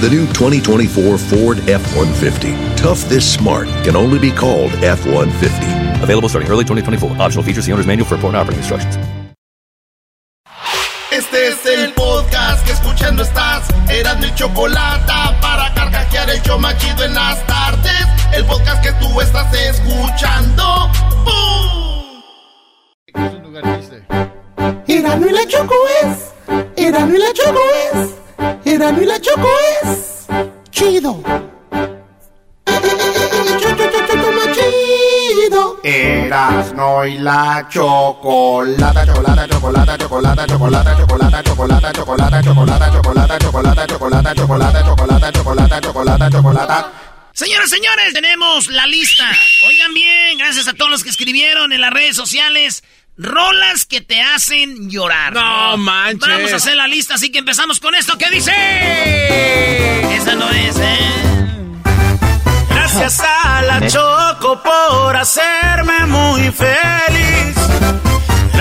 The new 2024 Ford F-150. Tough this smart can only be called F-150. Available starting early 2024. Optional features. The owner's manual for important operating instructions. Este es el podcast que escuchando estás. Eran mi chocolate para carcajear el yo machido en las tardes. El podcast que tú estás escuchando. ¡Bum! Erano y la Choco es. Erano y la Choco es. Erano y la Choco es. Chido. Chido. Erasno y la chocolata, chocolata, chocolata, chocolata, chocolata, chocolata, chocolata, chocolata, chocolata, chocolata, chocolata, chocolata, chocolata, chocolata, chocolata, chocolata, chocolata. Señoras, señores, tenemos la lista. Oigan bien, gracias a todos los que escribieron en las redes sociales. Rolas que te hacen llorar. No manches. Vamos a hacer la lista, así que empezamos con esto. ¿Qué dice? Esa no es, ¿eh? Gracias a la Choco por hacerme muy feliz.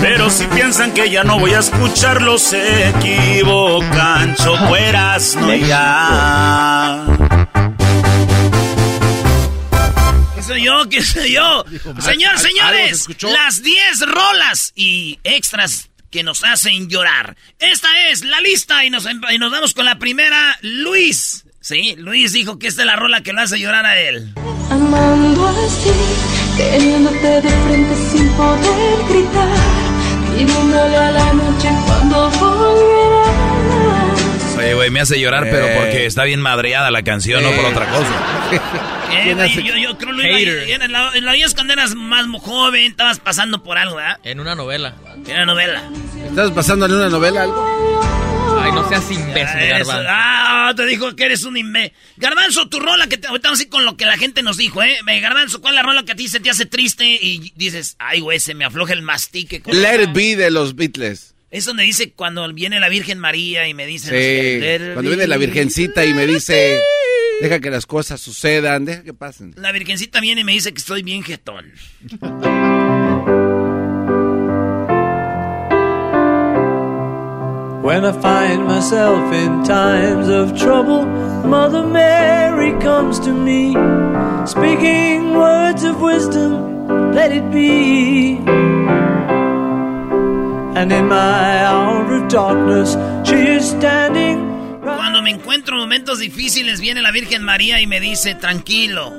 Pero si piensan que ya no voy a escucharlo, se equivocan. Chocueras, no ya. ¿Qué soy yo? ¿Qué soy yo? Señor, señores, las 10 rolas y extras que nos hacen llorar. Esta es la lista y nos, y nos vamos con la primera. Luis. Sí, Luis dijo que esta es la rola que lo hace llorar a él. Amando así, teniéndote de frente sin poder gritar, a la noche cuando volverás. Oye, güey, me hace llorar, pero porque está bien madreada la canción, no por otra cosa. Eh, güey, yo, yo creo, Luis, en, en la, en la vida es cuando eras más joven, estabas pasando por algo, ¿verdad? En una novela. En una novela. ¿Estás pasando en una novela algo? Ay, no seas imbécil, Garbanzo. Ah, te dijo que eres un imbécil. Garbanzo, tu rola que te... Ahorita vamos a ir con lo que la gente nos dijo, ¿eh? Garbanzo, ¿cuál es la rola que a ti se te hace triste y dices, ay, güey, se me afloja el mastique? con- Let It Be de los Beatles. Es donde dice cuando viene la Virgen María y me dice... no sé Sí, cuando viene la Virgencita y me dice, deja que las cosas sucedan, deja que pasen. La Virgencita viene y me dice que estoy bien jetón. When I find myself in times of trouble, Mother Mary comes to me, speaking words of wisdom, let it be. And in my hour of darkness, she is standing. Cuando me encuentro en momentos difíciles, viene la Virgen María y me dice, tranquilo,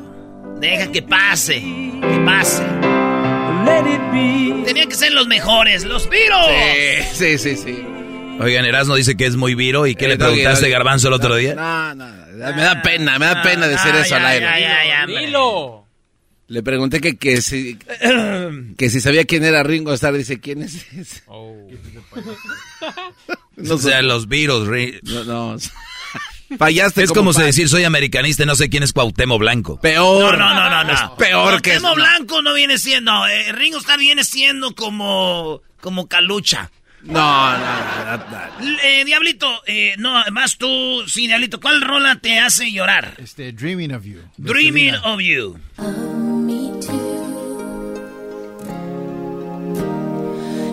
deja que pase, que pase. Let it be. Tenía que ser los mejores, los Beatles. Sí, sí, sí. Oigan, Erasmo dice que es muy viro. ¿Y qué le Eh, Doggy, preguntaste, Doggy. Garbanzo, el otro día? No, no, me da pena, me da pena decir eso al aire. Dilo. Le pregunté que, que, si, que si sabía quién era Ringo Starr, dice, ¿quién es ese? o sea, los Beatles. Ri- No, no. Fallaste. Es como, decir soy americanista y no sé quién es Cuauhtémoc Blanco. Peor. No, no, no, no. Es peor que Cuauhtémoc Blanco no viene siendo. Eh, Ringo Starr viene siendo como. como Calucha. No, no, no, no, Eh, Diablito, eh, no, más tú, sí, Diablito, ¿cuál rola te hace llorar? Este, Dreaming of You. Dreaming of You.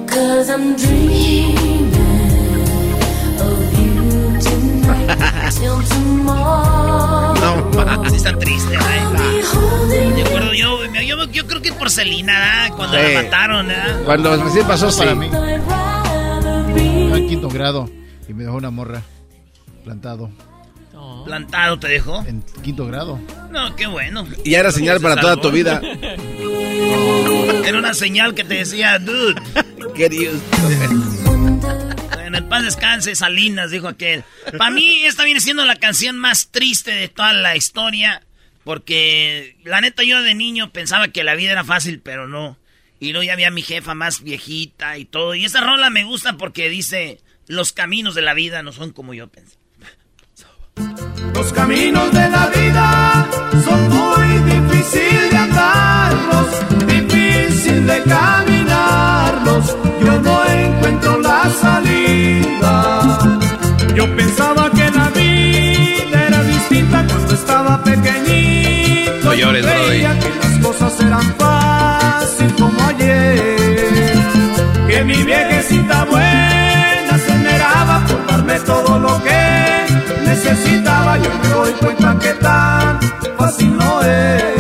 Cause I'm dreaming of you tonight till tomorrow. No, así está triste, holding De acuerdo, yo, yo, yo creo que por Selena, ¿eh? cuando Sí. la mataron, ¿eh? Cuando recién pasó, sí. Para mí. En quinto grado y me dejó una morra plantado. Plantado te dejó. En quinto grado. No, qué bueno. Y ya era señal Se para toda tu vida. Era una señal que te decía, dude. Queridos. En el paz descanse, Salinas, dijo aquel. Para mí, esta viene siendo la canción más triste de toda la historia. Porque, la neta, yo de niño pensaba que la vida era fácil, pero no. Y luego ya había mi jefa más viejita y todo. Y esa rola me gusta porque dice: Los caminos de la vida no son como yo pensé. Los caminos de la vida son muy difíciles de andarlos, difícil de caminarlos. Yo no encuentro la salida. Yo pensaba que la vida era distinta cuando estaba pequeñito. No llores, Cosas eran fácil como ayer. Que mi viejecita buena se esmeraba por darme todo lo que necesitaba. Yo me doy cuenta que tan fácil no es.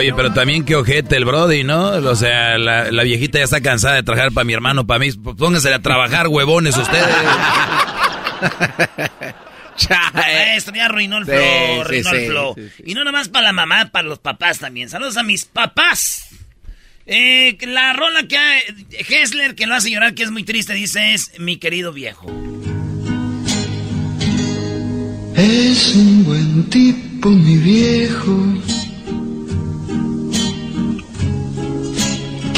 Oye, pero también qué ojete el Brody, ¿no? O sea, la, la viejita ya está cansada de trabajar para mi hermano, para mí. Pónganse a trabajar, huevones ustedes. Esto ya arruinó el Sí, flow, arruinó sí, el flow. sí, sí. Y no nomás para la mamá, para los papás también. Saludos a mis papás. Eh, la rola que hay, Hessler, que lo hace llorar, que es muy triste, dice, es mi querido viejo. Es un buen tipo, mi viejo,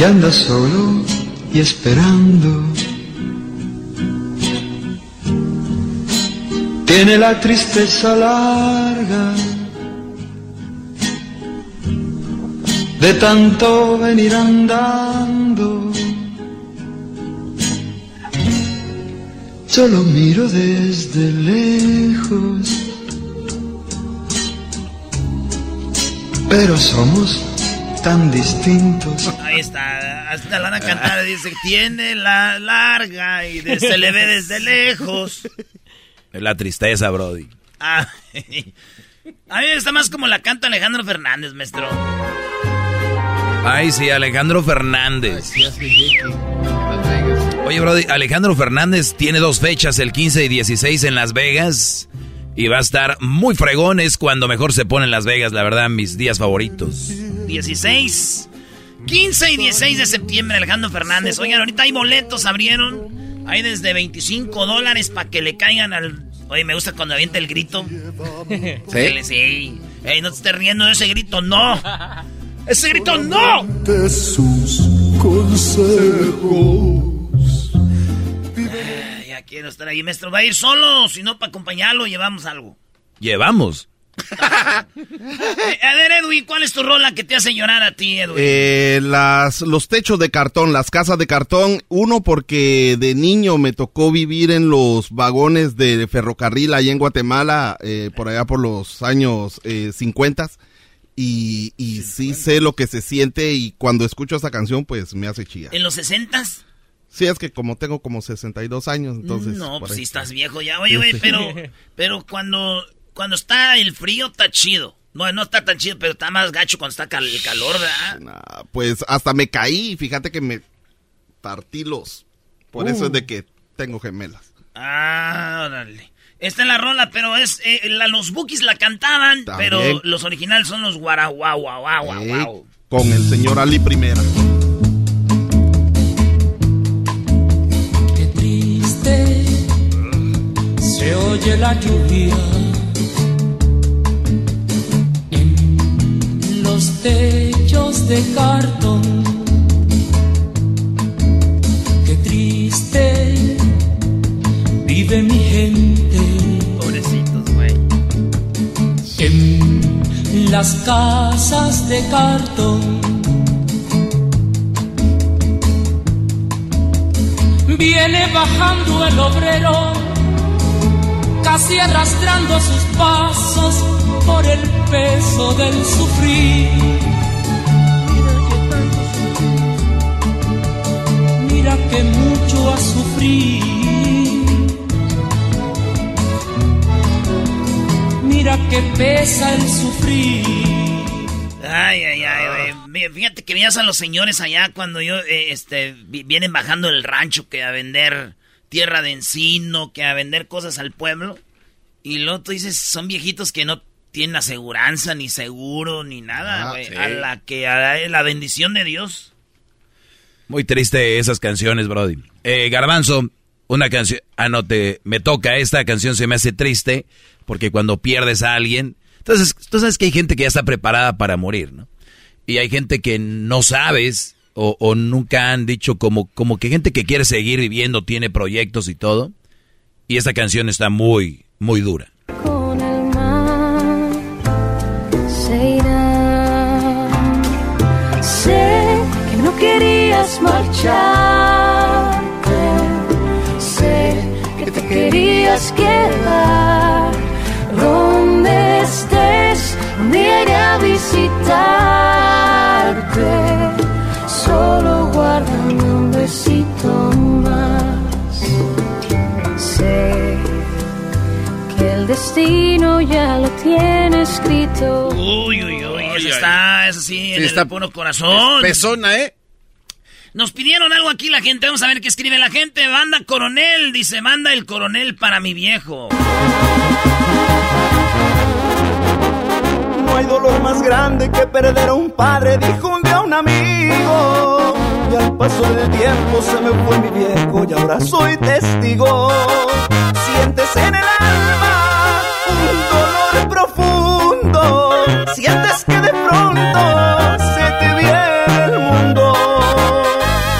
que anda solo y esperando. Tiene la tristeza larga de tanto venir andando. Solo miro desde lejos, pero somos tan distintos. Ahí está, hasta la van a cantar, dice, tiene la larga y de- se le ve desde lejos. Es la tristeza, Brody. Ah, a mí está más como la canta Alejandro Fernández, maestro. Ay, sí, Alejandro Fernández. Oye, Brody, Alejandro Fernández tiene dos fechas, el 15 y 16 en Las Vegas. Y va a estar muy fregón, es cuando mejor se pone en Las Vegas, la verdad, mis días favoritos. 16, 15 y 16 de septiembre, Alejandro Fernández. Oigan, ahorita hay boletos, abrieron. Hay desde 25 dólares para que le caigan al... Oye, me gusta cuando avienta el grito. ¿Sí? Sí. Ey, no te estés riendo de ese grito, no. Ese grito, no. De sus consejos. Quiero estar ahí, maestro. ¿Va a ir solo? Si no, para acompañarlo, llevamos algo. Llevamos. Eh, a ver, Edwin, ¿cuál es tu rola que te hace llorar a ti, Edwin? Eh, las, los techos de cartón, las casas de cartón. Uno, porque de niño me tocó vivir en los vagones de ferrocarril allá en Guatemala, eh, por allá por los años eh, 50. Y, y sí sé lo que se siente y cuando escucho esa canción, pues me hace chillar. ¿En los 60s? Sí, es que como tengo como 62 años, entonces... no, pues sí estás viejo ya. Oye, güey, Sí. pero, pero cuando, cuando está el frío está chido. No, no está tan chido, pero está más gacho cuando está cal- el calor, ¿verdad? Nah, pues hasta me caí, fíjate que me partí los... Por eso Uh. es de que tengo gemelas. Ah, órale. Esta es la rola, pero es eh, la- los Bookies la cantaban, También. pero los originales son los guaraguau, guau, guau, guau. Con el señor Ali Primera. se oye la lluvia en los techos de cartón. Qué triste vive mi gente. Pobrecitos, güey. En las casas de cartón. Viene bajando el obrero, casi arrastrando sus pasos por el peso del sufrir. Mira que mucho ha sufrido. Mira que pesa el sufrir. Ay, ay, ay, güey. Fíjate que veías a los señores allá cuando yo, eh, este, vi- vienen bajando del rancho que a vender tierra de encino, que a vender cosas al pueblo. Y luego tú dices, son viejitos que no tienen aseguranza, ni seguro, ni nada, Ah, sí. A la que, a la, la bendición de Dios. Muy triste esas canciones, Brody. Eh, Garbanzo, una canción. Ah, no, te, me toca. Esta canción se me hace triste porque cuando pierdes a alguien. Entonces, tú sabes que hay gente que ya está preparada para morir, ¿no? Y hay gente que no sabes o, o nunca han dicho como, como que gente que quiere seguir viviendo, tiene proyectos y todo. Y esta canción está muy, muy dura. con el mar se irá. Sé que no querías marcharte, sé que te querías quedar. Donde estés, un día iré a visitarte. Solo guárdame un besito más. Sé que el destino ya lo tiene escrito. Uy, uy, uy. Eso está, eso sí, en Sí, el está- puro corazón. Pesona, ¿eh? Nos pidieron algo aquí la gente. Vamos a ver qué escribe la gente. Banda Coronel. Dice, manda el coronel para mi viejo. Hay dolor más grande que perder a un padre, dijo un día un amigo. Y al paso del tiempo se me fue mi viejo y ahora soy testigo. Sientes en el alma un dolor profundo. Sientes que de pronto se te viene el mundo.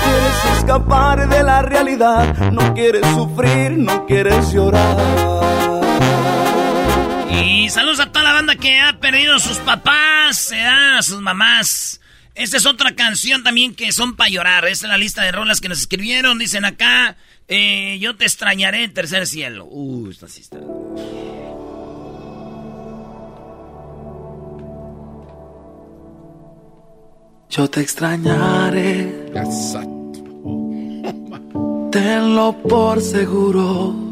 Quieres escapar de la realidad, no quieres sufrir, no quieres llorar. Y saludos a toda la banda que ha perdido sus papás, eh, a sus mamás. Esta es otra canción también que son para llorar. Esta es la lista de rolas que nos escribieron. Dicen acá, eh, yo te extrañaré en tercer cielo. Uh, esta sí está. Yo te extrañaré. Tenlo por seguro.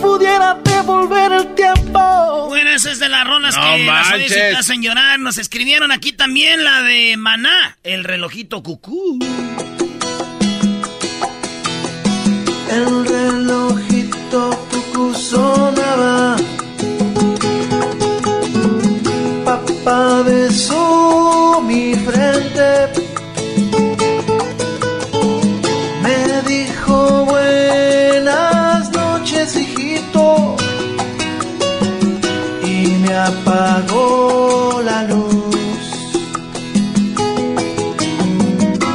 pudiera devolver el tiempo. Bueno, esa es de las rolas No que las oyes y te manches. hacen llorar. Nos escribieron aquí también la de Maná, el relojito cucú. El relojito cucú sonaba. Papá besó mi frente. Apagó la luz.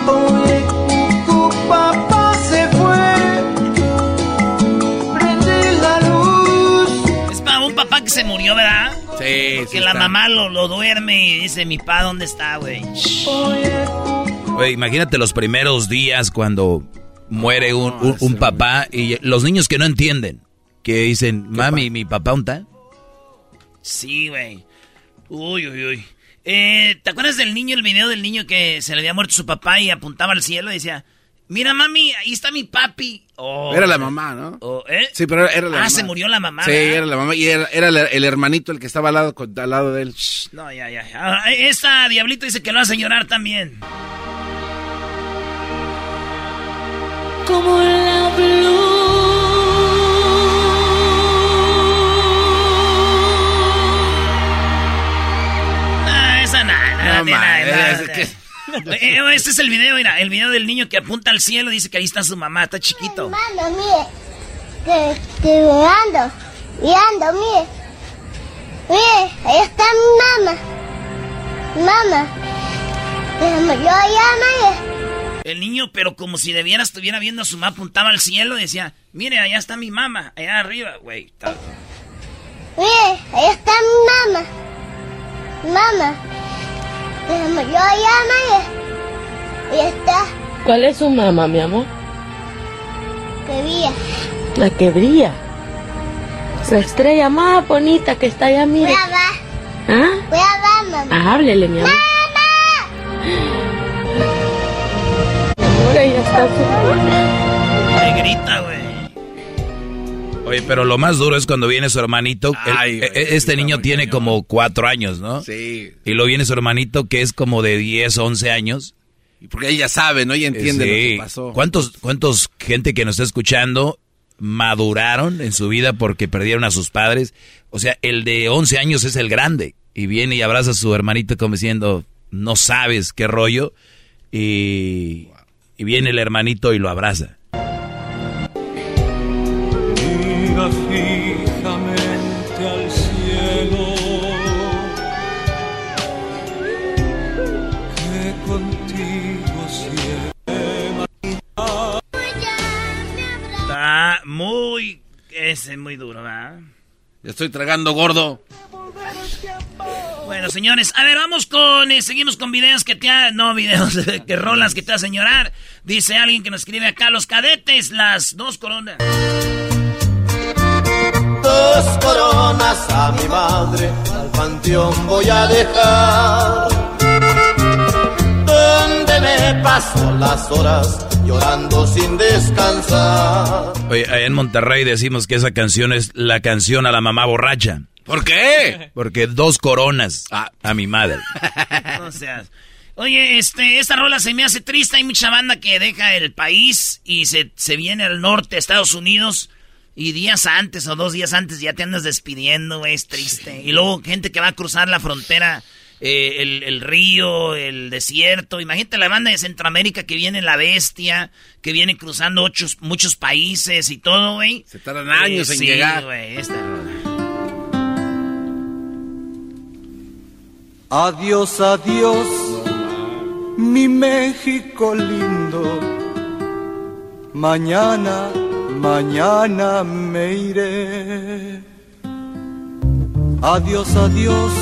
Oye, cucú, papá se fue. Prende la luz. Es para un papá que se murió, ¿verdad? Sí, Porque sí la está. mamá lo, lo duerme y dice, mi pa, ¿dónde está, güey? Oye, imagínate los primeros días cuando muere un, un- un papá y los niños que no entienden, que dicen, mami, mi papá, ¿dónde está? Sí, güey. Uy, uy, uy. Eh, ¿Te acuerdas del niño, el video del niño que se le había muerto su papá y apuntaba al cielo y decía, mira mami, ahí está mi papi? Oh, Era la mamá, ¿no? oh, ¿eh? Sí, pero era la ah, mamá. se murió la mamá. Sí, ¿verdad? era la mamá. Y era, era el, hermanito el que estaba al lado, al lado de él. No, ya, ya. Ah, esta Diablito dice que lo hace llorar también. Como la Ah, este es el video, mira, el video del niño que apunta al cielo, dice que ahí está su mamá, está chiquito. Mano, mire, que, que mirando, mirando, mire. Mire, ahí está mi mamá. Mamá. Yo allá, mire. El niño, pero como si debiera estuviera viendo a su mamá, apuntaba al cielo, decía, mire, allá está mi mamá, allá arriba, güey. Está- Mire, ahí está mi mamá. Mamá. Yo allá, mire. Ahí está, ¿Cuál es su mamá, mi amor? que vía. La que brilla. La estrella más bonita que está allá, Voy mire. a ver, ¿Ah? voy a ver, mamá. Háblele, mi amor. Mi amor, ella está su... Le grita, güey. Oye, pero lo más duro es cuando viene su hermanito. Ay, güey, e- este niño tiene como cuatro años, ¿no? Sí. Y luego viene su hermanito que es como de 10, 11 años. Porque ella sabe, ¿no? Ella entiende lo que pasó. ¿Cuántos, ¿Cuántos gente que nos está escuchando maduraron en su vida porque perdieron a sus padres? O sea, el de 11 años es el grande. Y viene y abraza a su hermanito como diciendo, no sabes qué rollo. Y, y viene el hermanito y lo abraza. Mira fijamente al cielo, que contigo siempre. Está muy... Ese es muy duro, ¿verdad? Ya estoy tragando gordo. Bueno, señores, a ver, vamos con... eh, seguimos con videos que te ha... No, videos, que rolas que te hacen llorar. Dice alguien que nos escribe acá, los cadetes, las dos coronas. Dos coronas a mi madre al panteón voy a dejar. Donde me paso las horas llorando sin descansar. Oye, allá en Monterrey decimos que esa canción es la canción a la mamá borracha. ¿Por qué? Porque dos coronas a, a mi madre. No seas. Oye, este, esta rola se me hace triste. Hay mucha banda que deja el país y se, se viene al norte, a Estados Unidos. Y días antes o dos días antes ya te andas despidiendo, güey, es triste. Y luego gente que va a cruzar la frontera, eh, el, el río, el desierto. Imagínate la banda de Centroamérica que viene la bestia, que viene cruzando ocho, muchos países y todo, güey. Se tardan años en sí, llegar. güey, esta. Adiós, adiós, mi México lindo. Mañana, mañana me iré. Adiós, adiós,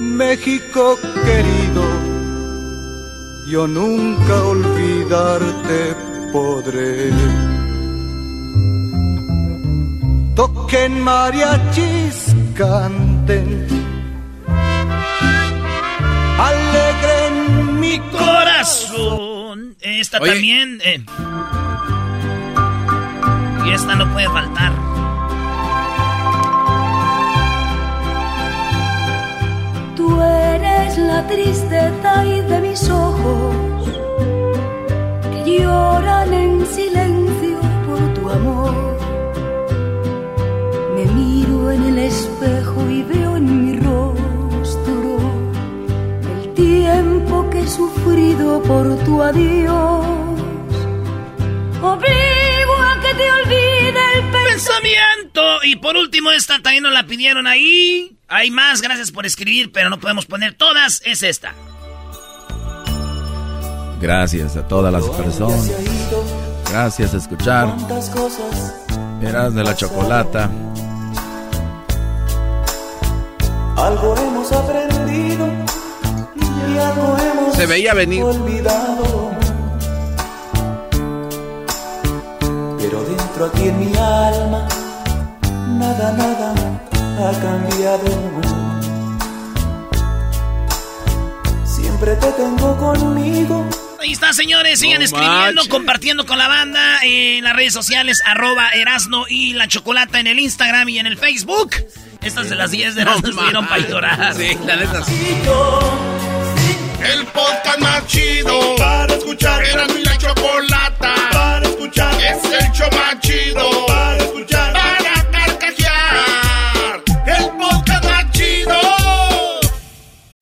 México querido. Yo nunca olvidarte podré. Toquen mariachis, canten alegren mi corazón. Esta Oye. también. eh. Y esta no puede faltar. Tú eres la tristeza y de mis ojos que lloran en silencio por tu amor. Me miro en el espejo y veo en mi rostro el tiempo que he sufrido por tu adiós. Te olvide el Pensamiento. Y por último, esta también nos la pidieron ahí. Hay más, gracias por escribir, pero no podemos poner todas. Es esta. Gracias a todas las personas. Gracias a escuchar. Eras de la chocolata. algo hemos aprendido y algo hemos Se veía venir. olvidado. Pero dentro aquí en mi alma, nada, nada ha cambiado. Siempre te tengo conmigo. Ahí está, señores. Sigan No escribiendo, manches. compartiendo con la banda en las redes sociales, arroba Erasno y la Chocolata en el Instagram y en el Facebook. Estas de las 10 de Erasno estuvieron para llorar. Sí, la neta sí. El podcast más chido para escuchar. Era mi la chocolata escuchar. Es el show más chido para escuchar.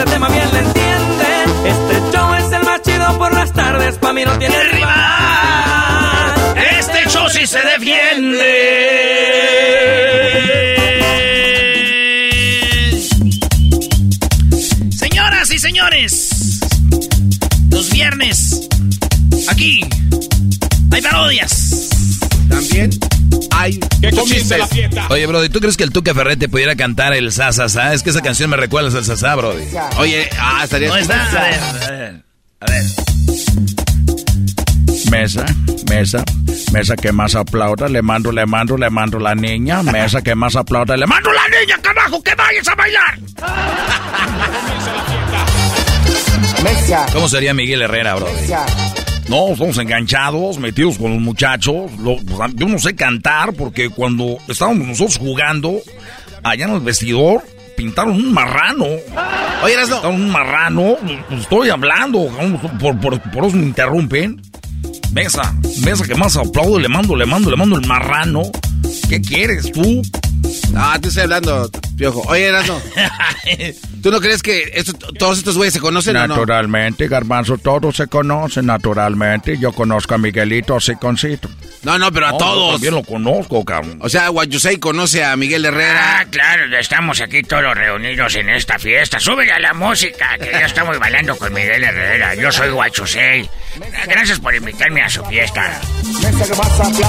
ese tema bien le entienden. Este show es el más chido por las tardes, pa' mí no tiene rival. Este show sí se defiende. Señoras y señores, los viernes, aquí, hay parodias. También hay chistes. Oye, Brody, ¿tú crees que el Tuca Ferretti pudiera cantar el sa, sa, sa? Es que esa canción me recuerda al sa, sa, Brody. Oye, ah, estaría... No está, a ver, a ver, a ver. Mesa, mesa, mesa que más aplauda, le mando, le mando, le mando la niña, mesa que más aplauda, le mando la niña, carajo, que vayas a bailar. ¿Cómo sería Miguel Herrera, Brody? No, estamos enganchados, metidos con los muchachos. Lo- yo no sé cantar porque cuando estábamos nosotros jugando allá en el vestidor, pintaron un marrano. Oye. Pintaron un marrano. Pues, estoy hablando, por, por, por eso me interrumpen. Mesa, mesa que más aplaudo, le mando, le mando, le mando el marrano. ¿Qué quieres tú? No, te estoy hablando, piojo. Oye, Erasno. ¿Tú no crees que esto- todos estos güeyes se conocen o no? Naturalmente, Garbanzo, todos se conocen, naturalmente. Yo conozco a Miguelito Siconcito. No, no, pero a No, todos. yo también lo conozco, cabrón. O sea, Guayusei conoce a Miguel Herrera. Ah, claro, estamos aquí todos reunidos en esta fiesta. Súbele a la música, que ya estamos bailando con Miguel Herrera. Yo soy Guachusei. Gracias por invitarme a su fiesta.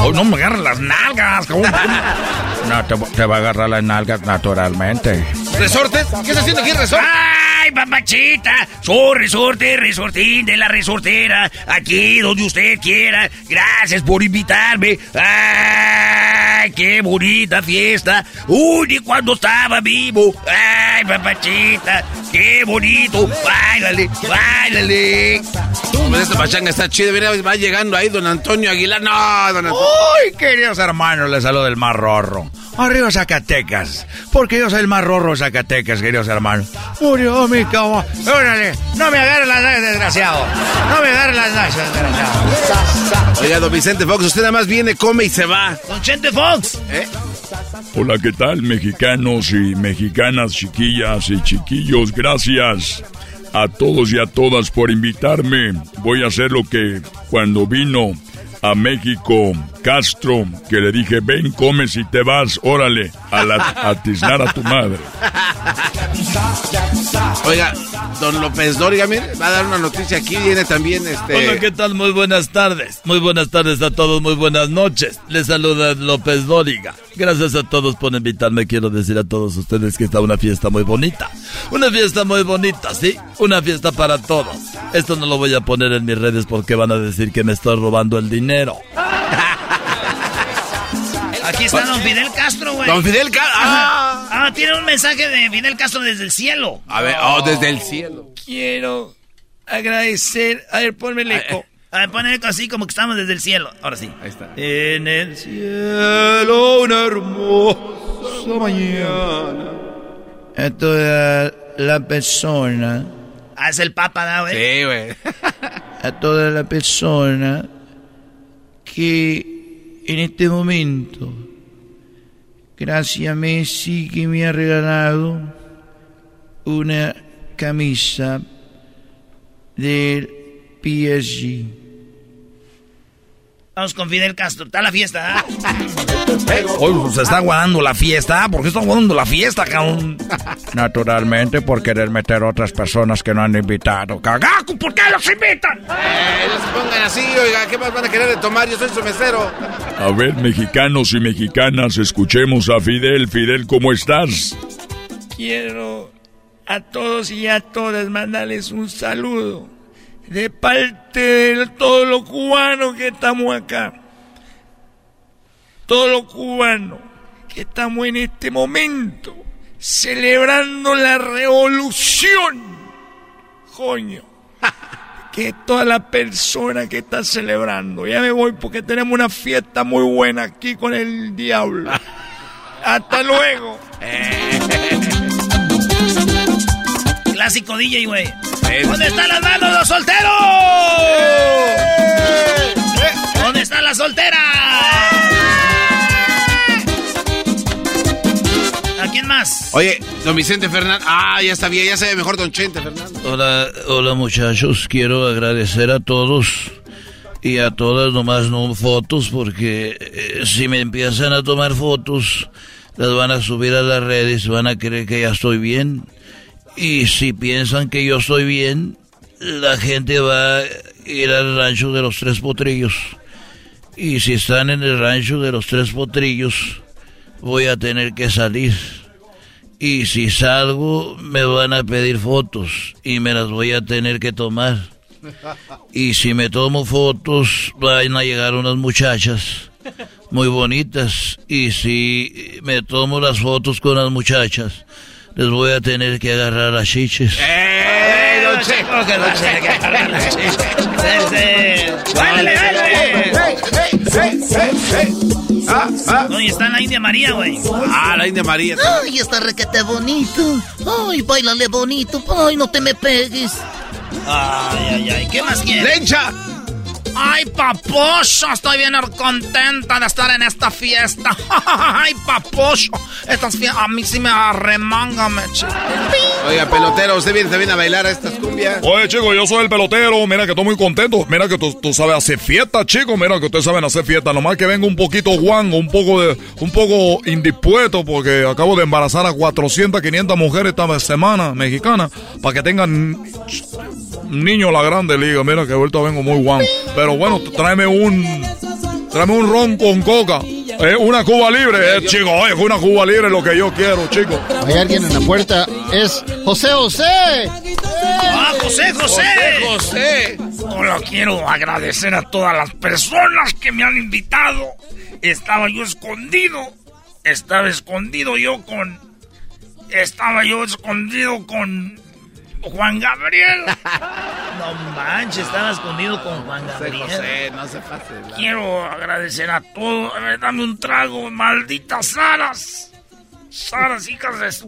Oh, no me agarras las nalgas, cabrón. No, te, te va a agarrar las nalgas naturalmente. ¿Resortes? ¿Qué está haciendo aquí, resorte? ¡Ay, papachita! Soy resorte, resortín de la resortera. Aquí donde usted quiera. Gracias por invitarme. ¡Ay, qué bonita fiesta! ¡Uy, ni cuando estaba vivo! ¡Ay, papachita! ¡Qué bonito! ¡Báilale, báilale! Pues esta pachanga está chida. Mira, va llegando ahí don Antonio Aguilar. No, don Antonio. ¡Uy, queridos hermanos! Les saludo el más rorro. Arriba Zacatecas. Porque yo soy el más rorro de Zacatecas, queridos hermanos. Murió mi cama. Órale, no me agarren las nalgas, desgraciado. No me agarren las nalgas, desgraciado. Oiga, don Vicente Fox, usted nada más viene, come y se va. Don Chente Fox. ¿Eh? Hola, ¿qué tal, mexicanos y mexicanas, chiquillas y chiquillos? Gracias a todos y a todas por invitarme. Voy a hacer lo que cuando vino a México Castro, que le dije, ven, comes y te vas, órale, a, la, a tiznar a tu madre. Oiga, don López Dóriga, mire, va a dar una noticia aquí. Viene también este. Hola, ¿qué tal? Muy buenas tardes. Muy buenas tardes a todos, muy buenas noches. Les saluda López Dóriga. Gracias a todos por invitarme. Quiero decir a todos ustedes que está una fiesta muy bonita. Una fiesta muy bonita, ¿sí? Una fiesta para todos. Esto no lo voy a poner en mis redes porque van a decir que me estoy robando el dinero. Aquí está don Fidel Castro, güey. Don Fidel Castro. Ah. ah, tiene un mensaje de Fidel Castro desde el cielo. A ver, oh, desde el cielo. Quiero agradecer. A ver, ponme el eco. A ver, ponme el eco así como que estamos desde el cielo. Ahora sí. Ahí está. En el cielo una hermosa mañana. A toda la persona. Ah, es el Papa, ¿no, güey? Sí, güey. A toda la persona que en este momento, gracias a Messi que me ha regalado una camisa del PSG. Vamos con Fidel Castro. Está la fiesta, ¿ah? Hoy se está guardando la fiesta. ¿Por qué está guardando la fiesta, cabrón? Naturalmente por querer meter a otras personas que no han invitado. ¡Cagaco! ¿Por qué los invitan? Eh, no se pongan así, oiga, ¿qué más van a querer de tomar? Yo soy su mesero. A ver, mexicanos y mexicanas, escuchemos a Fidel. Fidel, ¿cómo estás? Quiero a todos y a todas mandarles un saludo de parte de todos los cubanos que estamos acá. Todos los cubanos que estamos en este momento celebrando la revolución. Coño. Que toda la persona que está celebrando. Ya me voy porque tenemos una fiesta muy buena aquí con el diablo. Hasta luego. Clásico DJ, güey. ¿Dónde están las manos de los solteros? ¿Dónde están las solteras? ¿A quién más? Oye, don Vicente Fernández. Ah, ya está bien, ya se ve mejor don Chente Fernández. Hola, hola muchachos, quiero agradecer a todos y a todas nomás no fotos porque eh, si me empiezan a tomar fotos las van a subir a las redes, van a creer que ya estoy bien y si piensan que yo estoy bien, la gente va a ir al rancho de los tres potrillos y si están en el rancho de los tres potrillos voy a tener que salir. Y si salgo, me van a pedir fotos y me las voy a tener que tomar. Y si me tomo fotos, van a llegar unas muchachas muy bonitas. Y si me tomo las fotos con las muchachas, les voy a tener que agarrar las chiches. ¡Eh, don Che! ¿Cómo que no sé que agarrar las chiches? Sí, sí. ¡Báilale, Ah, ah. Oye, está la India María, güey. Ah, la India María. Ay, está requete bonito. Ay, bailale bonito. Ay, no te me pegues. Ay, ay, ay. ¿Qué más quieres? ¡Lencha! Ay, papocho, estoy bien contenta de estar en esta fiesta. Ay, papocho, estas fiestas a mí sí me arremangan, me chico. Oiga, pelotero, usted viene también a bailar a estas cumbias. Oye, chico, yo soy el pelotero. Mira que estoy muy contento. Mira que tú, tú sabes hacer fiesta, chico. Mira que ustedes saben hacer fiesta. Nomás que vengo un poquito guango, un poco de, un poco indispuesto porque acabo de embarazar a 400, 500 mujeres esta semana mexicanas para que tengan niño a la grande liga. Mira que ahorita vengo muy guango. Pero bueno, tráeme un, tráeme un ron con coca. Eh, una Cuba libre, eh, chico. Oye, una Cuba libre es lo que yo quiero, chico. Hay alguien en la puerta. Es José José. ¡Ah, José, José! José. Hola, quiero agradecer a todas las personas que me han invitado. Estaba yo escondido. Estaba escondido yo con. Estaba yo escondido con. Juan Gabriel. No manches, estaba escondido con Juan José, Gabriel. José, no se pase. la- Quiero agradecer a todos. A ver, dame un trago, malditas Saras. Saras, hijas de su.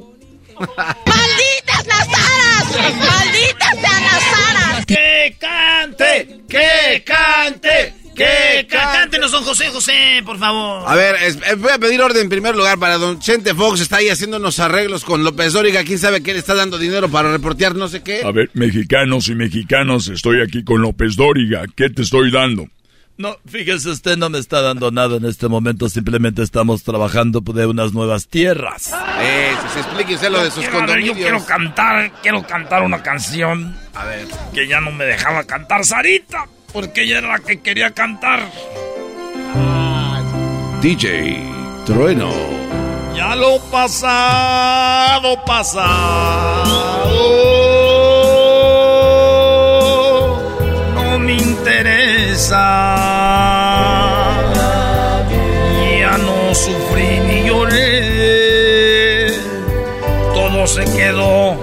¡Malditas las aras! ¡Malditas sean las aras! ¡Que cante! ¡Que cante! ¡Que cante! Cántenos, don José José, por favor. A ver, es- eh, voy a pedir orden en primer lugar para don Chente Fox. Está ahí haciendo unos arreglos con López Dóriga. ¿Quién sabe qué le está dando dinero para reportear no sé qué? A ver, mexicanos y mexicanas, estoy aquí con López Dóriga. ¿Qué te estoy dando? No, fíjese, usted no me está dando nada en este momento, simplemente estamos trabajando de unas nuevas tierras. Eh, se explique usted lo de sus ver, yo condominios. quiero cantar, quiero cantar una canción. A ver. Que ya no me dejaba cantar Sarita. Porque ella era la que quería cantar. DJ Trueno. Ya lo pasado, pasado. No me interesa. Ya no sufrí ni lloré. Todo se quedó.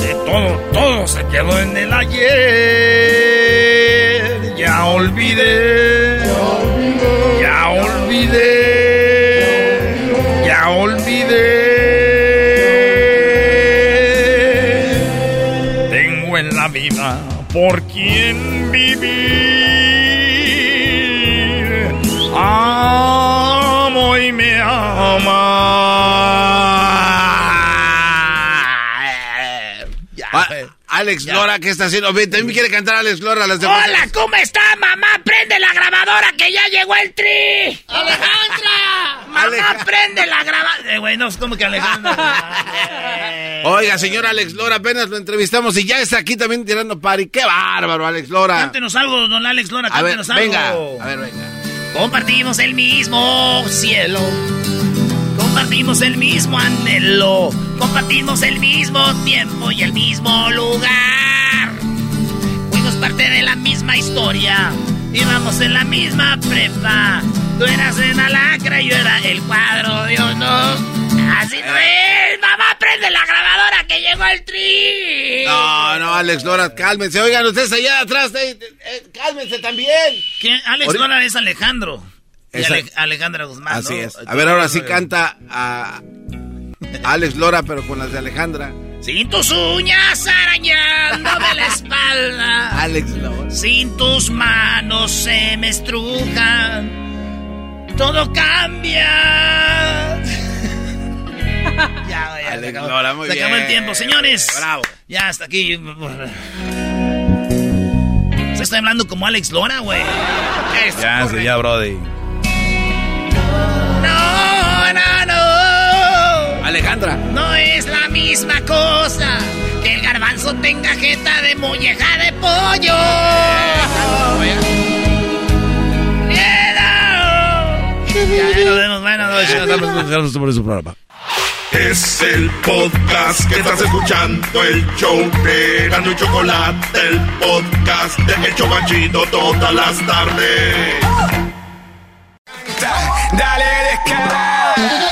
De todo, todo se quedó en el ayer. ¿Por quién vivir? Amo y me ama. Ah, Alex Lora, ¿qué está haciendo? También quiere cantar Alex Lora las de Hola, ¿cómo está, mamá? Prende la grabadora que ya llegó el tri. ¡Alejandra! Mamá, prende la grabadora. Eh, güey, no es como que Alejandra. Oiga, señor Alex Lora, apenas lo entrevistamos y ya está aquí también tirando pari. ¡Qué bárbaro, Alex Lora! Cántenos algo, don Alex Lora, A ver, cántenos algo. venga, a ver, venga. Compartimos el mismo cielo. Compartimos el mismo anhelo. Compartimos el mismo tiempo y el mismo lugar. Fuimos parte de la misma historia. Íbamos en la misma prepa. Tú eras en la lacra y yo era el cuadro de honor. Así no es. Mamá, prende la grabadora que llegó el tri. No, no, Alex Lora, cálmense. Oigan, ustedes allá atrás, eh, eh, cálmense también. Alex Ahorita- Lora es Alejandro. Ale- Alejandra Guzmán. Así ¿no? es. A ver, ahora sí canta a Alex Lora, pero con las de Alejandra. Sin tus uñas arañándome la espalda. Alex Lora. Sin tus manos se me estrujan. Todo cambia. ya, ya, se Alex acabó, Lora, muy se acabó el tiempo. Señores. Bravo. Ya hasta aquí. Se está hablando como Alex Lora, güey. Ya, sí, ya, Brody. No, no, no. Alejandra. No es la misma cosa que el garbanzo tenga jeta de molleja de pollo. ¡Miedo! Ya, nos vemos. Bueno, no, por su programa. Es el podcast que estás escuchando, el show de Gano y Chocolate, el podcast de El Chobachito todas las tardes. Dale descarada.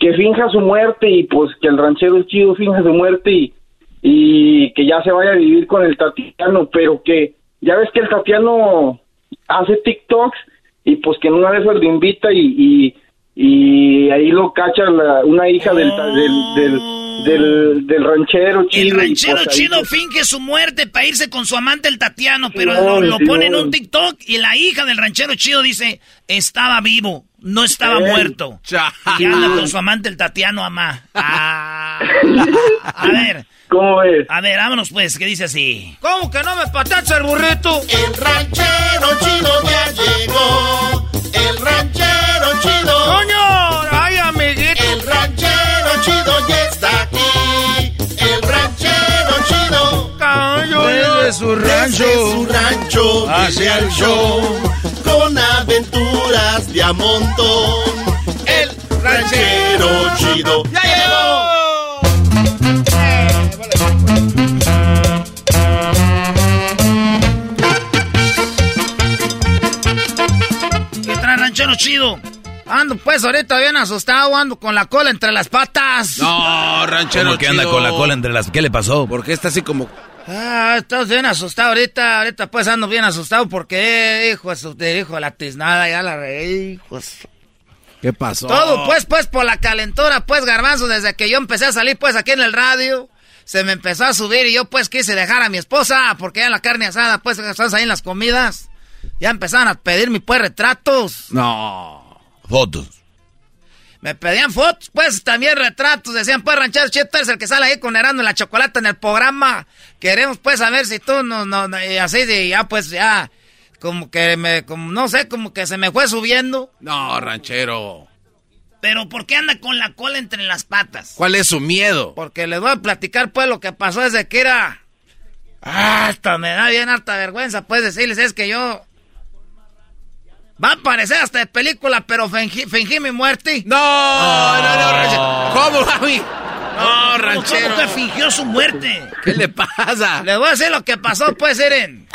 que finja su muerte y pues que el ranchero chido finja su muerte y, y que ya se vaya a vivir con el Tatiano, pero que ya ves que el Tatiano hace TikToks y pues que en una esas le invita y, y, y ahí lo cacha la- una hija del, ta- del, del, del, del ranchero El chido. ranchero pues, ahí, chido pues, finge su muerte para irse con su amante el Tatiano, pero lo, lo pone en un TikTok y la hija del ranchero chido dice, estaba vivo, no estaba Ey. muerto. Y anda con su amante el Tatiano Amá. Ah. A ver. ¿Cómo ves? A ver, vámonos pues, que dice así. ¿Cómo que no me patacha el burrito? El ranchero chido ya llegó. El ranchero chido. ¡Coño! ¡Ay, amiguito! El ranchero chido ya está chido. Desde su rancho. Desde su rancho Hacia el show. Con aventuras de a montón. El ranchero chido ya llegó. ¿Qué trae ranchero chido? Ando pues ahorita bien asustado, ando con la cola entre las patas. No, ranchero ¿Cómo que anda con la cola entre las... ¿Qué le pasó? ¿Por qué está así como... Ah, estás bien asustado ahorita, ahorita pues ando bien asustado porque, hijo hijo de la tiznada, ya la reí, hijos. ¿Qué pasó? Todo pues, pues por la calentura, pues garbanzo, desde que yo empecé a salir pues aquí en el radio, se me empezó a subir y yo pues quise dejar a mi esposa porque ya la carne asada, pues estás ahí en las comidas, ya empezaron a pedirme pues retratos. No. Fotos. Me pedían fotos, pues también retratos. Decían, pues, ranchero Cheto es el que sale ahí con Herando en la chocolate en el programa. Queremos, pues, saber si tú no, no, no", y así de ya, pues, ya, como que me, como, no sé, como que se me fue subiendo. No, ranchero. Pero, ¿por qué anda con la cola entre las patas? ¿Cuál es su miedo? Porque les voy a platicar, pues, lo que pasó desde que era. Ah, hasta me da bien harta vergüenza, pues, decirles, es que yo. Va a parecer hasta de película, pero fingí, fingí mi muerte. No, no, no, ranchero. ¿Cómo, mami? No, ranchero. ¿Cómo que fingió su muerte? ¿Qué le pasa? Le voy a decir lo que pasó, pues, Eren.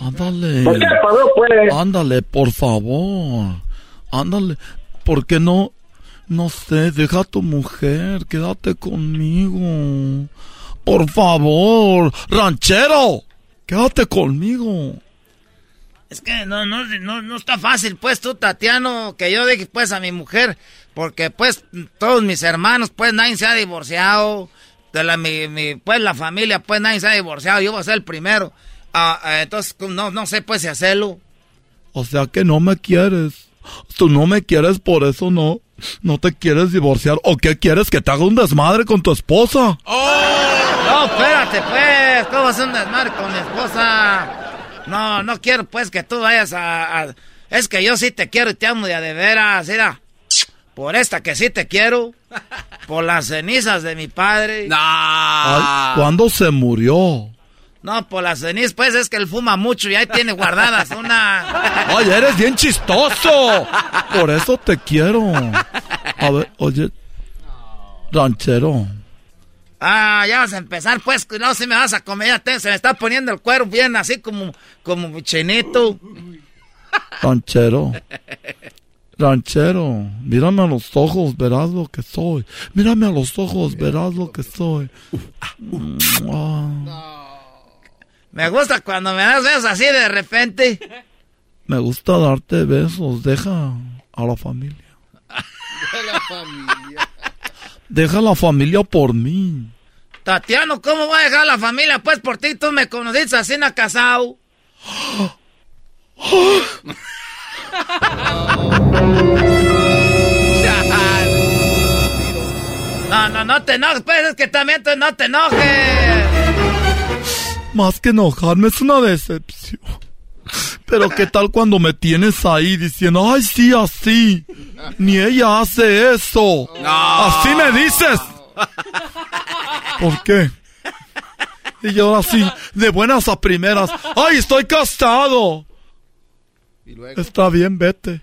Ándale. ¿Por qué pues? Ándale, por favor. Ándale. ¿Por qué no? No sé, deja a tu mujer, quédate conmigo. Por favor, ranchero, quédate conmigo. Es que no, no, no, no está fácil, pues, tú, Tatiano, que yo deje, pues, a mi mujer. Porque, pues, todos mis hermanos, pues, nadie se ha divorciado. De la, mi, mi, pues, la familia, pues, nadie se ha divorciado. Yo voy a ser el primero. Ah, ah, entonces, no, no sé, pues, si hacerlo. O sea que no me quieres. Tú no me quieres, por eso no. No te quieres divorciar. ¿O qué quieres? ¿Que te haga un desmadre con tu esposa? No, espérate, pues. ¿Cómo vas a un desmadre con mi esposa? No, no quiero, pues, que tú vayas a, a- Es que yo sí te quiero y te amo de a de veras, mira. Por esta que sí te quiero. Por las cenizas de mi padre. Ay, ¿Cuándo se murió? No, por las cenizas, pues, es que él fuma mucho y ahí tiene guardadas una... Ay, eres bien chistoso. Por eso te quiero. A ver, oye, ranchero. Ah, ya vas a empezar, pues, no, si me vas a comer, ya te- se me está poniendo el cuero bien así como, como chinito. Ranchero. Ranchero, mírame a los ojos, verás lo que soy. Mírame a los ojos, verás lo que soy. Me gusta cuando me das besos así de repente. me gusta darte besos, deja a la familia. Deja a la familia por mí. Tatiano, ¿cómo voy a dejar la familia? Pues por ti tú me conociste así en casado. No, no, no te enojes, pues es que también tú no te enojes. Más que enojarme es una decepción. Pero qué tal cuando me tienes ahí diciendo, ay sí, así. Ni ella hace eso. Así me dices. ¿Por qué? Y yo ahora sí, de buenas a primeras, ay, estoy casado. Está bien, vete.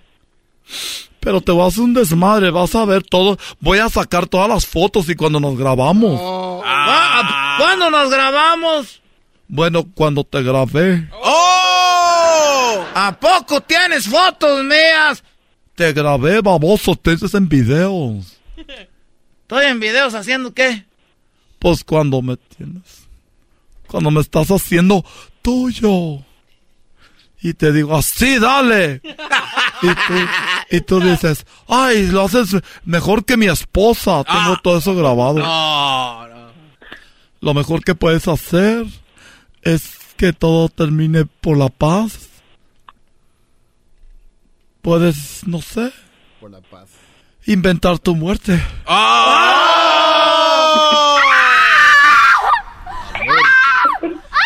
Pero te vas a hacer un desmadre, vas a ver todo. Voy a sacar todas las fotos y cuando nos grabamos. Ah, ¿Cuándo nos grabamos? Bueno, cuando te grabé. ¡Oh! ¿A poco tienes fotos mías? Te grabé, baboso, te haces en videos. Estoy en videos haciendo qué? Pues cuando me tienes. Cuando me estás haciendo tuyo. Y te digo, así, dale. Y tú, y tú dices, ay, lo haces mejor que mi esposa. Tengo todo eso grabado. No, no. Lo mejor que puedes hacer es que todo termine por la paz. Puedes, no sé, Por la paz. inventar tu muerte.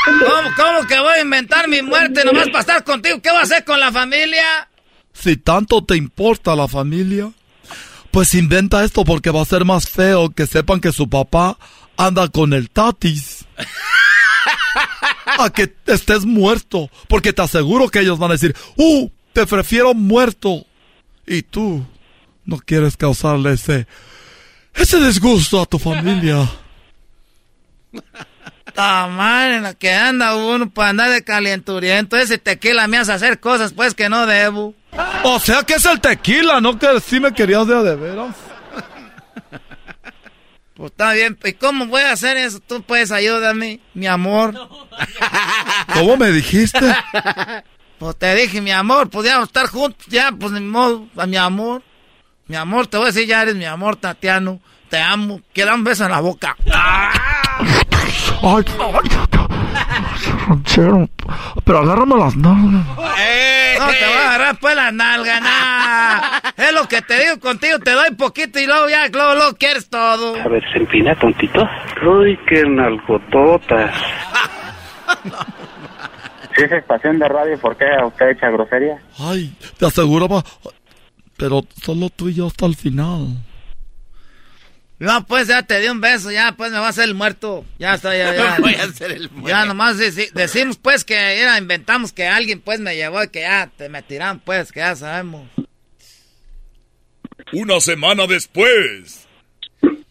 ¿Cómo, cómo que voy a inventar mi muerte nomás para estar contigo? ¿Qué voy a hacer con la familia? Si tanto te importa la familia, pues inventa esto porque va a ser más feo que sepan que su papá anda con el tatis. A que estés muerto, porque te aseguro que ellos van a decir, ¡uh! Te prefiero muerto. Y tú no quieres causarle ese, ese disgusto a tu familia. Ta madre, en la que anda uno para andar de calenturiento. Ese tequila me hace hacer cosas pues que no debo. O sea que es el tequila, ¿no? Que sí me querías de de veras. Pues está bien, ¿y cómo voy a hacer eso? Tú puedes ayudarme, mi amor. ¿Cómo me dijiste? Pues te dije, mi amor, podíamos estar juntos, ya, pues ni modo, a mi amor. Mi amor, te voy a decir, ya eres mi amor, Tatiano. Te amo, quiero un beso en la boca. Ay, ranchero, pero agárrame las nalgas. No te voy a agarrar pues la nalga, nah. Es lo que te digo contigo, te doy poquito y luego ya, luego, luego quieres todo. A ver, se empina tontito. Uy, qué nalgototas. Si es estación de radio, ¿por qué usted echa grosería? Ay, te aseguro, pa- pero solo tú y yo hasta el final. No, pues ya te di un beso, ya pues me va a hacer el muerto. Ya está, ya, ya. Voy a hacer el muerto. Ya nomás deci- decimos pues que era, inventamos que alguien pues me llevó y que ya te me tiran pues, que ya sabemos. Una semana después.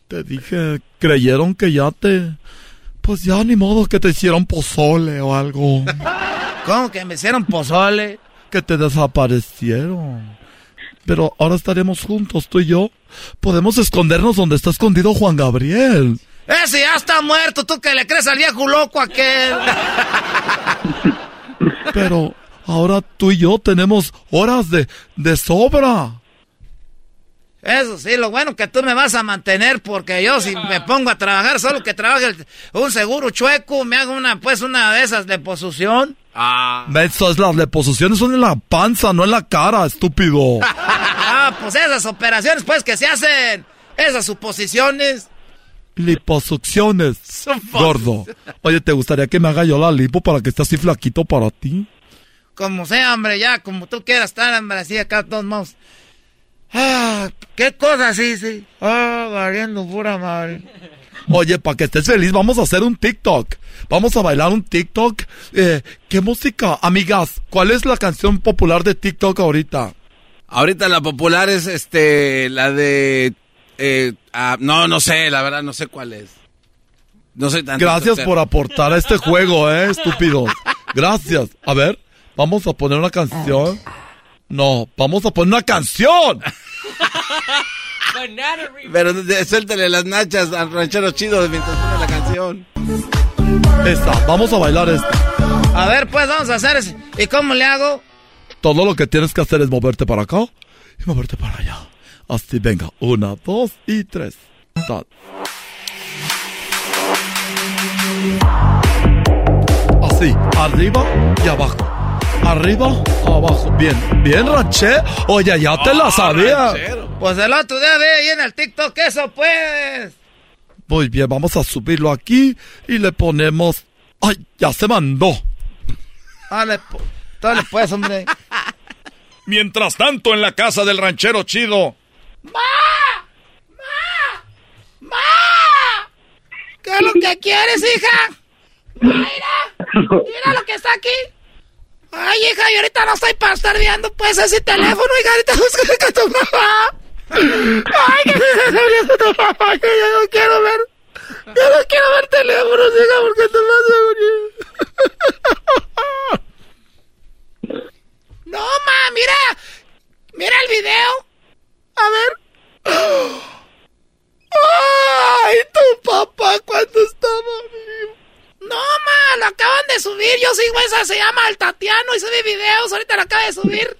Te dije, creyeron que ya te... Pues ya ni modo que te hicieron pozole o algo. ¿Cómo que me hicieron pozole? Que te desaparecieron. Pero ahora estaremos juntos, tú y yo. Podemos escondernos donde está escondido Juan Gabriel. Ese ya está muerto, tú que le crees al viejo loco aquel. Pero ahora tú y yo tenemos horas de, de sobra. Eso sí, lo bueno que tú me vas a mantener porque yo si me pongo a trabajar, solo que trabaje un seguro chueco, me hago una pues una de esas de posición. Ah. Eso es las deposiciones son en la panza, no en la cara, estúpido. Ah, pues esas operaciones pues que se hacen, esas suposiciones. Liposucciones, gordo. Oye, ¿te gustaría que me haga yo la lipo para que esté así flaquito para ti? Como sea, hombre, ya, como tú quieras estar, hombre, así acá todos modos. Ah, qué cosa, sí, sí. Ah, variando pura madre. Oye, para que estés feliz, vamos a hacer un TikTok. Vamos a bailar un TikTok. Eh, ¿Qué música? Amigas, ¿cuál es la canción popular de TikTok ahorita? Ahorita la popular es este, la de... eh, ah, no, no sé, la verdad no sé cuál es. No soy tan... Gracias por aportar a este juego, eh, estúpidos. Gracias. A ver, vamos a poner una canción. No, vamos a poner una canción. Pero suéltale las nachas al ranchero chido mientras pone la canción. Esta, vamos a bailar esta. A ver, pues vamos a hacer ese. ¿Y cómo le hago? Todo lo que tienes que hacer es moverte para acá y moverte para allá. Así, venga. Una, dos y tres. Así, arriba y abajo. Arriba, abajo. Bien, bien, ranché. Oye, ya te la sabía. Pues el otro día ve ahí en el TikTok eso, pues. Muy bien, vamos a subirlo aquí y le ponemos. ¡Ay, ya se mandó! Dale, pu- dale pues, hombre. Mientras tanto, en la casa del ranchero chido. ¿Qué es lo que quieres, hija? Mira, mira lo que está aquí. Ay, hija, yo ahorita no estoy para estar viendo pues ese teléfono, hija, ahorita busca a tu mamá. Ay, que me viendo tu mamá, que yo no quiero ver. Yo no quiero ver teléfonos, hija, porque te vas a. No, ma, mira. Mira el video. A ver. ¡Ay, tu papá cuando estaba vivo! No, ma, lo acaban de subir. Yo sigo esa, se llama El Tatiano y sube videos. Ahorita lo acaba de subir.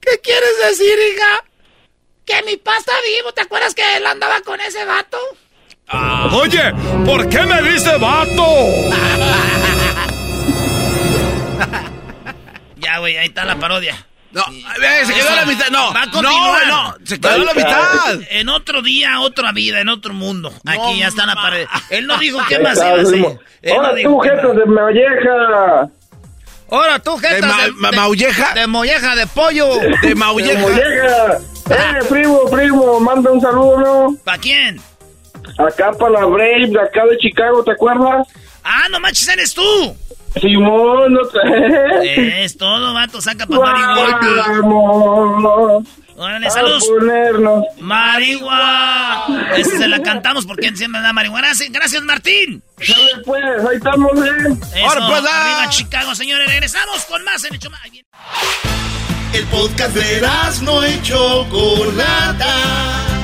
¿Qué quieres decir, hija? Que mi papá está vivo. ¿Te acuerdas que él andaba con ese vato? Oye, ¿por qué me dice vato? Ya, güey, ahí está la parodia. No, eh, se quedó a la mitad. No, Va a continuar. no, no, se quedó a la mitad. En otro día, otra vida, en otro mundo. Aquí ya está la pared. Él no dijo qué más iba a hacer. no Ahora dijo tú, jetas de molleja. Ahora tú, jetas ¿De ma- ma- maulleja? De molleja de pollo. De De maulleja. molleja. Eh, primo, primo, manda un saludo, ¿no? ¿Para quién? Acá para la Brave, de acá de Chicago, ¿te acuerdas? Ah, no manches, eres tú. Simón, no te... Es todo, vato, saca para marihuana. Vamos Órale, a saludos. ponernos. Marihuana. Esa se la cantamos porque siempre da marihuana. Gracias, Gracias, Martín. Dale, pues, ahí estamos, ¿eh? Eso, Ahora, pues, ah. arriba Chicago, señores. Regresamos con más en Hecho Más. El podcast de no y Chocolata.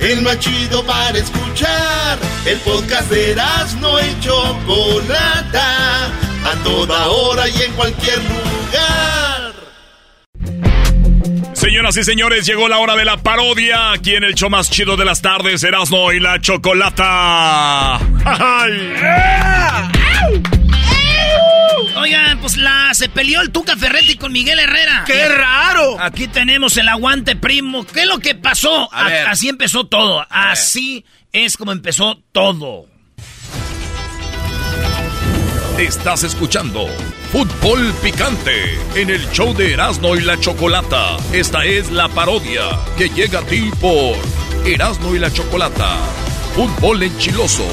El más chido para escuchar. El podcast de no y Chocolata. A toda hora y en cualquier lugar. Señoras y señores, llegó la hora de la parodia. Aquí en el show más chido de las tardes, Erasmo y la Chocolata. ¡Ay! Oigan, pues la se peleó el Tuca Ferretti con Miguel Herrera. ¡Qué raro! Aquí tenemos el aguante primo. ¿Qué es lo que pasó? A así empezó todo. Así es como empezó todo. Estás escuchando Fútbol Picante en el show de Erasmo y la Chocolata. Esta es la parodia que llega a ti por Erasmo y la Chocolata. Fútbol enchiloso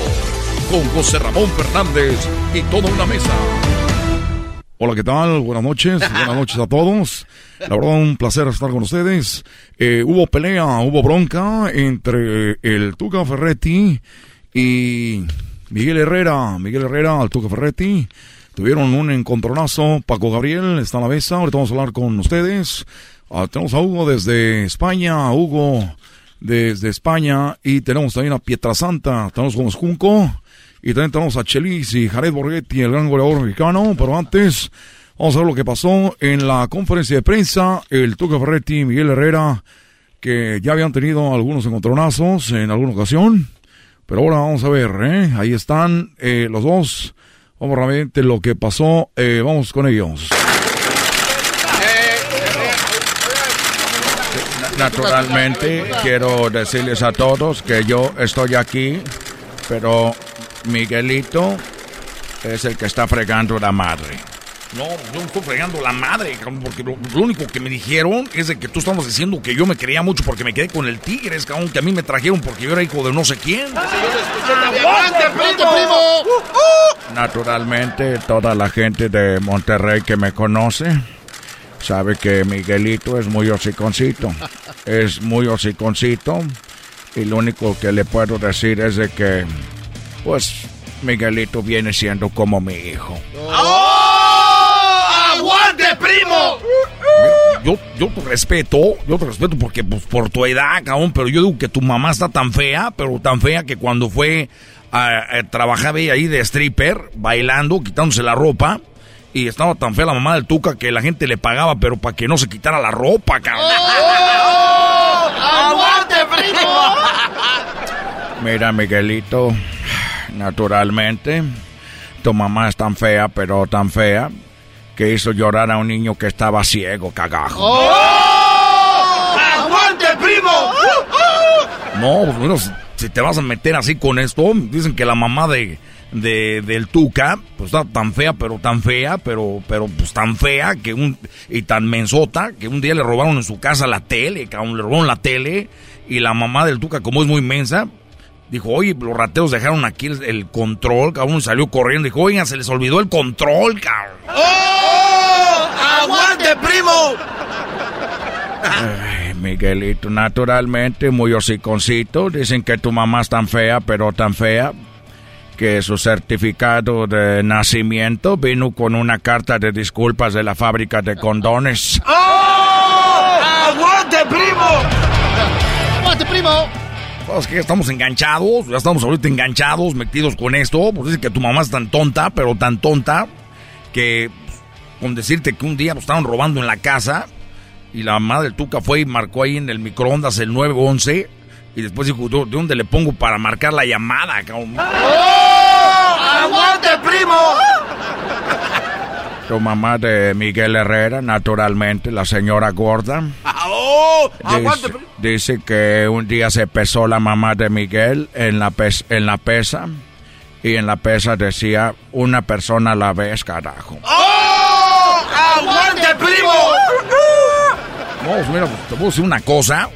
con José Ramón Fernández y toda una mesa. Hola, ¿qué tal? Buenas noches, buenas noches a todos. La verdad, un placer estar con ustedes. Eh, hubo pelea, hubo bronca entre el Tuca Ferretti y Miguel Herrera. Miguel Herrera al Tuca Ferretti. Tuvieron un encontronazo. Paco Gabriel está a la mesa. Ahorita vamos a hablar con ustedes. Ah, tenemos a Hugo desde España. Hugo desde España. Y tenemos también a Pietrasanta. Tenemos con Junco. Y también tenemos a Chelis y Jared Borghetti, el gran goleador mexicano. Pero antes, vamos a ver lo que pasó en la conferencia de prensa. El Tuca Ferretti y Miguel Herrera, que ya habían tenido algunos encontronazos en alguna ocasión. Pero ahora vamos a ver, ¿eh? Ahí están eh, los dos. Vamos realmente lo que pasó. Eh, vamos con ellos. Naturalmente, quiero decirles a todos que yo estoy aquí, pero Miguelito es el que está fregando la madre. No, yo no estoy fregando la madre, cabrón, porque lo, lo único que me dijeron es de que tú estabas diciendo que yo me creía mucho porque me quedé con el Tigres, cabrón, que a mí me trajeron porque yo era hijo de no sé quién. Naturalmente, toda la gente de Monterrey que me conoce sabe que Miguelito es muy hociconcito. Es muy hociconcito. Y lo único que le puedo decir es de que, pues, Miguelito viene siendo como mi hijo. ¡Oh! ¡Aguante, primo! Yo, yo te respeto, yo te respeto porque pues, por tu edad, cabrón, pero yo digo que tu mamá está tan fea, pero tan fea que cuando fue a, a trabajar ahí de stripper, bailando, quitándose la ropa, y estaba tan fea la mamá del Tuca que la gente le pagaba, pero para que no se quitara la ropa, cabrón. ¡Oh! ¡Aguante, primo! Mira, Miguelito, naturalmente, tu mamá es tan fea, pero tan fea, que hizo llorar a un niño que estaba ciego, cagajo. ¡Oh! ¡Aguante, primo! No, pues bueno, si- te vas a meter así con esto, dicen que la mamá de, de- del Tuca, pues está tan fea, pero tan fea, pero, pero pues tan fea que un, y tan mensota, que un día le robaron en su casa la tele, cabrón, le robaron la tele, y la mamá del Tuca, como es muy mensa, dijo, oye, los rateros dejaron aquí el, el control, cabrón, salió corriendo, dijo, oigan, se les olvidó el control, cabrón. ¡Oh! ¡Aguante, primo! Ay, Miguelito, naturalmente, muy hociconcito. Dicen que tu mamá es tan fea, pero tan fea, que su certificado de nacimiento vino con una carta de disculpas de la fábrica de condones. ¡Oh! ¡Aguante, primo! Pues que estamos enganchados, ya estamos ahorita enganchados, metidos con esto. Pues dicen que tu mamá es tan tonta, pero tan tonta, que pues, con decirte que un día pues, estaban robando en la casa y la del Tuca fue y marcó ahí en el microondas el 911 y después dijo, ¿de de dónde le pongo para marcar la llamada? cabrón?" ¡Oh! ¡Aguante, primo! Tu mamá de Miguel Herrera, naturalmente, la señora gorda. ¡Oh! Dice, ¡Aguante, primo! dice que un día se pesó la mamá de Miguel en la, pes- en la pesa y en la pesa decía una persona a la vez, carajo. ¡Oh! ¡Aguante, primo! No, pues mira, pues, te puedo decir una cosa.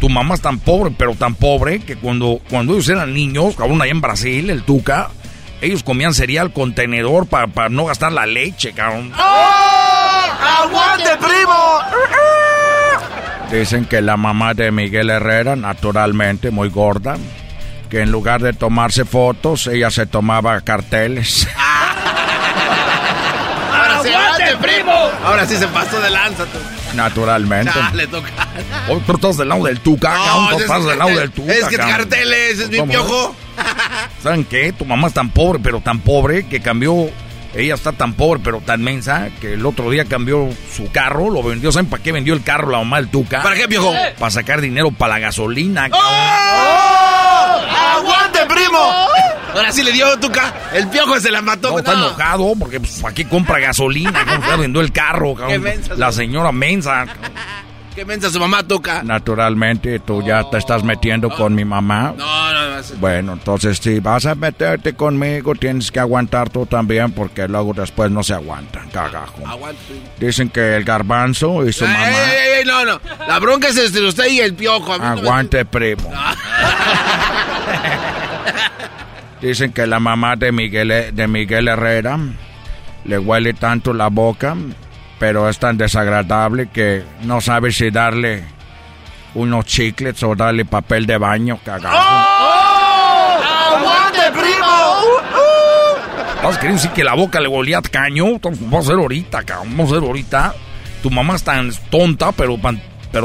Tu mamá es tan pobre, pero tan pobre, que cuando, cuando ellos eran niños, cabrón, allá en Brasil, el Tuca, ellos comían cereal con tenedor para no gastar la leche, cabrón. ¡Oh! ¡Aguante, primo! Dicen que la mamá de Miguel Herrera, naturalmente muy gorda, que en lugar de tomarse fotos, ella se tomaba carteles. ¡Ahora sí, aguante, primo! Ahora sí se pasó de lanza. tú. Naturalmente. Ya, le toca. Hoy tú estás del lado del Tuca, cabrón, tú es estás del lado del Tuca, Es que cabrón. carteles, es mi piojo. ¿Saben qué? Tu mamá es tan pobre, pero tan pobre, que cambió... Ella está tan pobre, pero tan mensa, que el otro día cambió su carro, lo vendió. ¿Saben para qué vendió el carro la mamá del Tuca? ¿Para qué, viejo? Para sacar dinero para la gasolina, cabrón. ¡Oh! ¡Aguante, primo! Ahora sí le dio Tuca. El piojo se la mató. No, está No. enojado porque pues, ¿para qué compra gasolina? ¿Cómo ya vendió el carro? cabrón? Qué mensa, la señora mensa. ¿Qué mensa su mamá toca? Naturalmente, tú ya te estás metiendo con mi mamá. No, no, no. Bueno, entonces si vas a meterte conmigo, tienes que aguantar tú también, porque luego después no se aguantan, cagajo. Aguante. Dicen que el garbanzo y su Ey, mamá... ey, ey, no, no. La bronca es entre usted y el piojo. No me- Aguante, primo. Dicen que la mamá de Miguel, de Miguel Herrera le huele tanto la boca, pero es tan desagradable que no sabe si darle unos chiclets o darle papel de baño, cagajo. ¡Aguante, primo! ¿Vas a querer decir que la boca le volía a caño? Vamos a hacer ahorita, cabrón. Vamos a hacer ahorita. Tu mamá es tan tonta, pero,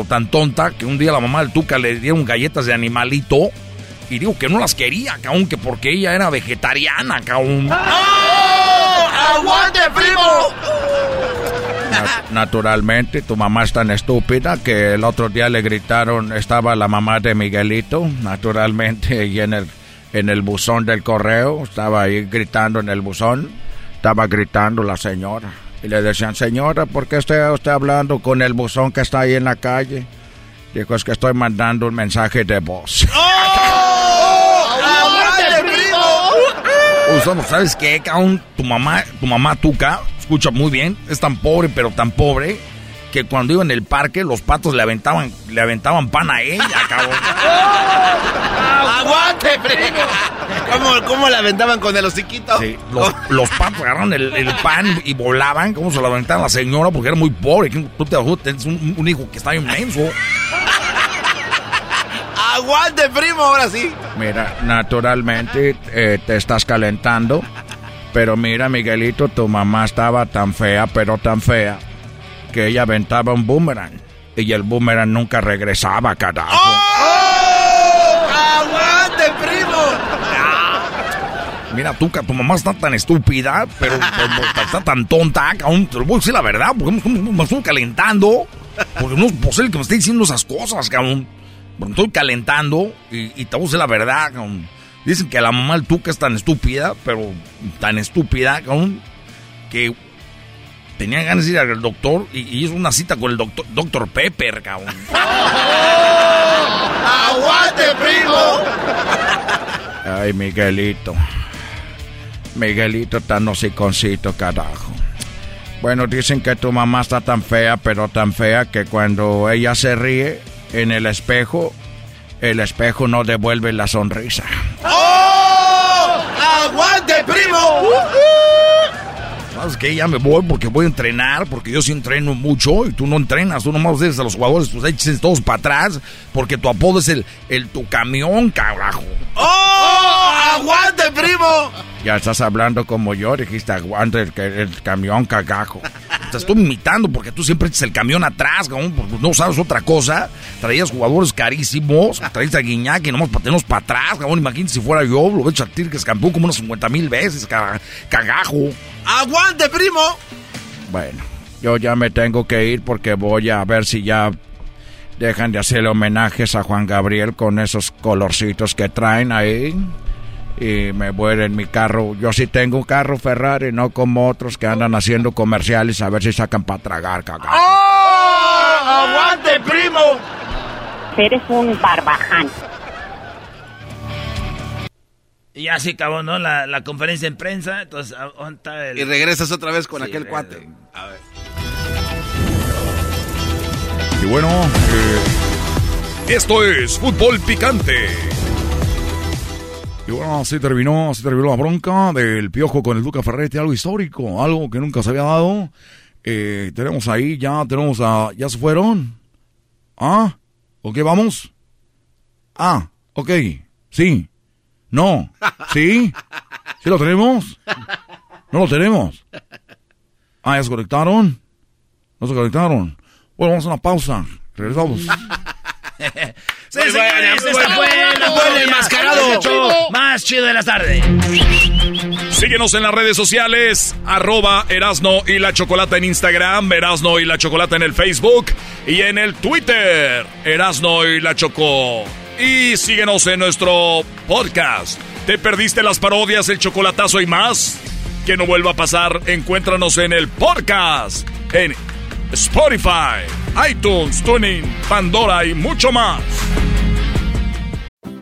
tan tonta, que un día la mamá del Tuca le dieron galletas de animalito. Y digo que no las quería, cabrón, que porque ella era vegetariana, cabrón. ¡Aguante, primo! Nat- naturalmente, tu mamá es tan estúpida que el otro día le gritaron, estaba la mamá de Miguelito, naturalmente, y en el, en el buzón del correo, estaba ahí gritando en el buzón, estaba gritando la señora. Y le decían, señora, ¿por qué está usted hablando con el buzón que está ahí en la calle? Dijo, es que estoy mandando un mensaje de voz. ¡Aguante, primo! ¿sabes qué, cabrón? Tu mamá, tu mamá Tuca, escucha muy bien, es tan pobre, pero tan pobre, que cuando iba en el parque, los patos le aventaban, le aventaban pan a ella, cabrón. ¡Aguante, primo! ¿Cómo, ¿Cómo la aventaban con el hociquito? Sí, los, los patos agarraron el, el pan y volaban, como se lo aventaban la señora porque era muy pobre. Tú te tienes un, un hijo que está inmenso. ¡Aguante, primo! Ahora sí. Mira, naturalmente eh, te estás calentando, pero mira, Miguelito, tu mamá estaba tan fea, pero tan fea, que ella aventaba un boomerang. Y el boomerang nunca regresaba, carajo. ¡Aguante, primo! Mira, Tuca, tu mamá está tan estúpida, pero, está tan tonta, cabrón. Te lo voy a decir la verdad, porque me, estoy calentando. Porque no es posible que me esté diciendo esas cosas, cabrón. Me estoy calentando y, y te voy a decir la verdad, cabrón. Dicen que la mamá del Tuca es tan estúpida, pero tan estúpida, cabrón, que tenía ganas de ir al doctor y, y hizo una cita con el doctor, doctor Pepper, cabrón. ¡Aguante, primo! Ay, Miguelito. Miguelito tan hociconcito, carajo. Bueno, dicen que tu mamá está tan fea, pero tan fea que cuando ella se ríe en el espejo, el espejo no devuelve la sonrisa. ¡Oh! ¡Aguante, primo! ¿Sabes qué? Ya me voy porque voy a entrenar, porque yo sí entreno mucho y tú no entrenas, tú nomás dices a los jugadores, pues eches todos para atrás, porque tu apodo es el, el tu camión, carajo. ¡Oh! ¡Aguante, primo! Ya estás hablando como yo, dijiste aguante el, el camión cagajo. Te estoy imitando porque tú siempre echas el camión atrás, cabrón, porque no sabes otra cosa. Traías jugadores carísimos, traías a Guiñac y nomás para tenernos para atrás, cabrón. Imagínate si fuera yo, lo he hecho a ti que es campeón como unas 50 mil veces, ca- cagajo. ¡Aguante, primo! Bueno, yo ya me tengo que ir porque voy a ver si ya dejan de hacerle homenajes a Juan Gabriel con esos colorcitos que traen ahí. Y me voy en mi carro. Yo sí tengo un carro Ferrari, no como otros que andan haciendo comerciales a ver si sacan para tragar, cagajo. ¡Oh! ¡Aguante, primo! Eres un barbaján. Y ya se acabó, ¿no? La, la conferencia en prensa. Entonces, ¿a- ¿dónde está el- Y regresas otra vez con Sí, aquel eh, cuate. A ver. Y bueno, Esto es Fútbol Picante. Y bueno, así terminó, así terminó la bronca del piojo con el Duca Ferretti, algo histórico, algo que nunca se había dado. Eh, tenemos ahí, ya tenemos a, ya se fueron. ¿Ah? ¿Ok, vamos? Ah, ok, sí. No, sí. ¿Sí lo tenemos? ¿No lo tenemos? Ah, ¿ya se conectaron? ¿No se conectaron? Bueno, vamos a una pausa. Regresamos. Sí, señores, esta fue la Fue el enmascarado. Más chido de la tarde. Síguenos en las redes sociales, arroba Erasno y la Chocolata en Instagram, Erasno y la Chocolata en el Facebook y en el Twitter, Erasno y la Choco. Y síguenos en nuestro podcast. ¿Te perdiste las parodias, el chocolatazo y más? Que no vuelva a pasar, encuéntranos en el podcast, en Spotify, iTunes, Tuning, Pandora y mucho más.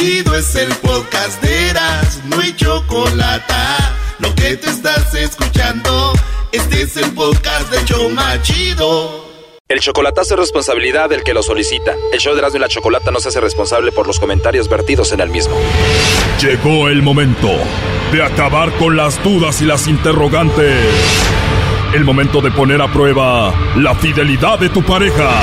Chido es el podcast de Eras, no hay chocolate. Lo que te estás escuchando, este es el podcast de Choma Chido. El chocolatazo es responsabilidad del que lo solicita. El show de Erasmo y la Chocolata no se hace responsable por los comentarios vertidos en el mismo. Llegó el momento de acabar con las dudas y las interrogantes. El momento de poner a prueba la fidelidad de tu pareja.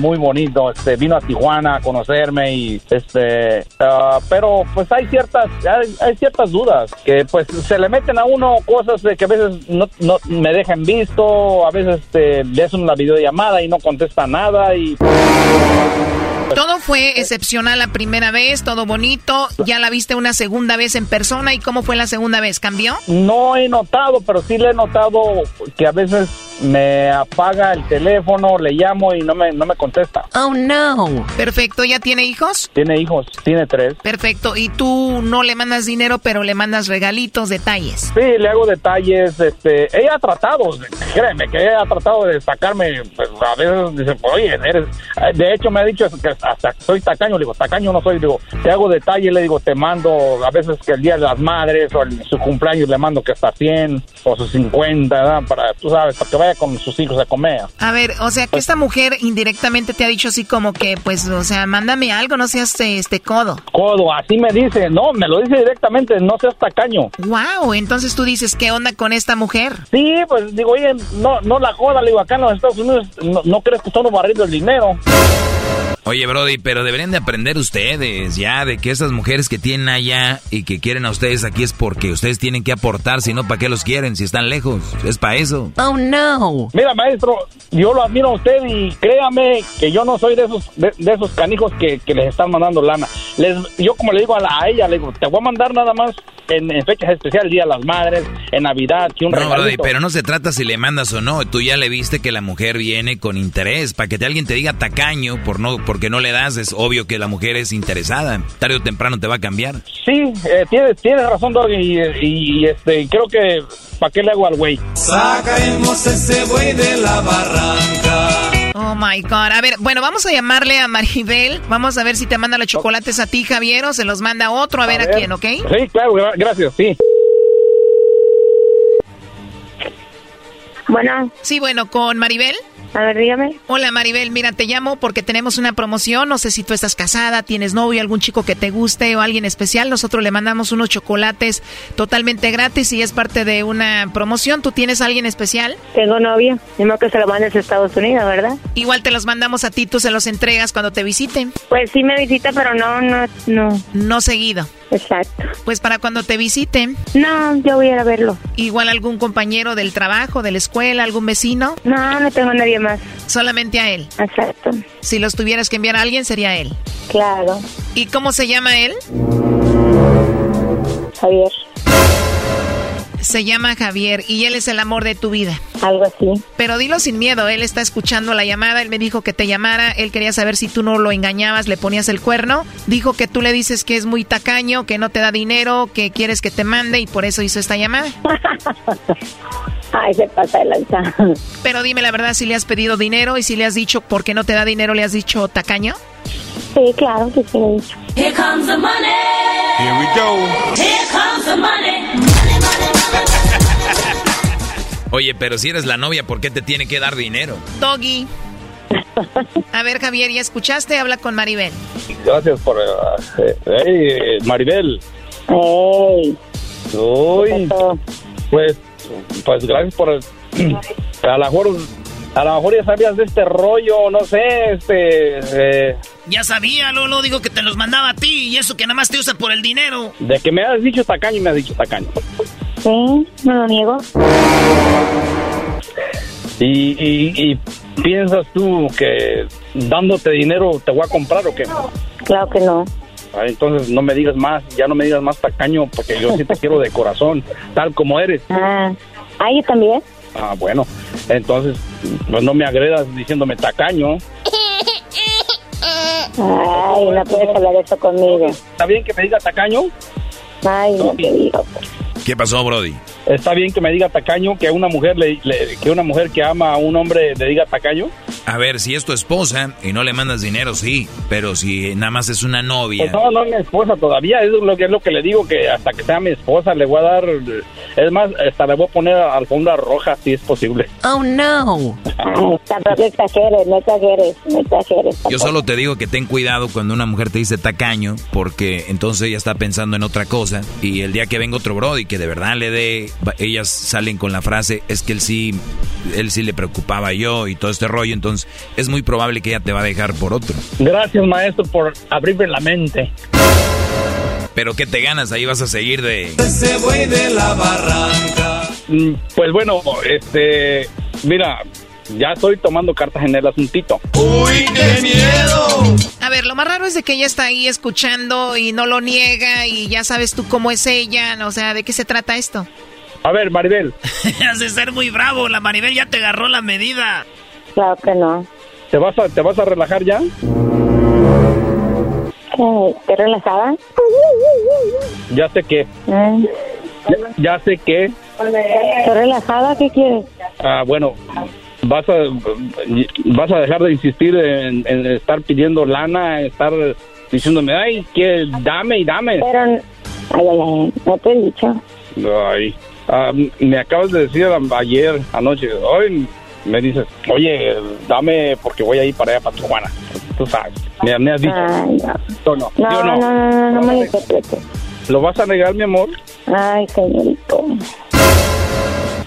muy bonito. Este, vino a Tijuana a conocerme y este, ah, pero pues hay ciertas, hay, ciertas dudas que pues se le meten a uno cosas de que a veces no, no me dejan visto, a veces este, le hacen una videollamada y no contesta nada y Todo fue excepcional la primera vez, todo bonito. Ya la viste una segunda vez en persona. ¿Y cómo fue la segunda vez? ¿Cambió? No he notado, pero sí le he notado que a veces me apaga el teléfono, le llamo y no me, no me contesta. Oh, no. Perfecto. ¿Ya tiene hijos? Tiene hijos, tiene tres. Perfecto. ¿Y tú no le mandas dinero, pero le mandas regalitos, detalles? Sí, le hago detalles. Este, ella ha tratado, créeme, que ella ha tratado de sacarme. Pues, a veces dice, oye, eres. De hecho, me ha dicho que hasta soy tacaño. Le digo, tacaño no soy. Le digo, te hago detalles. Le digo, te mando a veces que el día de las madres o el, su cumpleaños le mando que hasta 100 o sus 50, ¿verdad? Para, tú sabes, para que vaya con sus hijos a comer. A ver, o sea, que esta mujer indirectamente te ha dicho así como que, pues, o sea, mándame algo, no seas este, este codo. Codo, así me dice. No, me lo dice directamente, no seas tacaño. Wow, entonces tú dices, ¿qué onda con esta mujer? Sí, pues digo, oye, no, no la joda, le digo, acá en los Estados Unidos no, no crees que estamos barriendo el dinero. Oye, Brody, pero deberían de aprender ustedes ya de que esas mujeres que tienen allá y que quieren a ustedes aquí es porque ustedes tienen que aportar, si no, ¿para qué los quieren? Si están lejos, es para eso. Oh, no. Mira, maestro, yo lo admiro a usted y créame que yo no soy de esos de, de esos canijos que, que les están mandando lana. Les, yo como le digo a, la, a ella, le digo, te voy a mandar nada más en, en fechas especiales, Día de las Madres, en Navidad, que un No. Brody, pero no se trata si le mandas o no. Tú ya le viste que la mujer viene con interés. Para que te, alguien te diga tacaño por no, porque no le das, es obvio que la mujer es interesada. Tarde o temprano te va a cambiar. Sí, eh, tienes, tienes razón, Doggy, y, y, este, creo que, ¿para qué le hago al güey? Sacaremos ese buey de la barranca. Oh my God. A ver, bueno, vamos a llamarle a Maribel. Vamos a ver si te manda los chocolates a ti, Javier, o se los manda a otro, a, ver, a quién, ¿ok? Sí, claro, gra- gracias, sí. Bueno. Sí, bueno, con Maribel. A ver, dígame. Hola Maribel, mira, te llamo porque tenemos una promoción. No sé si tú estás casada, tienes novio, algún chico que te guste o alguien especial. Nosotros le mandamos unos chocolates totalmente gratis y es parte de una promoción. ¿Tú tienes alguien especial? Tengo novio. Tengo que se lo mandes a Estados Unidos, ¿verdad? Igual te los mandamos a ti, tú se los entregas cuando te visiten. Pues sí me visita, pero no, no, no. No seguido. Exacto. Pues para cuando te visiten. No, yo voy a ir a verlo. Igual algún compañero del trabajo, de la escuela, algún vecino. No, no tengo nadie más. Solamente a él. Exacto. Si los tuvieras que enviar a alguien, sería él. Claro. ¿Y cómo se llama él? Javier. Se llama Javier y él es el amor de tu vida. Algo así. Pero dilo sin miedo, él está escuchando la llamada, él me dijo que te llamara, él quería saber si tú no lo engañabas, le ponías el cuerno. Dijo que tú le dices que es muy tacaño, que no te da dinero, que quieres que te mande y por eso hizo esta llamada. Ay, se pasa de lanza. Pero dime la verdad, si le has pedido dinero y si le has dicho por qué no te da dinero, le has dicho tacaño. Sí, claro que sí le he dicho. Here comes the money. Here we go. Here comes the money. Oye, pero si eres la novia, ¿por qué te tiene que dar dinero? Doggy. A ver, Javier, ¿ya escuchaste? Habla con Maribel. Gracias por... eh, hey, Maribel. Hey. Uy, pues, pues gracias por... A lo mejor... A lo mejor ya sabías de este rollo, no sé, este... eh, Ya sabía, Lolo, digo que te los mandaba a ti y eso que nada más te usa por el dinero. de que me has dicho tacaño, me has dicho tacaño. Sí, no lo niego. Y, y, y piensas tú que dándote dinero te voy a comprar o qué? Claro que no. Entonces no me digas más, ya no me digas más tacaño porque yo sí te quiero de corazón, tal como eres. Ah, ah, yo también. Ah, bueno, entonces pues no me agredas diciéndome tacaño. Ay, no puedes hablar eso conmigo. ¿Está bien que me diga tacaño? Ay, no te digo. ¿Qué pasó, Brody? ¿Está bien que me diga tacaño que una mujer le, le- que una mujer que ama a un hombre le diga tacaño? A ver, si es tu esposa y no le mandas dinero, sí. Pero si nada más es una novia. Pues no, no es mi esposa todavía, es lo que es lo que le digo que hasta que sea mi esposa le voy a dar es más, hasta le voy a poner alfombra roja si es posible. Oh, no. Tampoco exageres, no exageres, no exageres. Yo solo te digo que ten cuidado cuando una mujer te dice tacaño, porque entonces ella está pensando en otra cosa. Y el día que venga otro Brody que de verdad le dé, ellas salen con la frase, es que él sí, él sí le preocupaba yo y todo este rollo. Entonces es muy probable que ella te va a dejar por otro. Gracias, maestro, por abrirme la mente. Pero ¿qué te ganas? Ahí vas a seguir de... Ese güey de la barranca. Mm, Pues bueno, este, mira, ya estoy tomando cartas en el asuntito. ¡Uy, qué miedo! A ver, lo más raro es de que ella está ahí escuchando y no lo niega y ya sabes tú cómo es ella, o sea, ¿de qué se trata esto? A ver, Maribel, Has de ser muy bravo, la Maribel ya te agarró la medida. Claro que no. ¿te vas a, te vas a relajar ya? ¿Qué? ¿Te relajada? Ya sé que, Mm. ya, ya sé que, ¿Estoy relajada? ¿Qué quieres? ah, bueno, vas a, vas a dejar de insistir en, en estar pidiendo lana, estar diciéndome, ay, que dame y dame. Pero, ay, ay, ay, no te he dicho. Ay, ah, me acabas de decir ayer, anoche, hoy me dices, oye, dame porque voy a ir para allá, para Tijuana. Tú sabes, me, me has dicho. Ay, no. ¿O no? ¿Sí No, o no, no, no, no me lo interpretes. ¿Lo vas a negar, mi amor? Ay, señorito.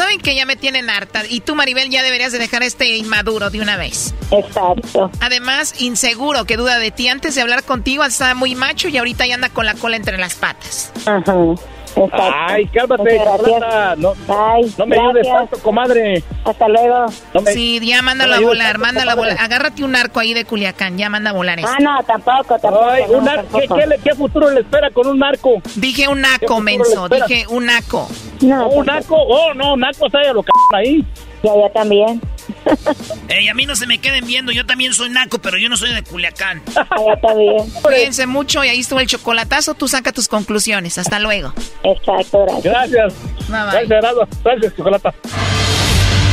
Saben que ya me tienen harta y tú, Maribel, ya deberías de dejar este inmaduro de una vez. Exacto. Además, inseguro, que duda de ti. Antes de hablar contigo estaba muy macho y ahorita ya anda con la cola entre las patas. Ajá. Exacto. Ay, cálmate, chocolata. No, Ay, no me ayudes tanto, comadre. Hasta luego. No me- Sí, ya mándalo no a volar, tanto, mándalo a volar. Agárrate un arco ahí de Culiacán, ya manda a volar eso. Ah, no, tampoco, tampoco. Ay, no, un ar- ¿qué, qué futuro le espera con un narco? Dije un ¿Qué naco, menso, dije un naco. No, ¿Un narco? Oh, no, narco, se lo c ahí. Ya, ya también. Ey, a mí no se me queden viendo, yo también soy naco, pero yo no soy de Culiacán. está bien. Cuídense mucho y ahí estuvo el chocolatazo, tú saca tus conclusiones. Hasta luego. Exacto, gracias. Gracias. Gracias, Gerardo. Gracias, chocolata.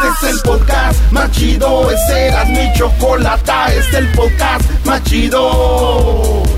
Este es el podcast más chido. Este mi chocolata. Este es el podcast más chido.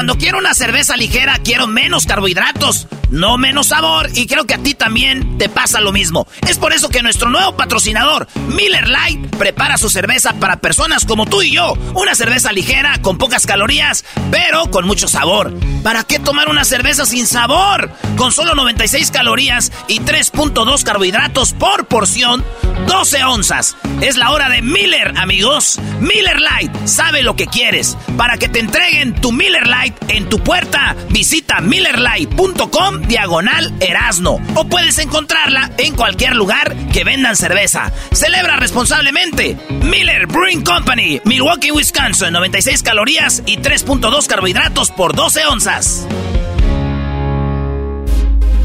Cuando quiero una cerveza ligera, quiero menos carbohidratos, no menos sabor, y creo que a ti también te pasa lo mismo. Es por eso que nuestro nuevo patrocinador, Miller Lite, prepara su cerveza para personas como tú y yo. Una cerveza ligera, con pocas calorías, pero con mucho sabor. ¿Para qué tomar una cerveza sin sabor? Con solo 96 calorías y 3.2 carbohidratos por porción, 12 onzas. Es la hora de Miller, amigos. Miller Lite, sabe lo que quieres. Para que te entreguen tu Miller Lite en tu puerta, visita millerlight.com diagonal erasno o puedes encontrarla en cualquier lugar que vendan cerveza. Celebra responsablemente. Miller Brewing Company, Milwaukee, Wisconsin, 96 calorías y 3.2 carbohidratos por 12 onzas.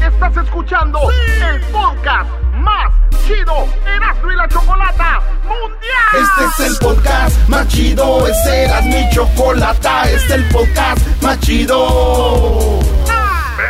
Estás escuchando el podcast más chido Erasmo y la chocolata mundial. Este es el podcast más chido. Es Erasmo y chocolata. Este es el podcast más chido.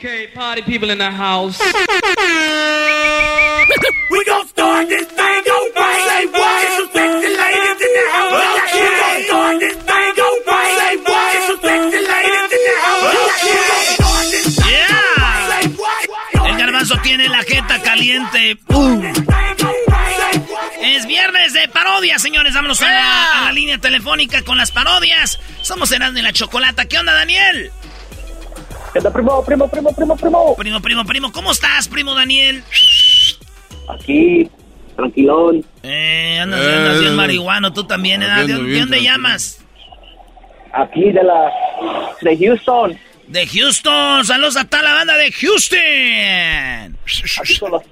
Okay, party people in the house. We gon' start this thing right. Say what? Get some sexy ladies in the house. We gon' start this thing right. Say what? Get some sexy ladies in the house. Yeah. El garbanzo tiene la jeta caliente. Uh. Es viernes de parodia, señores. Vámonos a la, a la línea telefónica con las parodias. Somos Erasmo y la Chocolata. ¿Qué onda, Daniel? ¿Qué primo, primo, primo, primo, primo? Primo, primo, primo. ¿Cómo estás, primo Daniel? Aquí, tranquilón. Eh, andas, andas bien marihuano, tú también, ¿eh? ¿De, dónde llamas? Aquí de la... de Houston. De Houston. Saludos a toda la banda de Houston. Aquí con los,